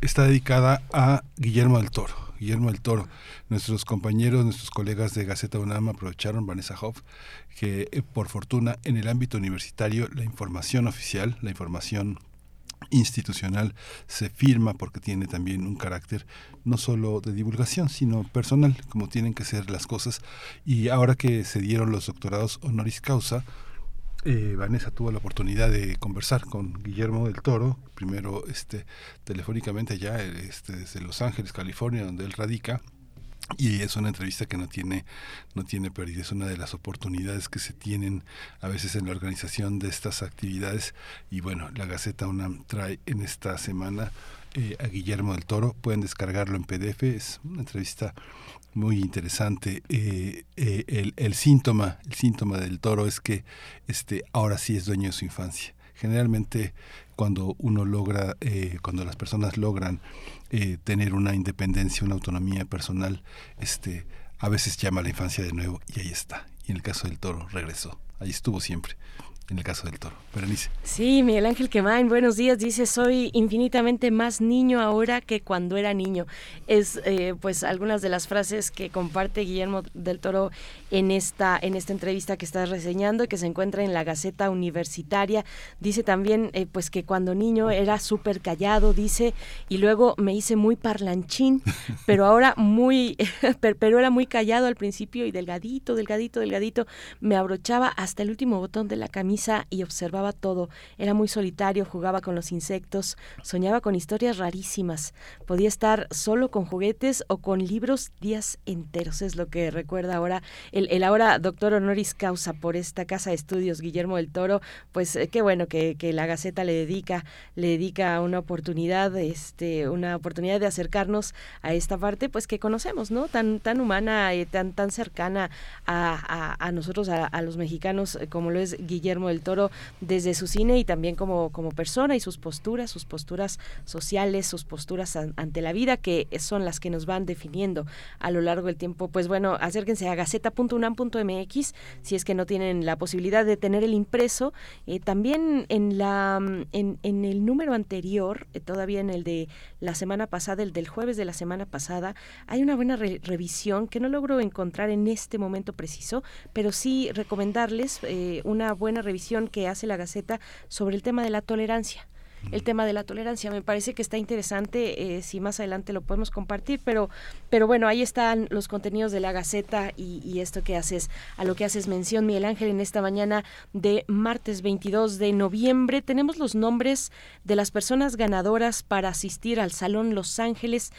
está dedicada a Guillermo del Toro. Guillermo del Toro. Nuestros compañeros, nuestros colegas de Gaceta UNAM aprovecharon, Vanessa Hoff, que eh, por fortuna en el ámbito universitario la información oficial, la información institucional se firma porque tiene también un carácter no solo de divulgación, sino personal, como tienen que ser las cosas. Y ahora que se dieron los doctorados honoris causa, eh, Vanessa tuvo la oportunidad de conversar con Guillermo del Toro, primero este, telefónicamente allá este, desde Los Ángeles, California, donde él radica, y es una entrevista que no tiene no tiene pérdida es una de las oportunidades que se tienen a veces en la organización de estas actividades. Y bueno la Gaceta UNAM trae en esta semana eh, a Guillermo del Toro. Pueden descargarlo en PDF es una entrevista muy interesante. Eh, eh, el, el síntoma el síntoma del Toro es que este ahora sí es dueño de su infancia. Generalmente cuando uno logra eh, cuando las personas logran eh, tener una independencia, una autonomía personal, este, a veces llama a la infancia de nuevo y ahí está. Y en el caso del toro regresó, ahí estuvo siempre en el caso del toro. Berenice. Sí, Miguel Ángel Quemain, buenos días. Dice, soy infinitamente más niño ahora que cuando era niño. Es eh, pues algunas de las frases que comparte Guillermo del Toro en esta, en esta entrevista que estás reseñando y que se encuentra en la Gaceta Universitaria. Dice también eh, pues que cuando niño era súper callado, dice, y luego me hice muy parlanchín, pero ahora muy, pero era muy callado al principio y delgadito, delgadito, delgadito. Me abrochaba hasta el último botón de la camisa y observaba todo. Era muy solitario, jugaba con los insectos, soñaba con historias rarísimas. Podía estar solo con juguetes o con libros días enteros. Es lo que recuerda ahora el, el ahora doctor honoris causa por esta casa de estudios, Guillermo del Toro. Pues eh, qué bueno que, que, la Gaceta le dedica, le dedica una oportunidad, este, una oportunidad de acercarnos a esta parte, pues que conocemos, ¿no? Tan, tan humana, eh, tan, tan cercana a, a, a nosotros, a, a los mexicanos, eh, como lo es Guillermo del Toro desde su cine y también como, como persona y sus posturas, sus posturas sociales, sus posturas an, ante la vida, que son las que nos van definiendo a lo largo del tiempo. Pues bueno, acérquense a gaceta.unam.mx si es que no tienen la posibilidad de tener el impreso. Eh, también en, la, en, en, el número anterior, eh, todavía en el de la semana pasada, el del jueves de la semana pasada, hay una buena re revisión que no logro encontrar en este momento preciso, pero sí recomendarles eh, una buena revisión que hace la Gaceta sobre el tema de la tolerancia el tema de la tolerancia. Me parece que está interesante, eh, si más adelante lo podemos compartir, pero, pero bueno, ahí están los contenidos de la Gaceta y, y, esto que haces, a lo que haces mención, Miguel Ángel, en esta mañana de martes 22 de noviembre. Tenemos los nombres de las personas ganadoras para asistir al Salón Los Ángeles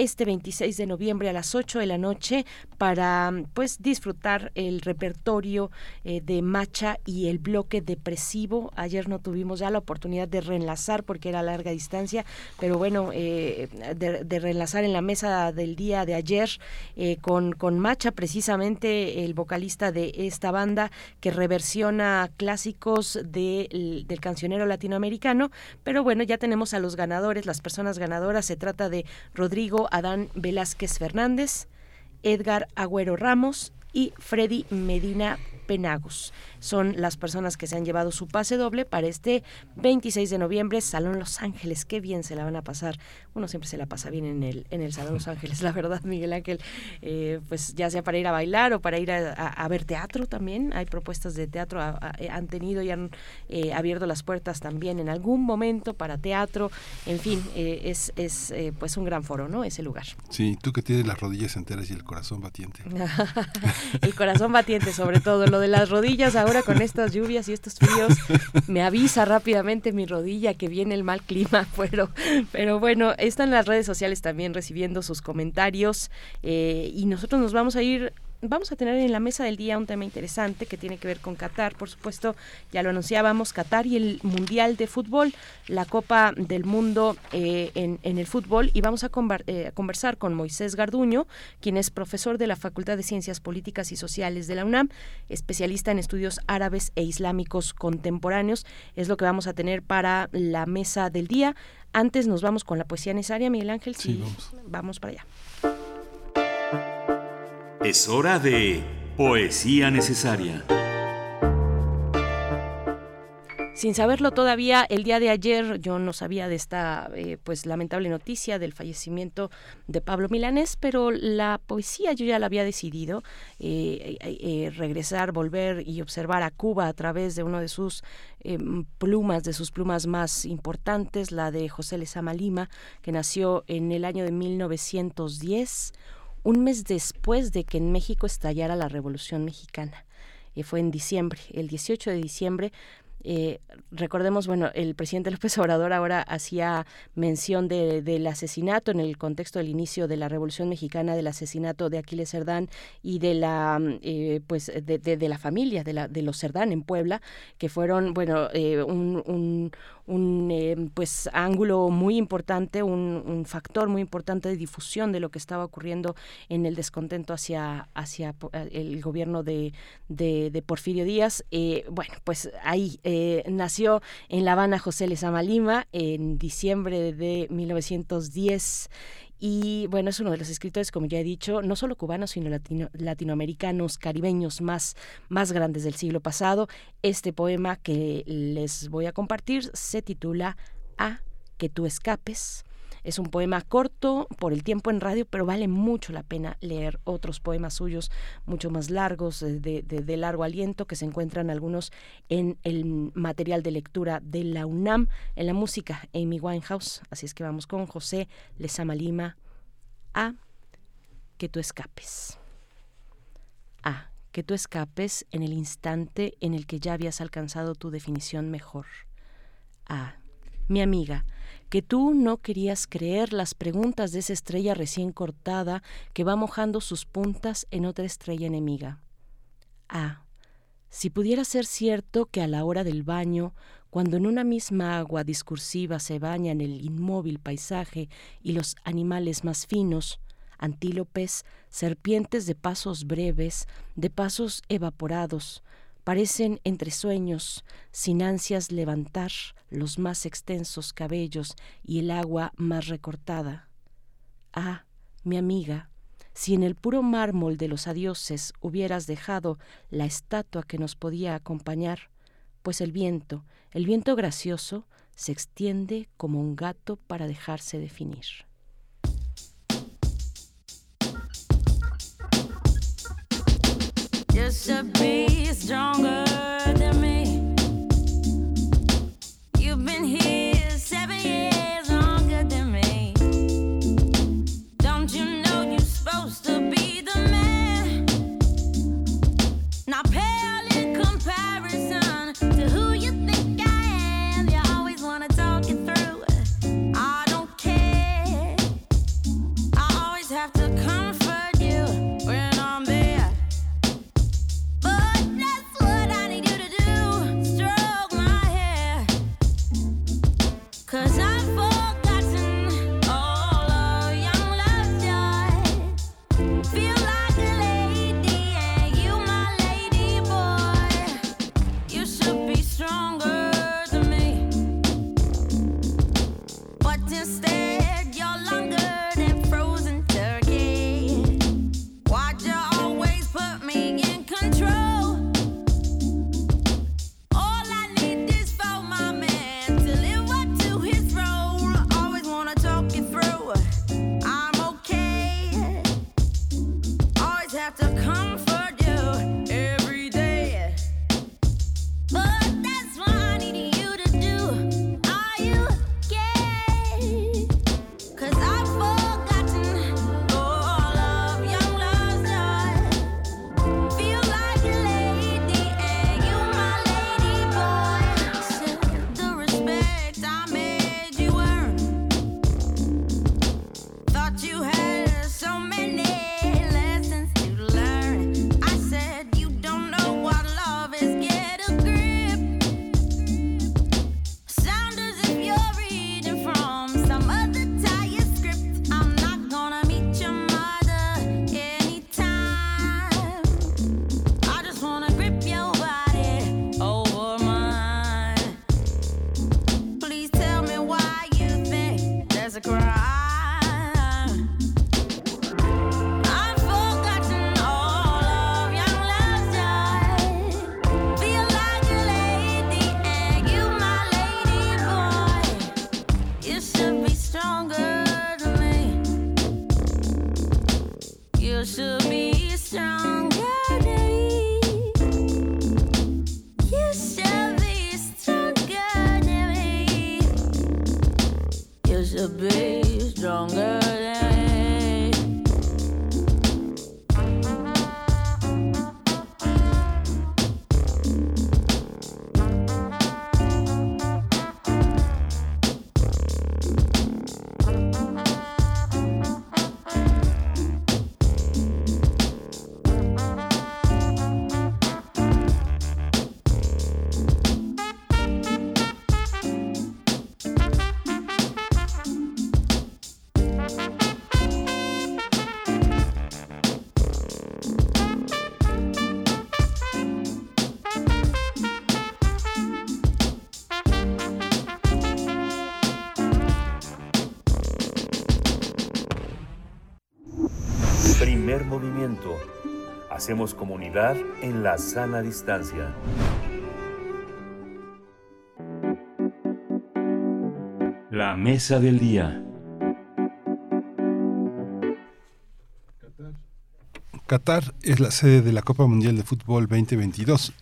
este 26 de noviembre a las 8 de la noche para pues disfrutar el repertorio eh, de Macha y el bloque depresivo. Ayer no tuvimos ya la oportunidad de reenlazar porque era larga distancia, pero bueno, eh, de, reenlazar en la mesa del día de ayer eh, con, con Macha, precisamente el vocalista de esta banda que reversiona clásicos del cancionero latinoamericano, pero bueno, ya tenemos a los ganadores, las personas ganadoras, se trata de Rodrigo Adán Velázquez Fernández, Edgar Agüero Ramos y Freddy Medina Penagos son las personas que se han llevado su pase doble para este 26 de noviembre, Salón Los Ángeles. Qué bien se la van a pasar. Uno siempre se la pasa bien en el, en el Salón Los Ángeles, la verdad, Miguel Ángel. Eh, pues ya sea para ir a bailar o para ir a, ver teatro también. Hay propuestas de teatro, han tenido y han eh, abierto las puertas también en algún momento para teatro. En fin, eh, es, es pues un gran foro, ¿no? Ese lugar. Sí, tú que tienes las rodillas enteras y el corazón batiente. el corazón batiente, sobre todo. Lo de las rodillas ahora ahora con estas lluvias y estos fríos me avisa rápidamente mi rodilla que viene el mal clima, pero, pero bueno, están las redes sociales también recibiendo sus comentarios eh, y nosotros nos vamos a ir vamos a tener en la mesa del día un tema interesante que tiene que ver con Qatar, por supuesto, ya lo anunciábamos, Qatar y el Mundial de Fútbol, la Copa del Mundo eh, en, el fútbol, y vamos eh, a, conversar con Moisés Garduño, quien es profesor de la Facultad de Ciencias Políticas y Sociales de la UNAM, especialista en estudios árabes e islámicos contemporáneos, es lo que vamos a tener para la mesa del día. Antes nos vamos con la poesía necesaria, Miguel Ángel. Sí, vamos. vamos para allá. Es hora de Poesía Necesaria. Sin saberlo todavía, el día de ayer yo no sabía de esta eh, pues lamentable noticia del fallecimiento de Pablo Milanés, pero la poesía yo ya la había decidido eh, eh, regresar, volver y observar a Cuba a través de uno de sus plumas, de sus plumas más importantes, la de José Lezama Lima, que nació en el año de 1910 un mes después de que en México estallara la Revolución Mexicana. y fue en diciembre, el 18 de diciembre, eh, recordemos, bueno, el presidente López Obrador ahora hacía mención de, del asesinato en el contexto del inicio de la Revolución Mexicana, del asesinato de Aquiles Cerdán y de la, eh, pues, de, de, la familia de, la, de los Cerdán en Puebla, que fueron, bueno, eh, un, un, un pues ángulo muy importante, un, un, factor muy importante de difusión de lo que estaba ocurriendo en el descontento hacia, hacia el gobierno de, de, Porfirio Díaz. bueno, pues ahí eh, nació en La Habana José Lezama Lima en diciembre de 1910 y bueno, es uno de los escritores, como ya he dicho, no solo cubanos, sino latinoamericanos, caribeños más, más grandes del siglo pasado. Este poema que les voy a compartir se titula A que tú escapes. Es un poema corto por el tiempo en radio, pero vale mucho la pena leer otros poemas suyos mucho más largos, de, largo aliento, que se encuentran algunos en el material de lectura de la UNAM, en la música Amy Winehouse. Así es que vamos con José Lezama Lima a que tú escapes. A que tú escapes en el instante en el que ya habías alcanzado tu definición mejor. A mi amiga, que tú no querías creer las preguntas de esa estrella recién cortada que va mojando sus puntas en otra estrella enemiga. Ah, si pudiera ser cierto que a la hora del baño, cuando en una misma agua discursiva se bañan el inmóvil paisaje y los animales más finos, antílopes, serpientes de pasos breves, de pasos evaporados, parecen entre sueños, sin ansias levantar los más extensos cabellos y el agua más recortada. Ah, mi amiga, si en el puro mármol de los adioses hubieras dejado la estatua que nos podía acompañar, pues el viento, el viento gracioso, se extiende como un gato para dejarse definir. Just to be stronger than me. You've been here seven years Hacemos comunidad en la sana distancia. La mesa del día. Qatar es la sede de la Copa Mundial de Fútbol 2022.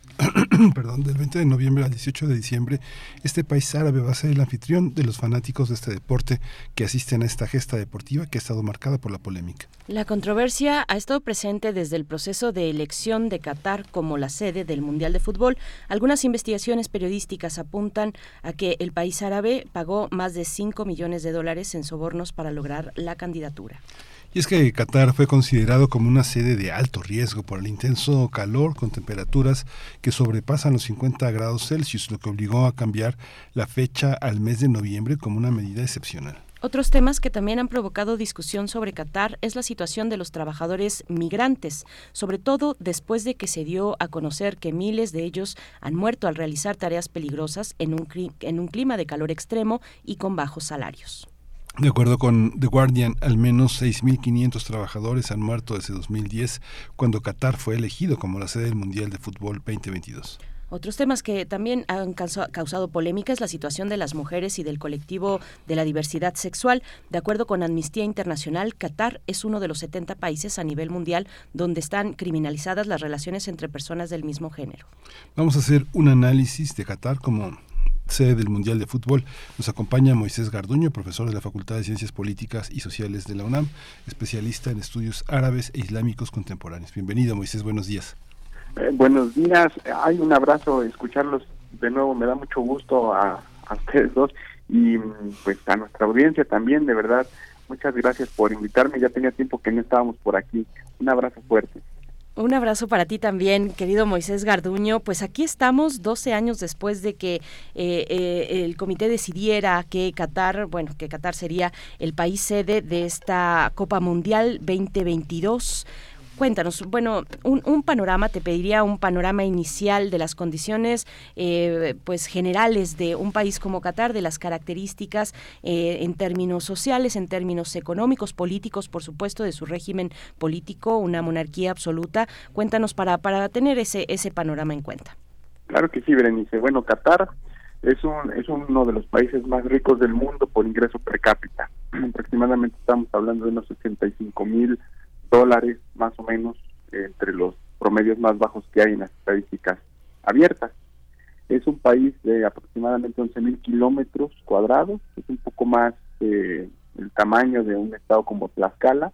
Perdón, del 20 de noviembre al 18 de diciembre, este país árabe va a ser el anfitrión de los fanáticos de este deporte que asisten a esta gesta deportiva que ha estado marcada por la polémica. La controversia ha estado presente desde el proceso de elección de Qatar como la sede del Mundial de Fútbol. Algunas investigaciones periodísticas apuntan a que el país árabe pagó más de 5 millones de dólares en sobornos para lograr la candidatura. Y es que Qatar fue considerado como una sede de alto riesgo por el intenso calor con temperaturas que sobrepasan los 50 grados Celsius, lo que obligó a cambiar la fecha al mes de noviembre como una medida excepcional. Otros temas que también han provocado discusión sobre Qatar es la situación de los trabajadores migrantes, sobre todo después de que se dio a conocer que miles de ellos han muerto al realizar tareas peligrosas en un, en un clima de calor extremo y con bajos salarios. De acuerdo con The Guardian, al menos 6.500 trabajadores han muerto desde 2010, cuando Qatar fue elegido como la sede del Mundial de Fútbol 2022. Otros temas que también han causado polémica es la situación de las mujeres y del colectivo de la diversidad sexual. De acuerdo con Amnistía Internacional, Qatar es uno de los 70 países a nivel mundial donde están criminalizadas las relaciones entre personas del mismo género. Vamos a hacer un análisis de Qatar como sede del Mundial de Fútbol. Nos acompaña Moisés Garduño, profesor de la Facultad de Ciencias Políticas y Sociales de la UNAM, especialista en estudios árabes e islámicos contemporáneos. Bienvenido, Moisés, buenos días. Eh, buenos días, hay un abrazo, escucharlos de nuevo me da mucho gusto a, a ustedes dos y pues a nuestra audiencia también, de verdad, muchas gracias por invitarme, ya tenía tiempo que no estábamos por aquí, un abrazo fuerte. Un abrazo para ti también, querido Moisés Garduño. Pues aquí estamos 12 años después de que eh, eh, el comité decidiera que Qatar, bueno, que Qatar sería el país sede de esta Copa Mundial 2022. Cuéntanos, bueno, un, panorama, te pediría un panorama inicial de las condiciones eh, pues generales de un país como Qatar, de las características eh, en términos sociales, en términos económicos, políticos, por supuesto, de su régimen político, una monarquía absoluta. Cuéntanos para, para tener ese, ese panorama en cuenta. Claro que sí, Berenice. Bueno, Qatar es, un, es uno de los países más ricos del mundo por ingreso per cápita. Aproximadamente estamos hablando de unos 85 mil dólares más o menos entre los promedios más bajos que hay en las estadísticas abiertas. Es un país de aproximadamente 11 mil kilómetros cuadrados, es un poco más eh, el tamaño de un estado como Tlaxcala,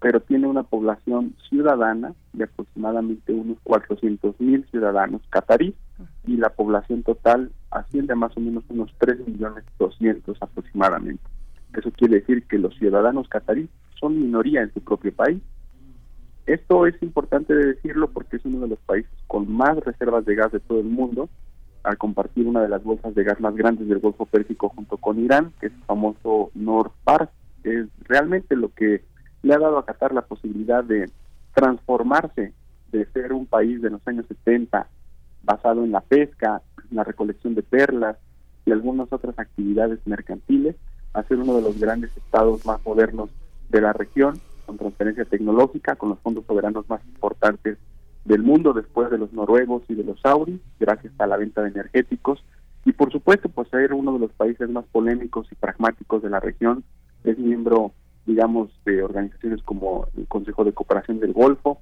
pero tiene una población ciudadana de aproximadamente unos 400 mil ciudadanos catarí y la población total asciende a más o menos unos 3 millones 200 aproximadamente. Eso quiere decir que los ciudadanos catarí son minoría en su propio país. Esto es importante de decirlo porque es uno de los países con más reservas de gas de todo el mundo, al compartir una de las bolsas de gas más grandes del Golfo Pérsico junto con Irán, que es el famoso Nord Pars. Es realmente lo que le ha dado a Qatar la posibilidad de transformarse de ser un país de los años 70 basado en la pesca, la recolección de perlas y algunas otras actividades mercantiles, a ser uno de los grandes estados más modernos de la región, con transferencia tecnológica, con los fondos soberanos más importantes del mundo después de los noruegos y de los sauris, gracias a la venta de energéticos. Y por supuesto, pues ser uno de los países más polémicos y pragmáticos de la región. Es miembro, digamos, de organizaciones como el Consejo de Cooperación del Golfo,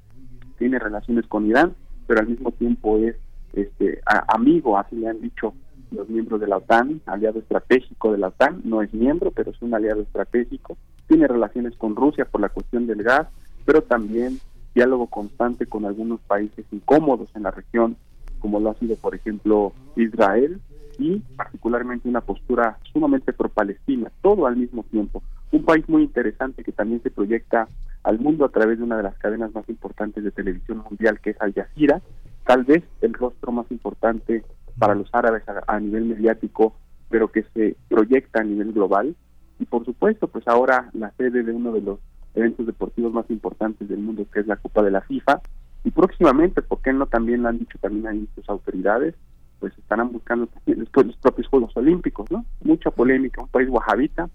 tiene relaciones con Irán, pero al mismo tiempo es este amigo, así le han dicho los miembros de la OTAN, aliado estratégico de la OTAN, no es miembro, pero es un aliado estratégico, tiene relaciones con Rusia por la cuestión del gas, pero también diálogo constante con algunos países incómodos en la región, como lo ha sido, por ejemplo, Israel, y particularmente una postura sumamente pro-palestina, todo al mismo tiempo. Un país muy interesante que también se proyecta al mundo a través de una de las cadenas más importantes de televisión mundial, que es Al Jazeera, tal vez el rostro más importante para los árabes a, nivel mediático, pero que se proyecta a nivel global. Y por supuesto, pues ahora la sede de uno de los eventos deportivos más importantes del mundo, que es la Copa de la FIFA. Y próximamente, ¿por qué no también lo han dicho también ahí sus autoridades? Pues estarán buscando los, propios Juegos Olímpicos, ¿no? Mucha polémica, un país wahabita,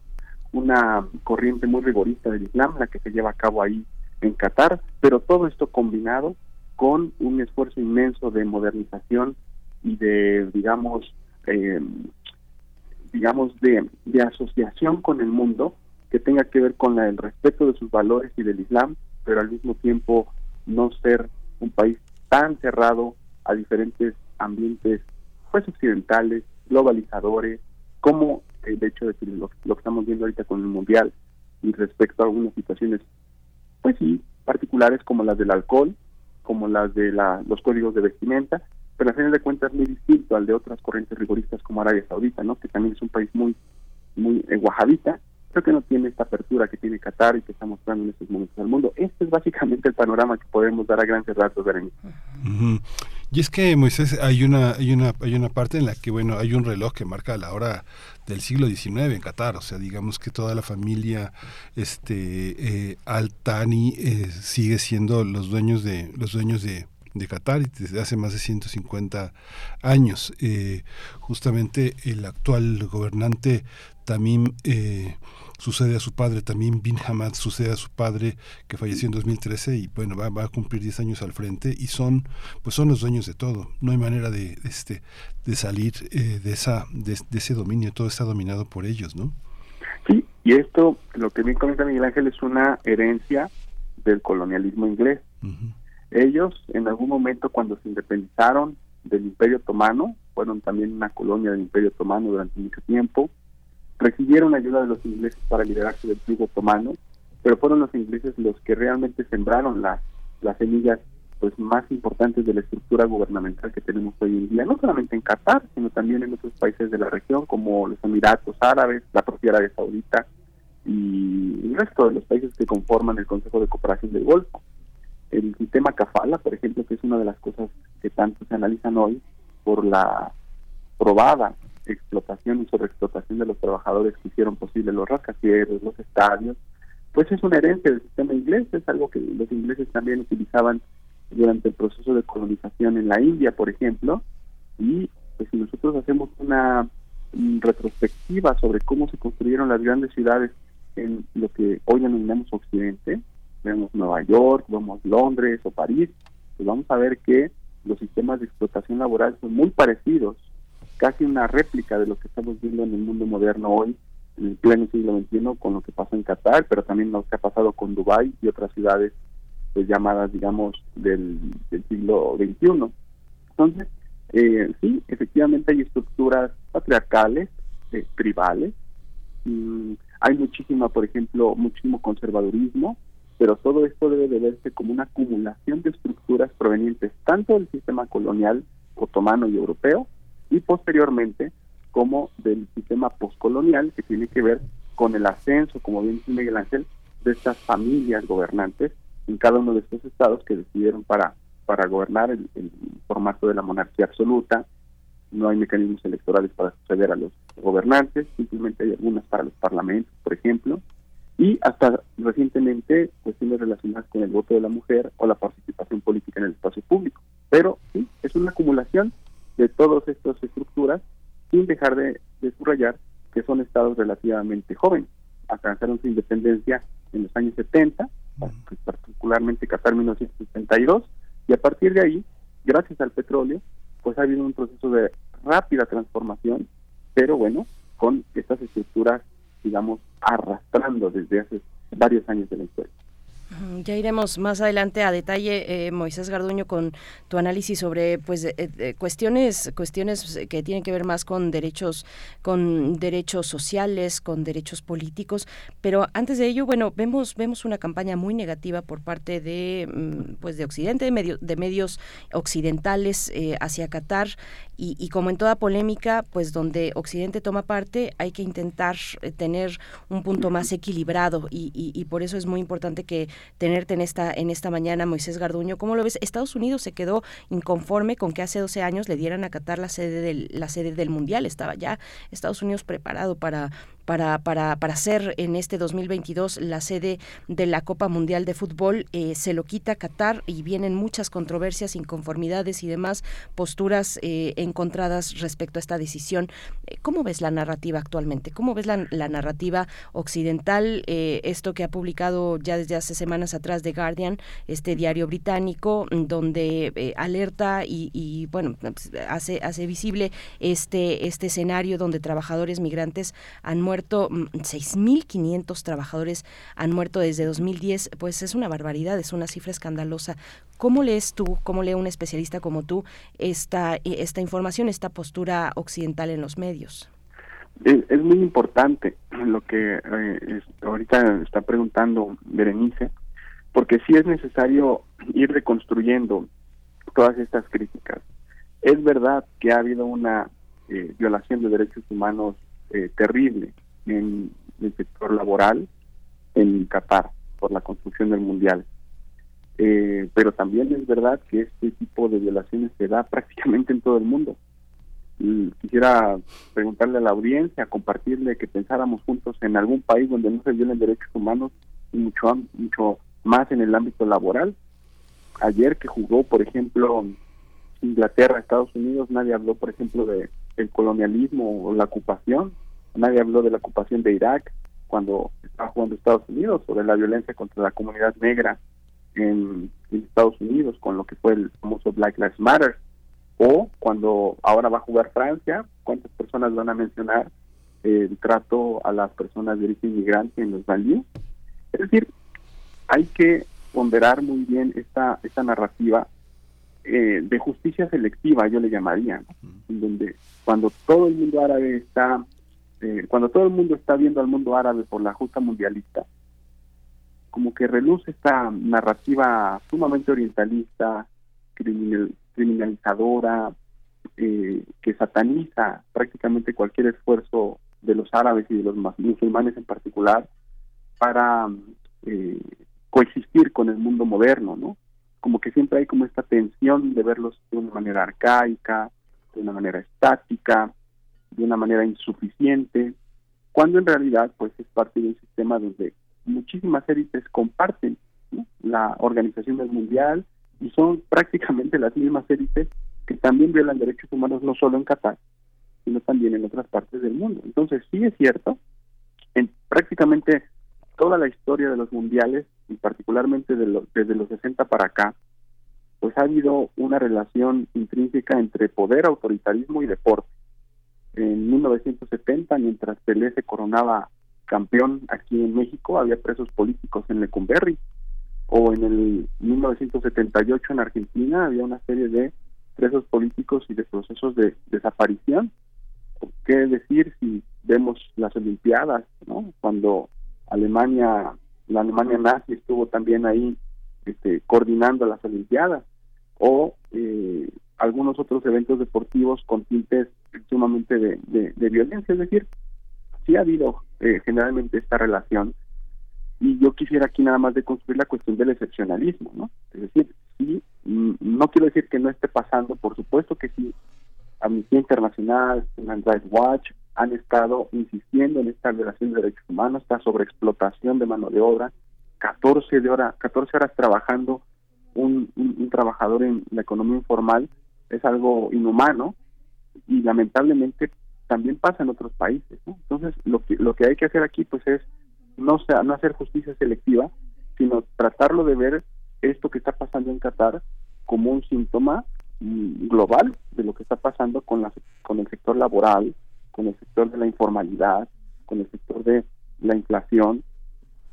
una corriente muy rigorista del Islam, la que se lleva a cabo ahí en Qatar, pero todo esto combinado con un esfuerzo inmenso de modernización y de, digamos, eh, digamos, de, de asociación con el mundo que tenga que ver con el respeto de sus valores y del Islam, pero al mismo tiempo no ser un país tan cerrado a diferentes ambientes pues occidentales, globalizadores, como el hecho de lo, lo que estamos viendo ahorita con el mundial y respecto a algunas situaciones, pues sí, particulares como las del alcohol, como las de la, los códigos de vestimenta, pero a fin de cuentas muy distinto al de otras corrientes rigoristas como Arabia Saudita, ¿no? que también es un país muy muy eh, pero que no tiene esta apertura que tiene Qatar y que está mostrando en estos momentos al mundo. Este es básicamente el panorama que podemos dar a grandes rasgos, Berenice. Y es que, Moisés, hay una, hay, una, hay una parte en la que, bueno, hay un reloj que marca la hora del siglo XIX en Qatar, o sea, digamos que toda la familia este, eh, Al-Thani eh, sigue siendo los dueños de, los dueños de, de Qatar desde hace más de 150 años. Eh, justamente el actual gobernante Tamim eh, sucede a su padre, Tamim bin Hamad sucede a su padre que falleció en 2013 y bueno, va, a cumplir 10 años al frente y son pues son los dueños de todo. No hay manera de, este de salir eh, de esa de, ese dominio, todo está dominado por ellos, ¿no? Sí, y esto, lo que bien comenta Miguel Ángel, es una herencia del colonialismo inglés. Ellos, en algún momento, cuando se independizaron del Imperio Otomano, fueron también una colonia del Imperio Otomano durante mucho tiempo, recibieron ayuda de los ingleses para liberarse del yugo otomano, pero fueron los ingleses los que realmente sembraron las, las semillas pues más importantes de la estructura gubernamental que tenemos hoy en día, no solamente en Qatar, sino también en otros países de la región, como los Emiratos Árabes, la propia Arabia Saudita y el resto de los países que conforman el Consejo de Cooperación del Golfo. El sistema kafala, por ejemplo, que es una de las cosas que tanto se analizan hoy por la probada explotación y sobreexplotación de los trabajadores que hicieron posible los rascacielos, los estadios, pues es una herencia del sistema inglés, es algo que los ingleses también utilizaban durante el proceso de colonización en la India, por ejemplo, y pues si nosotros hacemos una retrospectiva sobre cómo se construyeron las grandes ciudades en lo que hoy denominamos Occidente, vemos Nueva York, vemos Londres o París, pues vamos a ver que los sistemas de explotación laboral son muy parecidos, casi una réplica de lo que estamos viendo en el mundo moderno hoy, en el pleno siglo XXI, con lo que pasó en Qatar, pero también lo que ha pasado con Dubái y otras ciudades pues llamadas, digamos, del, siglo XXI. Entonces, eh, sí, efectivamente hay estructuras patriarcales, eh, tribales, mm, hay muchísima, por ejemplo, muchísimo conservadurismo, pero todo esto debe de verse como una acumulación de estructuras provenientes tanto del sistema colonial otomano y europeo y posteriormente como del sistema postcolonial que tiene que ver con el ascenso, como bien dice Miguel Ángel, de estas familias gobernantes en cada uno de estos estados que decidieron para, para gobernar el, formato de la monarquía absoluta. No hay mecanismos electorales para suceder a los gobernantes, simplemente hay algunas para los parlamentos, por ejemplo, y hasta recientemente cuestiones relacionadas con el voto de la mujer o la participación política en el espacio público. Pero sí, es una acumulación de todas estas estructuras sin dejar de, subrayar que son estados relativamente jóvenes. Alcanzaron su independencia en los años 70, particularmente Qatar 1972, y a partir de ahí, gracias al petróleo, pues ha habido un proceso de rápida transformación, pero bueno, con estas estructuras digamos, arrastrando desde hace varios años de la historia. Ya iremos más adelante a detalle, eh, Moisés Garduño, con tu análisis sobre pues cuestiones cuestiones que tienen que ver más con derechos con derechos sociales, con derechos políticos. Pero antes de ello, bueno, vemos vemos una campaña muy negativa por parte de mm, pues de Occidente, de, de medios occidentales eh, hacia Qatar. Y, como en toda polémica, pues donde Occidente toma parte, hay que intentar eh, tener un punto más equilibrado. Y, y, por eso es muy importante que tenerte en esta en esta mañana, Moisés Garduño. ¿Cómo lo ves? Estados Unidos se quedó inconforme con que hace 12 años le dieran a Qatar la sede del, la sede del Mundial. Estaba ya Estados Unidos preparado para para, para, para ser en este 2022 la sede de la Copa Mundial de Fútbol. Eh, se lo quita Qatar y vienen muchas controversias, inconformidades y demás posturas eh, encontradas respecto a esta decisión. Eh, ¿Cómo ves la narrativa actualmente? ¿Cómo ves la, narrativa occidental? esto que ha publicado ya desde hace semanas atrás The Guardian, este diario británico, donde alerta y, y bueno, pues, hace, hace visible este, este escenario donde trabajadores migrantes han muerto muerto, 6.500 mm, trabajadores han muerto desde 2010, pues es una barbaridad, es una cifra escandalosa. ¿Cómo lees tú, cómo lee un especialista como tú esta, esta información, esta postura occidental en los medios? Es, muy importante lo que eh, ahorita está preguntando Berenice, porque sí es necesario ir reconstruyendo todas estas críticas. Es verdad que ha habido una eh, violación de derechos humanos eh, terrible en el sector laboral en Qatar por la construcción del mundial. Eh, pero también es verdad que este tipo de violaciones se da prácticamente en todo el mundo. Y quisiera preguntarle a la audiencia, compartirle que pensáramos juntos en algún país donde no se violen derechos humanos y mucho, mucho más en el ámbito laboral. Ayer que jugó, por ejemplo, Inglaterra, Estados Unidos, nadie habló, por ejemplo, de el colonialismo o la ocupación Nadie habló de la ocupación de Irak cuando estaba jugando Estados Unidos, sobre la violencia contra la comunidad negra en, Estados Unidos, con lo que fue el famoso Black Lives Matter. O cuando ahora va a jugar Francia, ¿cuántas personas van a mencionar el trato a las personas de origen inmigrante en los banlieues? Es decir, hay que ponderar muy bien esta, esta narrativa eh, de justicia selectiva, yo le llamaría, en donde cuando todo el mundo árabe está eh, cuando todo el mundo está viendo al mundo árabe por la justa mundialista, como que reluce esta narrativa sumamente orientalista, criminalizadora, eh, que sataniza prácticamente cualquier esfuerzo de los árabes y de los musulmanes en particular para eh, coexistir con el mundo moderno, ¿no? como que siempre hay como esta tensión de verlos de una manera arcaica, de una manera estática, de una manera insuficiente, cuando en realidad pues es parte de un sistema donde muchísimas élites comparten la organización del mundial y son prácticamente las mismas élites que también violan derechos humanos no solo en Qatar, sino también en otras partes del mundo. Entonces sí es cierto, en prácticamente toda la historia de los mundiales y particularmente de desde los 60 para acá, pues ha habido una relación intrínseca entre poder, autoritarismo y deporte. En 1970, mientras Pelé se coronaba campeón aquí en México, había presos políticos en Lecumberri. O en el 1978 en Argentina había una serie de presos políticos y de procesos de desaparición. ¿Qué decir si vemos las Olimpiadas, ¿no? Cuando Alemania, la Alemania nazi estuvo también ahí este, coordinando las Olimpiadas, o eh, algunos otros eventos deportivos con tintes sumamente de, violencia, es decir, sí ha habido eh, generalmente esta relación y yo quisiera aquí nada más de construir la cuestión del excepcionalismo, ¿no? Es decir, sí, mm, no quiero decir que no esté pasando, por supuesto que sí, Amnistía Internacional, Human Rights Watch han estado insistiendo en esta violación de derechos humanos, esta sobreexplotación de mano de obra, 14 de hora, 14 horas trabajando un, un, trabajador en la economía informal. Es algo inhumano y lamentablemente también pasa en otros países. Entonces, lo que, lo que hay que hacer aquí pues es no, sea, no hacer justicia selectiva, sino tratarlo de ver esto que está pasando en Qatar como un síntoma global de lo que está pasando con, la, con el sector laboral, con el sector de la informalidad, con el sector de la inflación,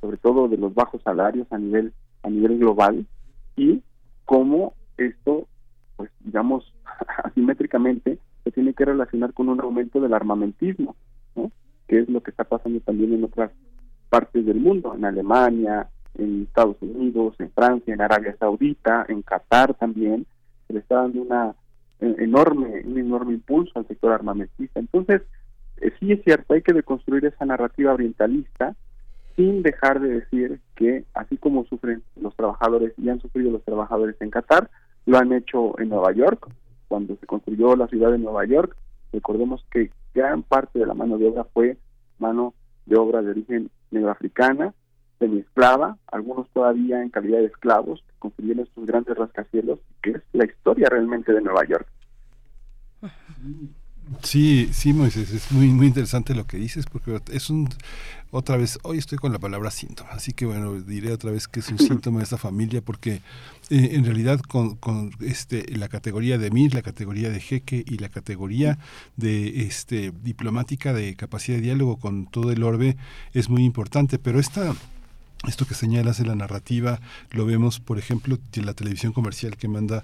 sobre todo de los bajos salarios a nivel a nivel global y cómo esto, pues digamos, asimétricamente se tiene que relacionar con un aumento del armamentismo, ¿no? que es lo que está pasando también en otras partes del mundo, en Alemania, en Estados Unidos, en Francia, en Arabia Saudita, en Qatar también, se le está dando una eh, enorme, un enorme impulso al sector armamentista. Entonces, eh, sí es cierto, hay que deconstruir esa narrativa orientalista sin dejar de decir que así como sufren los trabajadores y han sufrido los trabajadores en Qatar, lo han hecho en Nueva York, cuando se construyó la ciudad de Nueva York, recordemos que gran parte de la mano de obra fue mano de obra de origen negroafricana, semi-esclava, algunos todavía en calidad de esclavos, construyeron estos grandes rascacielos, que es la historia realmente de Nueva York. Sí, sí, Moisés, es muy, muy interesante lo que dices, porque es un, otra vez, hoy estoy con la palabra síntoma, así que bueno, diré otra vez que es un síntoma de esta familia, porque eh, en realidad con, con, este, la categoría de MIR, la categoría de jeque y la categoría de este, diplomática de capacidad de diálogo con todo el orbe es muy importante, pero esta esto que señalas de la narrativa lo vemos, por ejemplo, en la televisión comercial que manda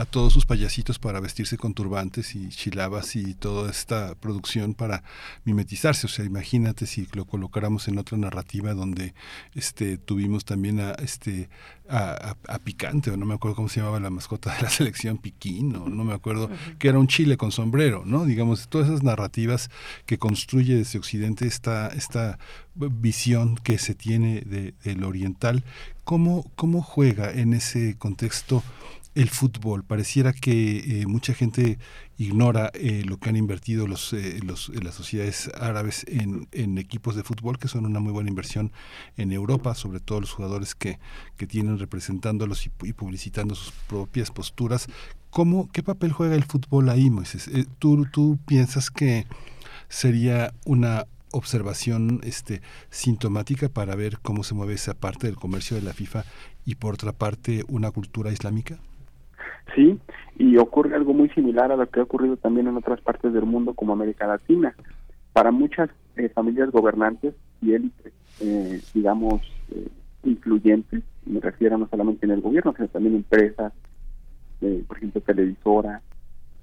a todos sus payasitos para vestirse con turbantes y chilabas y toda esta producción para mimetizarse. O sea, imagínate si lo colocáramos en otra narrativa donde este tuvimos también a este a, Picante, o no me acuerdo cómo se llamaba la mascota de la selección, Piquín, o no me acuerdo, que era un chile con sombrero, ¿no? Digamos, todas esas narrativas que construye desde Occidente esta, esta visión que se tiene de, del oriental, ¿cómo, ¿cómo juega en ese contexto el fútbol. Pareciera que eh, mucha gente ignora eh, lo que han invertido los, eh, los, las sociedades árabes en, en, equipos de fútbol, que son una muy buena inversión en Europa, sobre todo los jugadores que, que tienen representándolos y, publicitando sus propias posturas. ¿Cómo, ¿Qué papel juega el fútbol ahí, Moisés? ¿tú, ¿Tú piensas que sería una observación este, sintomática para ver cómo se mueve esa parte del comercio de la FIFA y por otra parte una cultura islámica? Sí, y ocurre algo muy similar a lo que ha ocurrido también en otras partes del mundo como América Latina. Para muchas eh, familias gobernantes y élites, eh, digamos, eh, influyentes, me refiero no solamente en el gobierno, sino también empresas, por ejemplo, televisora,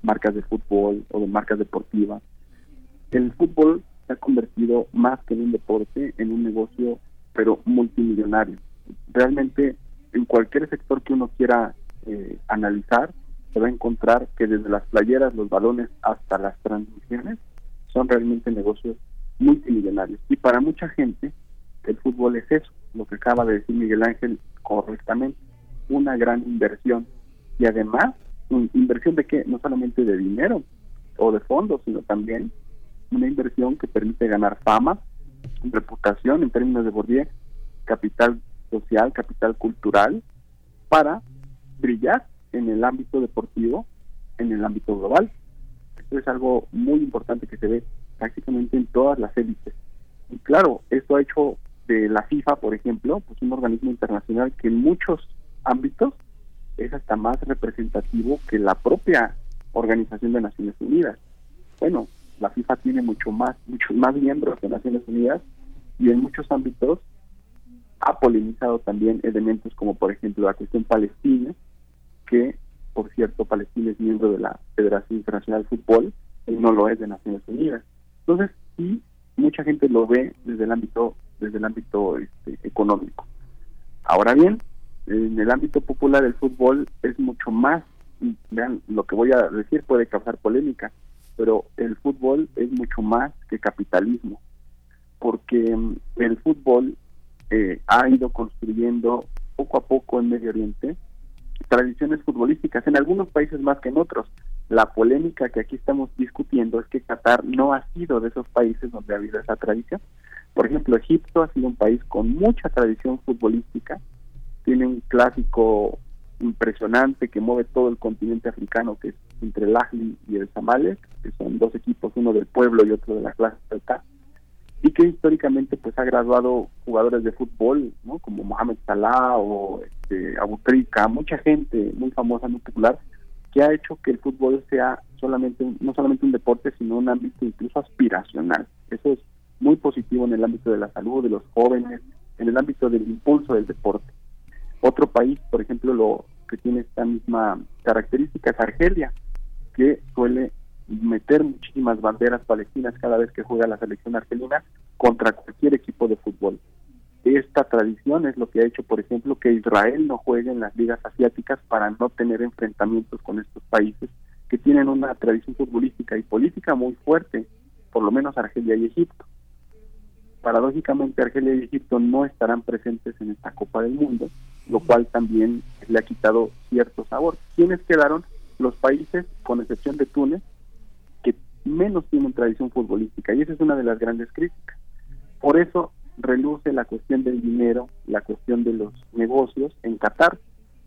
marcas de fútbol o de marcas deportivas. El fútbol se ha convertido más que en un deporte, en un negocio, pero multimillonario. Realmente, en cualquier sector que uno quiera eh, analizar, se va a encontrar que desde las playeras, los balones hasta las transmisiones son realmente negocios multimillonarios. Y para mucha gente el fútbol es eso, lo que acaba de decir Miguel Ángel correctamente. una gran inversión y además inversión de qué no solamente de dinero o de fondos sino también una inversión que permite ganar fama reputación en términos de Bourdieu capital social capital cultural para brillar en el ámbito deportivo en el ámbito global esto es algo muy importante que se ve prácticamente en todas las élites y claro esto ha hecho de la FIFA, por ejemplo, pues un organismo internacional que en muchos ámbitos es hasta más representativo que la propia Organización de Naciones Unidas. Bueno, la FIFA tiene mucho más, muchos más miembros de Naciones Unidas y en muchos ámbitos ha polinizado también elementos como por ejemplo la cuestión palestina, que por cierto Palestina es miembro de la Federación Internacional de Fútbol y no lo es de Naciones Unidas. Entonces, sí, mucha gente lo ve desde el ámbito desde el ámbito este, económico. Ahora bien, en el ámbito popular el fútbol es mucho más, vean, lo que voy a decir puede causar polémica, pero el fútbol es mucho más que capitalismo, porque mm, el fútbol eh, ha ido construyendo poco a poco en Medio Oriente tradiciones futbolísticas, en algunos países más que en otros. La polémica que aquí estamos discutiendo es que Qatar no ha sido de esos países donde ha habido esa tradición. Por ejemplo, Egipto ha sido un país con mucha tradición futbolística, tiene un clásico impresionante que mueve todo el continente africano, que es entre el Ahly y el Zamalek, que son dos equipos, uno del pueblo y otro de la clase alta, y que históricamente pues ha graduado jugadores de fútbol, ¿no? como Mohamed Salah o este, Abu Trika, mucha gente muy famosa, muy popular, que ha hecho que el fútbol sea solamente no solamente un deporte, sino un ámbito incluso aspiracional. Eso es muy positivo en el ámbito de la salud, de los jóvenes, en el ámbito del impulso del deporte. Otro país, por ejemplo, lo que tiene esta misma característica es Argelia, que suele meter muchísimas banderas palestinas cada vez que juega la selección argelina contra cualquier equipo de fútbol. Esta tradición es lo que ha hecho, por ejemplo, que Israel no juegue en las ligas asiáticas para no tener enfrentamientos con estos países que tienen una tradición futbolística y política muy fuerte, por lo menos Argelia y Egipto paradójicamente Argelia y Egipto no estarán presentes en esta Copa del Mundo, lo cual también le ha quitado cierto sabor. ¿Quiénes quedaron? Los países, con excepción de Túnez, menos tienen tradición futbolística, y esa es una de las grandes críticas. Por eso reluce la cuestión del dinero, la cuestión de los negocios en Qatar,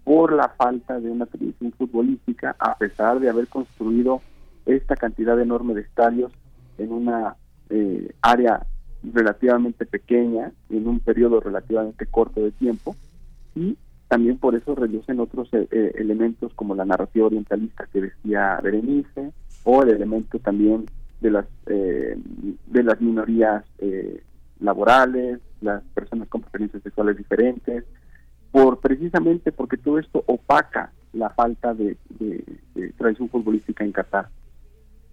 por la falta de una tradición futbolística, a pesar de haber construido esta cantidad enorme de estadios en una eh, área relativamente pequeña en un periodo relativamente corto de tiempo y también por eso reducen otros eh, elementos como la narrativa orientalista que decía Berenice o el elemento también de las eh, de las minorías laborales las personas con preferencias sexuales diferentes por precisamente porque todo esto opaca la falta de, de tradición futbolística en Qatar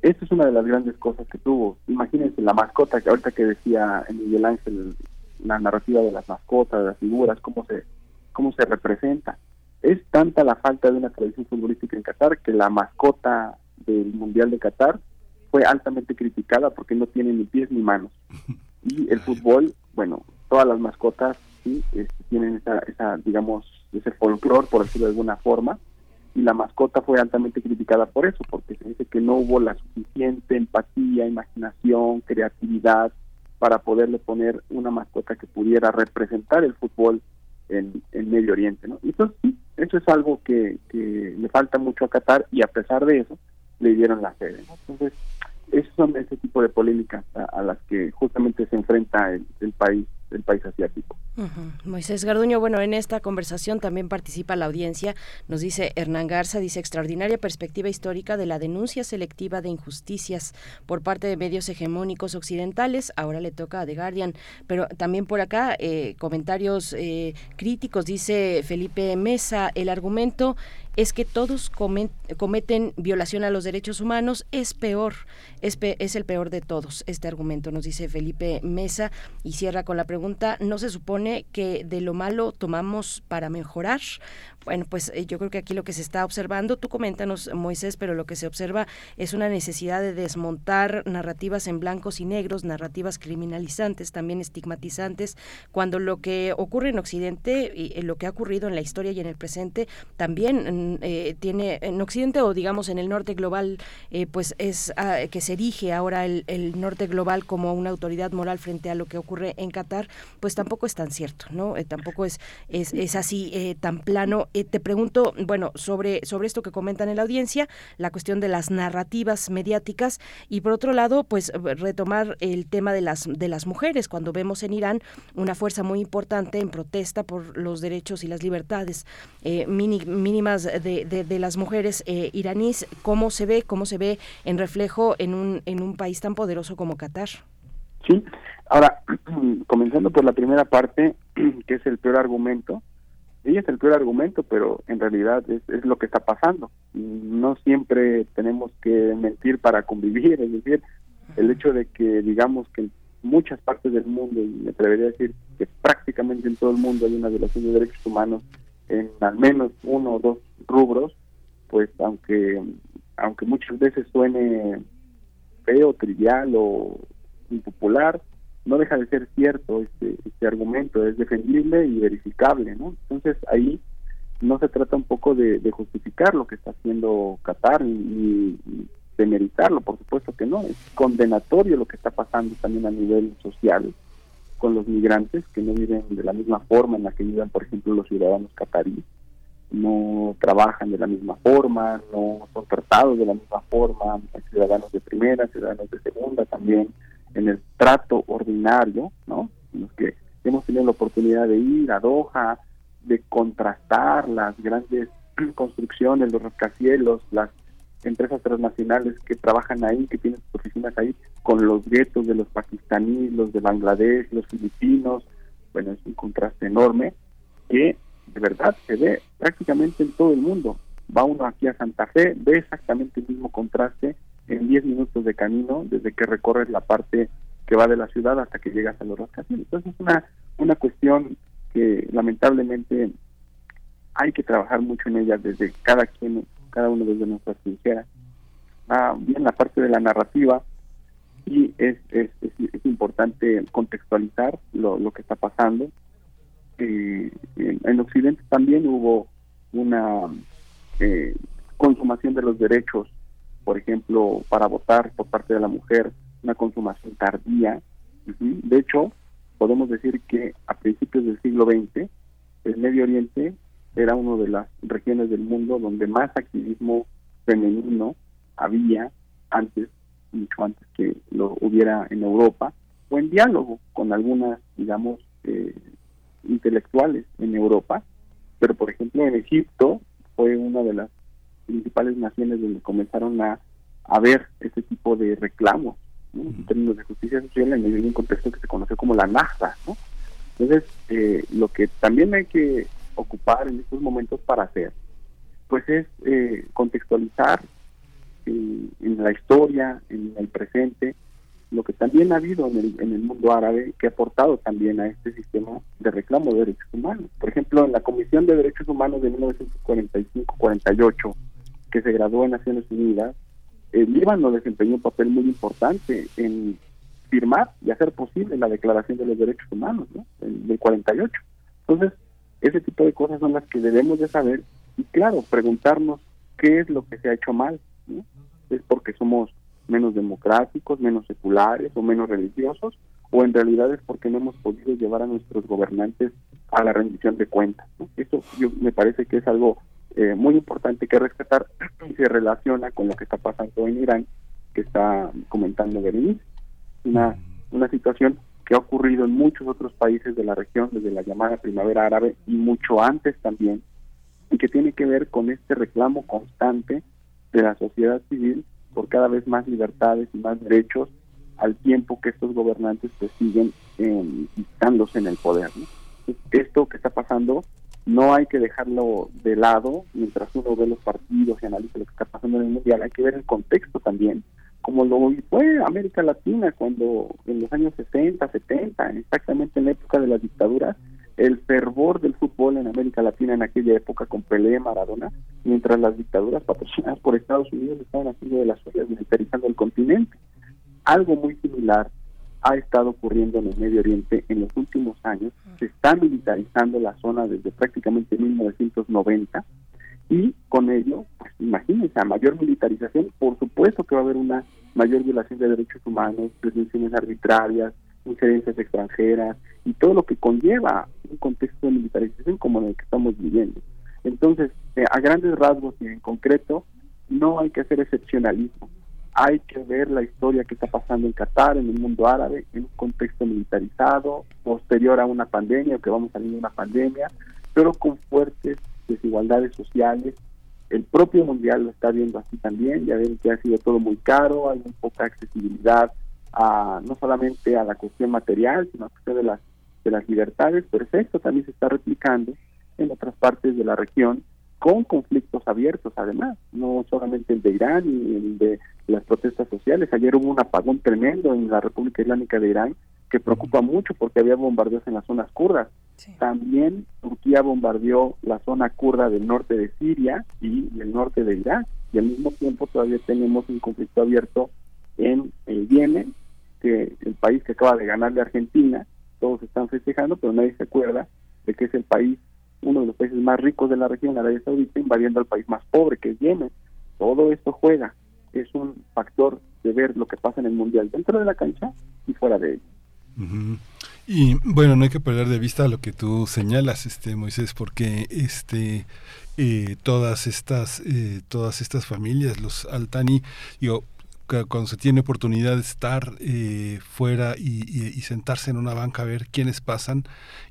esta es una de las grandes cosas que tuvo. Imagínense la mascota que ahorita que decía Miguel Ángel, la narrativa de las mascotas, de las figuras, cómo se, cómo se representa. Es tanta la falta de una tradición futbolística en Qatar que la mascota del Mundial de Qatar fue altamente criticada porque no tiene ni pies ni manos. Y el fútbol, bueno, todas las mascotas sí este, tienen esa, esa, digamos, ese folclore, por decirlo de alguna forma, y la mascota fue altamente criticada por eso, porque se dice que no hubo la suficiente empatía, imaginación, creatividad para poderle poner una mascota que pudiera representar el fútbol en, en Medio Oriente. ¿no? Y eso sí, eso es algo que, que le falta mucho a Qatar y a pesar de eso le dieron la sede. Entonces, esos son ese tipo de polémicas a, las que justamente se enfrenta el país del país asiático. Moisés Garduño, bueno, en esta conversación también participa la audiencia. Nos dice Hernán Garza, dice extraordinaria perspectiva histórica de la denuncia selectiva de injusticias por parte de medios hegemónicos occidentales. Ahora le toca a The Guardian, pero también por acá eh, comentarios eh, críticos. Dice Felipe Mesa, el argumento es que todos cometen violación a los derechos humanos, es peor, es, es, el peor de todos. Este argumento nos dice Felipe Mesa y cierra con la pregunta, ¿no se supone que de lo malo tomamos para mejorar? Bueno, pues eh, yo creo que aquí lo que se está observando, tú coméntanos, Moisés, pero lo que se observa es una necesidad de desmontar narrativas en blancos y negros, narrativas criminalizantes, también estigmatizantes, cuando lo que ocurre en Occidente y lo que ha ocurrido en la historia y en el presente también mm, eh, tiene en Occidente o digamos en el norte global, eh, pues es ah, que se erige ahora el, el, norte global como una autoridad moral frente a lo que ocurre en Qatar, pues tampoco es tan cierto, ¿no? tampoco es, es, es así tan plano eh, te pregunto, bueno, sobre, sobre esto que comentan en la audiencia, la cuestión de las narrativas mediáticas y por otro lado, pues retomar el tema de las, de las mujeres, cuando vemos en Irán una fuerza muy importante en protesta por los derechos y las libertades eh, mínimas de, de, las mujeres eh, iraníes, ¿cómo se ve, cómo se ve en reflejo en un, en un país tan poderoso como Qatar? Sí, ahora, comenzando por la primera parte, que es el peor argumento, sí es el peor argumento, pero en realidad es, es lo que está pasando. No siempre tenemos que mentir para convivir, es decir, el hecho de que digamos que en muchas partes del mundo, y me atrevería a decir que prácticamente en todo el mundo hay una violación de derechos humanos en al menos uno o dos rubros, pues aunque aunque muchas veces suene feo, trivial o impopular, no deja de ser cierto este, este argumento, es defendible y verificable, ¿no? Entonces ahí no se trata un poco de, justificar lo que está haciendo Qatar ni, de meritarlo, por supuesto que no, es condenatorio lo que está pasando también a nivel social con los migrantes que no viven de la misma forma en la que viven, por ejemplo, los ciudadanos cataríes, no trabajan de la misma forma, no son tratados de la misma forma, hay ciudadanos de primera, ciudadanos de segunda también, en el trato ordinario, ¿no? En los que hemos tenido la oportunidad de ir a Doha, de contrastar las grandes construcciones, los rascacielos, las empresas transnacionales que trabajan ahí, que tienen sus oficinas ahí, con los guetos de los pakistaníes, los de Bangladesh, los filipinos. Bueno, es un contraste enorme que de verdad se ve prácticamente en todo el mundo. Va uno aquí a Santa Fe, ve exactamente el mismo contraste en 10 minutos de camino desde que recorres la parte que va de la ciudad hasta que llegas a los rascacielos. Entonces es una, una cuestión que lamentablemente hay que trabajar mucho en ella desde cada quien, cada uno desde nuestras trincheras. Ah, bien la parte de la narrativa y es, es, es, importante contextualizar lo, lo que está pasando. Eh, en, Occidente también hubo una eh, consumación de los derechos por ejemplo, para votar por parte de la mujer, una consumación tardía. De hecho, podemos decir que a principios del siglo XX, el Medio Oriente era una de las regiones del mundo donde más activismo femenino había antes, mucho antes que lo hubiera en Europa, o en diálogo con algunas, digamos, eh, intelectuales en Europa, pero por ejemplo en Egipto fue una de las principales naciones donde comenzaron a, a ver ese tipo de reclamos en términos de justicia social en un contexto que se conoce como la NASA. ¿no? Entonces, eh, lo que también hay que ocupar en estos momentos para hacer, pues es eh, contextualizar en, la historia, en el presente, lo que también ha habido en el, en el mundo árabe que ha aportado también a este sistema de reclamo de derechos humanos. Por ejemplo, en la Comisión de Derechos Humanos de 1945-48, que se graduó en Naciones Unidas, el Líbano desempeñó un papel muy importante en firmar y hacer posible la Declaración de los Derechos Humanos ¿no? del 48. Entonces, ese tipo de cosas son las que debemos de saber y claro, preguntarnos qué es lo que se ha hecho mal. ¿no? ¿Es porque somos menos democráticos, menos seculares o menos religiosos? ¿O en realidad es porque no hemos podido llevar a nuestros gobernantes a la rendición de cuentas? Eso yo, me parece que es algo eh, muy importante que rescatar y se relaciona con lo que está pasando en Irán, que está comentando Berenice. Una, una situación que ha ocurrido en muchos otros países de la región, desde la llamada primavera árabe y mucho antes también, y que tiene que ver con este reclamo constante de la sociedad civil por cada vez más libertades y más derechos al tiempo que estos gobernantes pues siguen eh, en el poder. Esto que está pasando no hay que dejarlo de lado mientras uno ve los partidos y analiza lo que está pasando en el mundial, hay que ver el contexto también, como lo fue América Latina cuando en los años 60, 70, exactamente en la época de las dictaduras, el fervor del fútbol en América Latina en aquella época con Pelé, Maradona, mientras las dictaduras patrocinadas por Estados Unidos estaban haciendo de las suyas militarizando el continente. Algo muy similar ha estado ocurriendo en el Medio Oriente en los últimos años. Se está militarizando la zona desde prácticamente 1990 y con ello, pues imagínense, a mayor militarización, por supuesto que va a haber una mayor violación de derechos humanos, detenciones arbitrarias, injerencias extranjeras y todo lo que conlleva un contexto de militarización como en el que estamos viviendo. Entonces, eh, a grandes rasgos y en concreto, no hay que hacer excepcionalismo. Hay que ver la historia que está pasando en Qatar, en el mundo árabe, en un contexto militarizado, posterior a una pandemia, o que vamos a salir de una pandemia, pero con fuertes desigualdades sociales. El propio mundial lo está viendo así también, ya ven que ha sido todo muy caro, hay muy poca accesibilidad a, no solamente a la cuestión material, sino a la cuestión de las, de las libertades, pero esto también se está replicando en otras partes de la región con conflictos abiertos además, no solamente el de Irán y el de las protestas sociales. Ayer hubo un apagón tremendo en la República Islámica de Irán que preocupa mucho porque había bombardeos en las zonas kurdas. También Turquía bombardeó la zona kurda del norte de Siria y el norte de Irak. Y al mismo tiempo todavía tenemos un conflicto abierto en el Yemen, que el país que acaba de ganarle a Argentina, todos están festejando, pero nadie se acuerda de que es el país, uno de los países más ricos de la región, Arabia Saudita, invadiendo al país más pobre, que es Yemen. Todo esto juega, es un factor de ver lo que pasa en el Mundial dentro de la cancha y fuera de ella. Y bueno, no hay que perder de vista lo que tú señalas, este Moisés, porque este eh, todas estas eh, todas estas familias, los Altani, yo cuando se tiene oportunidad de estar eh, fuera y, sentarse en una banca a ver quiénes pasan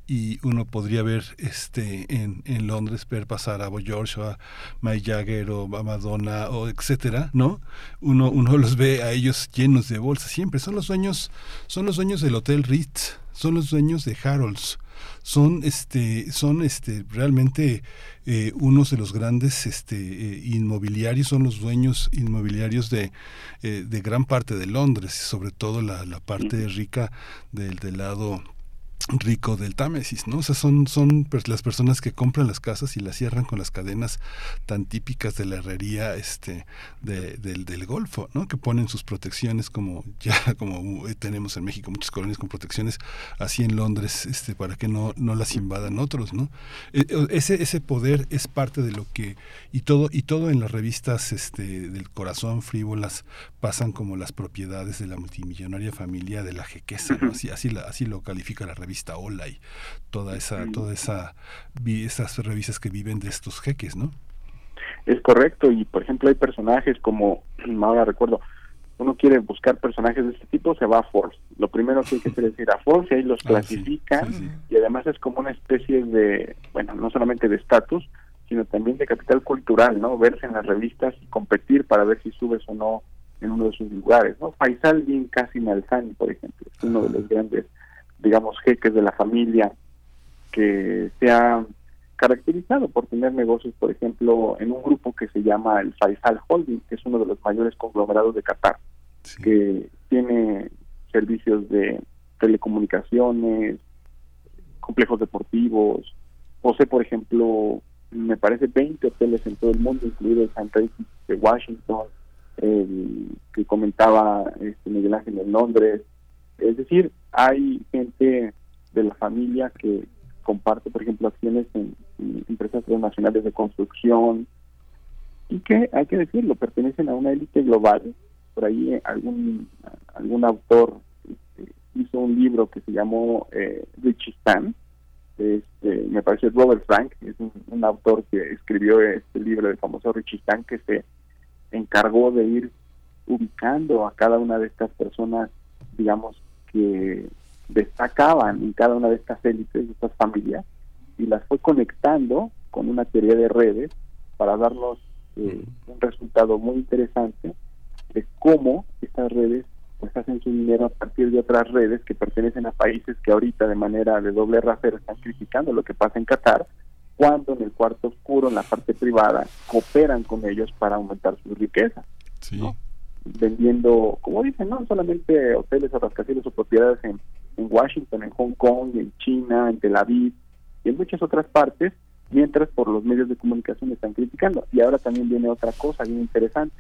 y uno podría ver este en, en Londres ver pasar a Boy George o a Mike Jagger o a Madonna o etcétera no uno uno los ve a ellos llenos de bolsas siempre. Son los dueños son los dueños del hotel Ritz son los dueños de Harolds son este son este realmente eh, unos de los grandes este eh, inmobiliarios son los dueños inmobiliarios de, eh, de gran parte de Londres sobre todo la, la parte rica del, del lado rico del Támesis, ¿no? O sea, son, son las personas que compran las casas y las cierran con las cadenas tan típicas de la herrería este, del, del Golfo, ¿no? Que ponen sus protecciones como ya como tenemos en México muchas colonias con protecciones, así en Londres, este, para que no, no las invadan otros, ¿no? E, ese, ese poder es parte de lo que, y todo, y todo en las revistas este, del corazón frívolas pasan como las propiedades de la multimillonaria familia de la jequesa, ¿no? Así, así, la, así lo califica la revista revista Hola y toda esa, toda esa, esas revistas que viven de estos jeques, ¿no? Es correcto, y por ejemplo hay personajes como, ahora recuerdo, uno quiere buscar personajes de este tipo, se va a Force. Lo primero que hay que hacer es ir a Force, y ahí los ah, clasifican, y además es como una especie de, bueno, no solamente de estatus, sino también de capital cultural, ¿no? Verse en las revistas y competir para ver si subes o no en uno de sus lugares, ¿no? Faisal Bin Qasim Alzani, por ejemplo, es uno de los grandes digamos, jeques de la familia que se ha caracterizado por tener negocios, por ejemplo, en un grupo que se llama el Faisal Holding, que es uno de los mayores conglomerados de Qatar, que tiene servicios de telecomunicaciones, complejos deportivos, posee, por ejemplo, me parece 20 hoteles en todo el mundo, incluido el San de Washington, el que comentaba este Miguel Ángel en Londres, es decir, hay gente de la familia que comparte, por ejemplo, acciones en, empresas transnacionales de construcción y que, hay que decirlo, pertenecen a una élite global. Por ahí algún, algún autor este, hizo un libro que se llamó eh, Richistan, este, me parece Robert Frank, es un, autor que escribió este libro, el famoso Richistan, que se encargó de ir ubicando a cada una de estas personas, digamos, que destacaban en cada una de estas élites, de estas familias, y las fue conectando con una teoría de redes para darnos eh, un resultado muy interesante de cómo estas redes pues hacen su dinero a partir de otras redes que pertenecen a países que ahorita de manera de doble rasero están criticando lo que pasa en Qatar, cuando en el cuarto oscuro, en la parte privada, cooperan con ellos para aumentar su riqueza. Sí vendiendo, como dicen, no solamente hoteles o rascacielos o propiedades en, en Washington, en Hong Kong, en China, en Tel Aviv, y en muchas otras partes, mientras por los medios de comunicación están criticando. Y ahora también viene otra cosa bien interesante.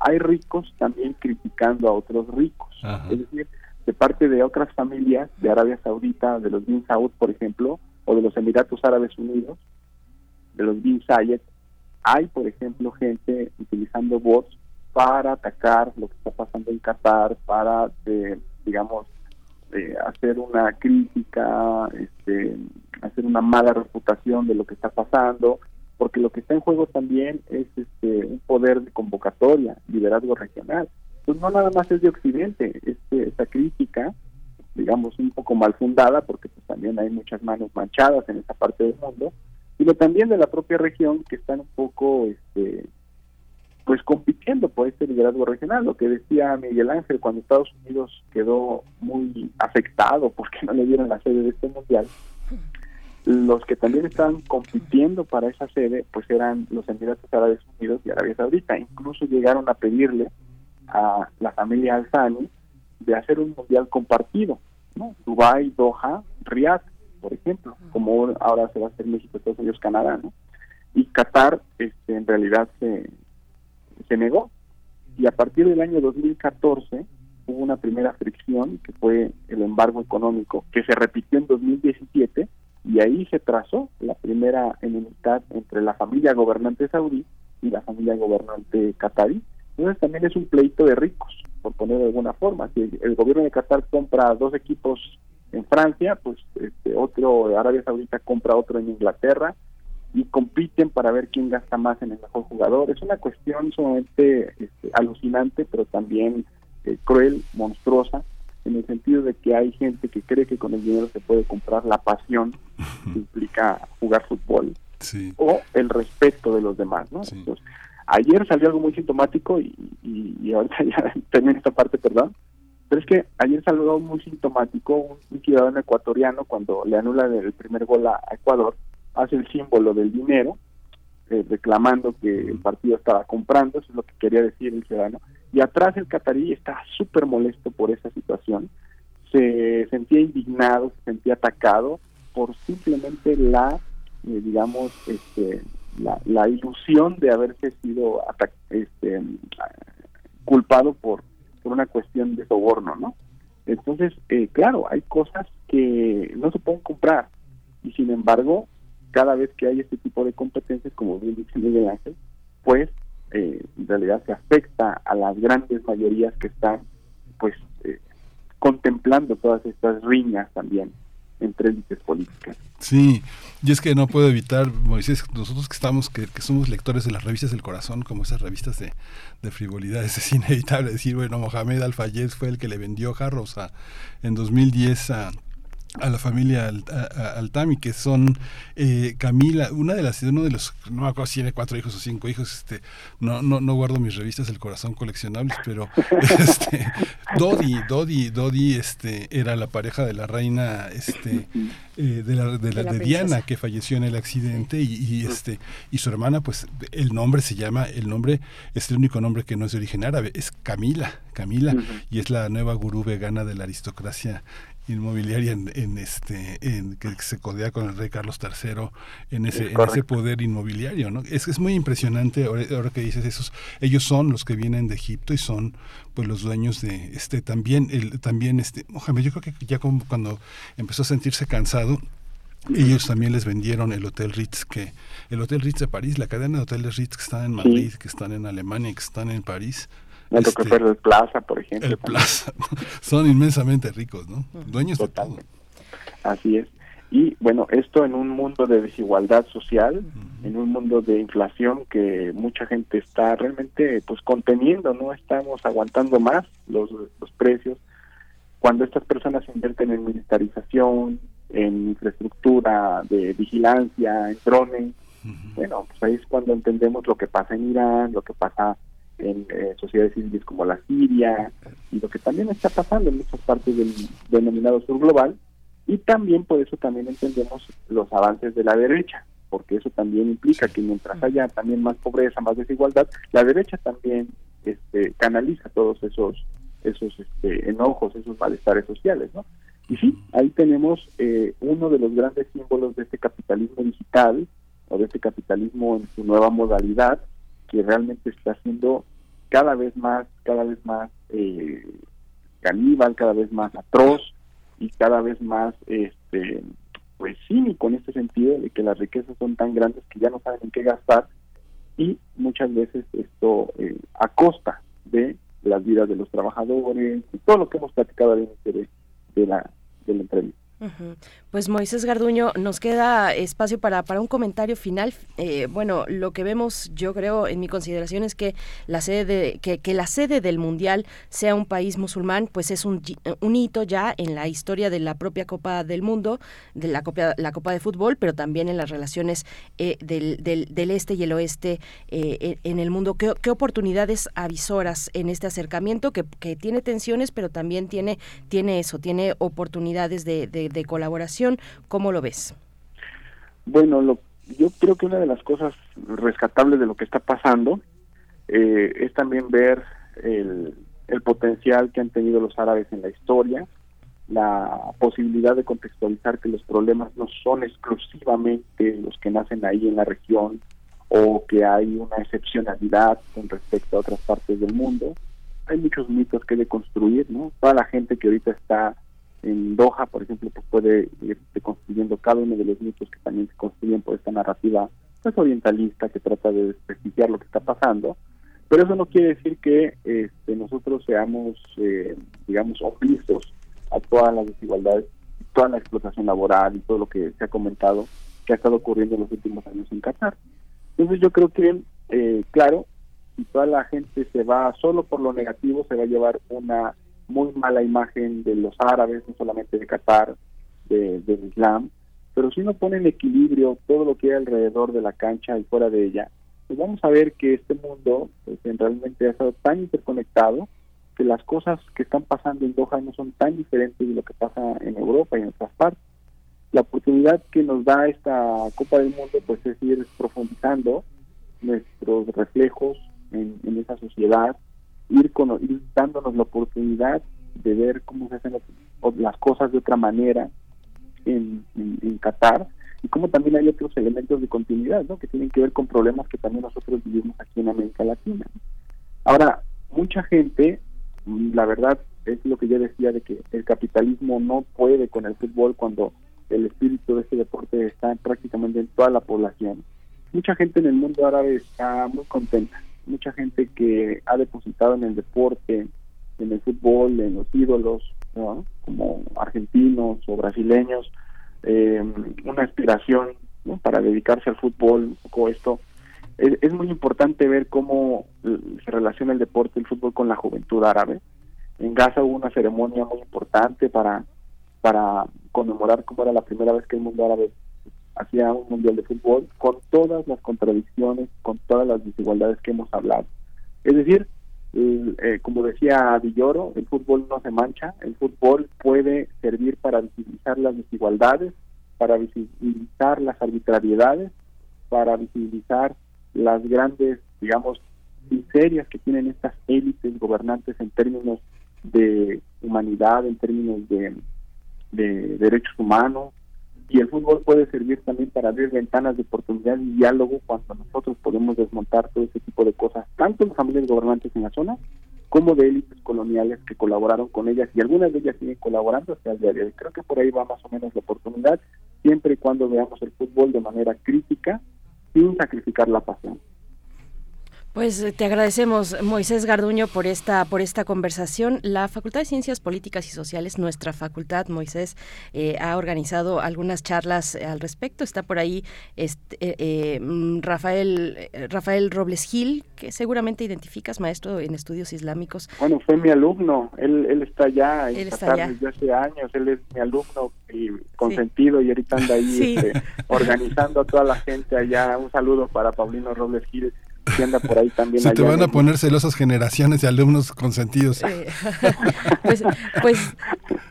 Hay ricos también criticando a otros ricos. Es decir, de parte de otras familias de Arabia Saudita, de los Bin Saud, por ejemplo, o de los Emiratos Árabes Unidos, de los Bin Zayed, hay, por ejemplo, gente utilizando bots para atacar lo que está pasando en Qatar, para, eh, digamos, eh, hacer una crítica, este, hacer una mala reputación de lo que está pasando, porque lo que está en juego también es este, un poder de convocatoria, liderazgo regional. Pues no nada más es de Occidente, este, esta crítica, digamos, un poco mal fundada, porque pues también hay muchas manos manchadas en esa parte del mundo, sino también de la propia región que están un poco este, pues compitiendo por este liderazgo regional, lo que decía Miguel Ángel cuando Estados Unidos quedó muy afectado porque no le dieron la sede de este mundial, los que también estaban compitiendo para esa sede pues eran los Emiratos Árabes Unidos y Arabia Saudita, incluso llegaron a pedirle a la familia Al-Thani de hacer un mundial compartido, ¿no? Dubai, Doha, Riyadh, por ejemplo, como ahora se va a hacer México, Estados Unidos, Canadá, ¿no? Y Qatar este, en realidad se se negó. Y a partir del año 2014 hubo una primera fricción, que fue el embargo económico, que se repitió en 2017, y ahí se trazó la primera enemistad entre la familia gobernante saudí y la familia gobernante catarí. Entonces también es un pleito de ricos, por poner de alguna forma. Si el gobierno de Qatar compra dos equipos en Francia, pues este, otro Arabia Saudita compra otro en Inglaterra, y compiten para ver quién gasta más en el mejor jugador. Es una cuestión sumamente este, alucinante, pero también eh, cruel, monstruosa, en el sentido de que hay gente que cree que con el dinero se puede comprar la pasión que implica jugar fútbol o el respeto de los demás. ¿no? ayer salió algo muy sintomático y, y, ahorita ya termino esta parte, perdón. Pero es que ayer salió algo muy sintomático un, un ciudadano ecuatoriano cuando le anula el primer gol a Ecuador hace el símbolo del dinero, eh, reclamando que el partido estaba comprando, eso es lo que quería decir el ciudadano, y atrás el catarí está súper molesto por esa situación, se sentía indignado, se sentía atacado por simplemente la, eh, digamos, este, la, ilusión de haberse sido este, culpado por, por una cuestión de soborno, ¿no? Entonces, eh, claro, hay cosas que no se pueden comprar. Y sin embargo cada vez que hay este tipo de competencias, como bien dice Miguel Ángel, pues eh, en realidad se afecta a las grandes mayorías que están pues eh, contemplando todas estas riñas también entre élites políticas. Sí, y es que no puedo evitar, Moisés, nosotros que estamos, que, somos lectores de las revistas del corazón, como esas revistas de, de frivolidades, es inevitable decir, bueno, Mohamed Al-Fayed fue el que le vendió jarros a, en 2010 a a la familia Altami, que son eh, Camila, una de las, uno de los, no me acuerdo si tiene cuatro hijos o cinco hijos, este, no, no, no guardo mis revistas del corazón coleccionables, pero este, Dodi, Dodi, Dodi, este, era la pareja de la reina, este, eh, de la, de, la, de Diana, que falleció en el accidente, y, este, y su hermana, pues, el nombre se llama, el nombre es el único nombre que no es de origen árabe, es Camila, Camila, y es la nueva gurú vegana de la aristocracia inmobiliaria en, este en, que se codea con el rey Carlos III en ese, en ese poder inmobiliario no es es muy impresionante ahora, que dices esos ellos son los que vienen de Egipto y son pues los dueños de este también el también este Mohamed yo creo que ya como cuando empezó a sentirse cansado ellos también les vendieron el Hotel Ritz, que el Hotel Ritz de París, la cadena de hoteles Ritz que están en Madrid, que están en Alemania, que están en París, el este, el Plaza, por ejemplo. El Plaza. Son inmensamente ricos, ¿no? Dueños de todo. Así es. Y bueno, esto en un mundo de desigualdad social, en un mundo de inflación que mucha gente está realmente pues conteniendo, no estamos aguantando más los, los precios. Cuando estas personas invierten en militarización, en infraestructura de vigilancia, en drones, bueno, pues ahí es cuando entendemos lo que pasa en Irán, lo que pasa en eh, sociedades civiles como la Siria y lo que también está pasando en muchas partes del denominado sur global y también por eso también entendemos los avances de la derecha porque eso también implica que mientras haya también más pobreza más desigualdad la derecha también este canaliza todos esos esos este, enojos esos malestares sociales no Y sí, ahí tenemos eh, uno de los grandes símbolos de este capitalismo digital o de este capitalismo en su nueva modalidad, que realmente está siendo cada vez más, cada vez más eh, caníbal, cada vez más atroz y cada vez más, este, pues cínico en este sentido de que las riquezas son tan grandes que ya no saben en qué gastar y muchas veces esto eh, a costa de las vidas de los trabajadores y todo lo que hemos platicado al inicio de, la, de la entrevista. Pues Moisés Garduño, nos queda espacio para, para un comentario final. Eh, bueno, lo que vemos, yo creo, en mi consideración es que la sede de, que, la sede del mundial sea un país musulmán, pues es un, un, hito ya en la historia de la propia Copa del Mundo, de la Copa, la Copa de Fútbol, pero también en las relaciones eh, del, del, del, este y el oeste eh, en el mundo. ¿Qué, ¿Qué, oportunidades avisoras en este acercamiento que, que, tiene tensiones, pero también tiene, tiene eso, tiene oportunidades de, de de, colaboración. ¿Cómo lo ves? Bueno, lo, yo creo que una de las cosas rescatables de lo que está pasando eh, es también ver el, el potencial que han tenido los árabes en la historia, la posibilidad de contextualizar que los problemas no son exclusivamente los que nacen ahí en la región o que hay una excepcionalidad con respecto a otras partes del mundo. Hay muchos mitos que deconstruir, ¿no? Toda la gente que ahorita está en Doha, por ejemplo, pues puede ir construyendo cada uno de los mitos que también se construyen por esta narrativa pues, orientalista que trata de desprestigiar lo que está pasando. Pero eso no quiere decir que este, nosotros seamos, eh, digamos, omisos a todas las desigualdades, toda la explotación laboral y todo lo que se ha comentado que ha estado ocurriendo en los últimos años en Qatar. Entonces yo creo que, eh, claro, si toda la gente se va solo por lo negativo, se va a llevar una muy mala imagen de los árabes, no solamente de Qatar, de, del Islam, pero si uno pone en equilibrio todo lo que hay alrededor de la cancha y fuera de ella, pues vamos a ver que este mundo pues, realmente ha estado tan interconectado que las cosas que están pasando en Doha no son tan diferentes de lo que pasa en Europa y en otras partes. La oportunidad que nos da esta Copa del Mundo pues es ir profundizando nuestros reflejos en, en esa sociedad, ir, con, ir dándonos la oportunidad de ver cómo se hacen las cosas de otra manera en, en, Qatar y cómo también hay otros elementos de continuidad ¿no? que tienen que ver con problemas que también nosotros vivimos aquí en América Latina. Ahora, mucha gente, la verdad es lo que yo decía de que el capitalismo no puede con el fútbol cuando el espíritu de este deporte está prácticamente en toda la población. Mucha gente en el mundo árabe está muy contenta mucha gente que ha depositado en el deporte, en el fútbol, en los ídolos, como argentinos o brasileños, eh, una aspiración para dedicarse al fútbol, un poco esto. Es, muy importante ver cómo eh, se relaciona el deporte, el fútbol con la juventud árabe. En Gaza hubo una ceremonia muy importante para, para conmemorar cómo era la primera vez que el mundo árabe hacia un mundial de fútbol con todas las contradicciones, con todas las desigualdades que hemos hablado. Es decir, eh, como decía Villoro, el fútbol no se mancha, el fútbol puede servir para visibilizar las desigualdades, para visibilizar las arbitrariedades, para visibilizar las grandes, digamos, miserias que tienen estas élites gobernantes en términos de humanidad, en términos de, de derechos humanos, y el fútbol puede servir también para abrir ventanas de oportunidad y diálogo cuando nosotros podemos desmontar todo ese tipo de cosas, tanto en familias gobernantes en la zona como de élites coloniales que colaboraron con ellas y algunas de ellas siguen colaborando hasta el día de hoy. Creo que por ahí va más o menos la oportunidad, siempre y cuando veamos el fútbol de manera crítica sin sacrificar la pasión. Pues eh, te agradecemos, Moisés Garduño, por esta, por esta conversación. La Facultad de Ciencias Políticas y Sociales, nuestra facultad, Moisés, eh, ha organizado algunas charlas al respecto. Está por ahí este, eh, mm, Rafael, Rafael Robles Gil, que seguramente identificas, maestro en estudios islámicos. Bueno, fue mi alumno. Él, él está allá en desde hace años. Él es mi alumno y consentido y ahorita anda ahí este, organizando a toda la gente allá. Un saludo para Paulino Robles Gil si anda por ahí también. Se te van a el- poner celosas generaciones de alumnos consentidos. Pues, pues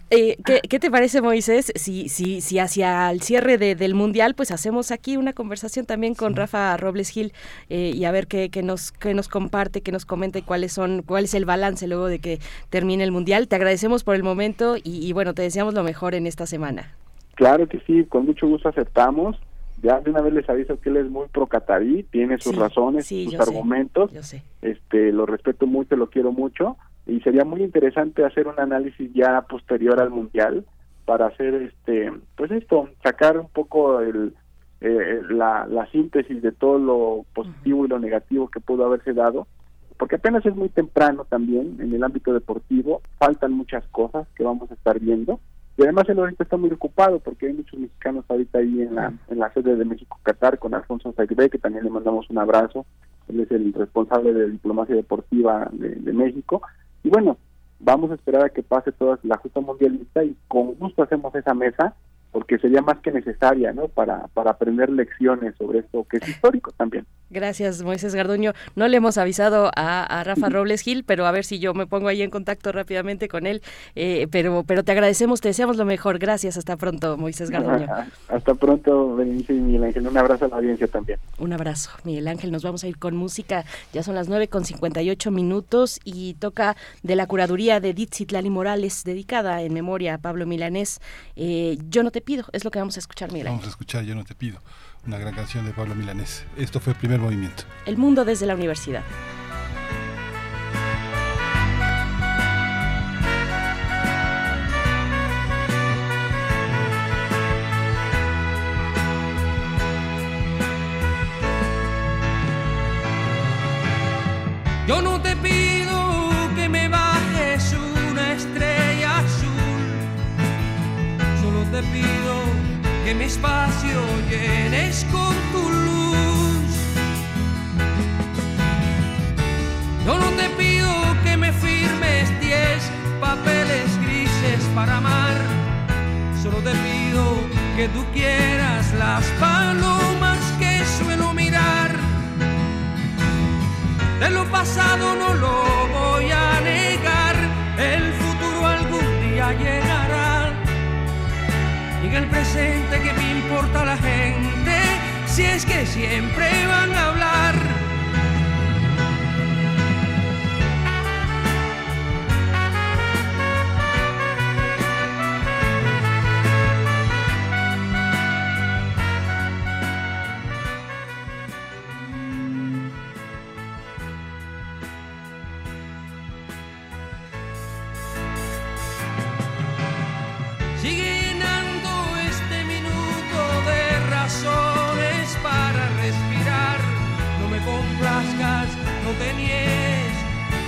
eh, ¿qué, qué te parece, Moisés? Si, si, si hacia el cierre de- del Mundial, pues hacemos aquí una conversación también con Rafa Robles Gil eh, y a ver qué, qué nos, qué nos comparte, qué nos comenta y cuáles son, cuál es el balance luego de que termine el Mundial. Te agradecemos por el momento y, y bueno, te deseamos lo mejor en esta semana. Claro que sí, con mucho gusto aceptamos. Ya de una vez les aviso que él es muy pro catarí, tiene sus Sí, razones, sí, sus argumentos. sé. Este, lo respeto mucho, lo quiero mucho y sería muy interesante hacer un análisis ya posterior al mundial para hacer este, pues esto, sacar un poco el eh, la, la síntesis de todo lo positivo y lo negativo que pudo haberse dado, porque apenas es muy temprano también en el ámbito deportivo, faltan muchas cosas que vamos a estar viendo y además él ahorita está muy ocupado porque hay muchos mexicanos ahorita ahí en la, en la sede de México Qatar con Alfonso Saigbe, que también le mandamos un abrazo, él es el responsable de diplomacia deportiva de, de México. Y bueno, vamos a esperar a que pase toda la justa mundialista y con gusto hacemos esa mesa porque sería más que necesaria, ¿no? Para, para aprender lecciones sobre esto que es histórico también. Gracias, Moisés Garduño. No le hemos avisado a, a Rafa Robles Gil, pero a ver si yo me pongo ahí en contacto rápidamente con él. Eh, pero, pero te agradecemos, te deseamos lo mejor. Gracias, hasta pronto, Moisés Garduño. Hasta pronto, Berenice y Miguel Ángel. Un abrazo a la audiencia también. Un abrazo, Miguel Ángel. Nos vamos a ir con música. Ya son las 9 con 58 minutos y toca de la curaduría de Dixit Lali Morales, dedicada en memoria a Pablo Milanés. Eh, yo no te pido, es lo que vamos a escuchar, Miguel Vamos a escuchar Yo no te pido, una gran canción de Pablo Milanés. Esto fue el primer movimiento. El mundo desde la universidad. Te pido que mi espacio llenes con tu luz. Yo no te pido que me firmes diez papeles grises para amar, solo te pido que tú quieras las palomas que suelo mirar. De lo pasado no lo voy a el presente que me importa la gente, si es que siempre van a hablar.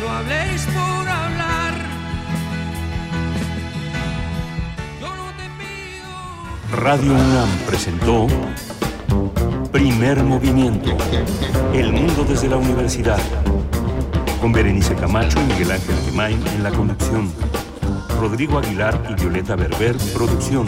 No hables por hablar. Radio UNAM presentó Primer Movimiento. El mundo desde la universidad. Con Berenice Camacho y Miguel Ángel Gemain en la conducción. Rodrigo Aguilar y Violeta Berber, producción.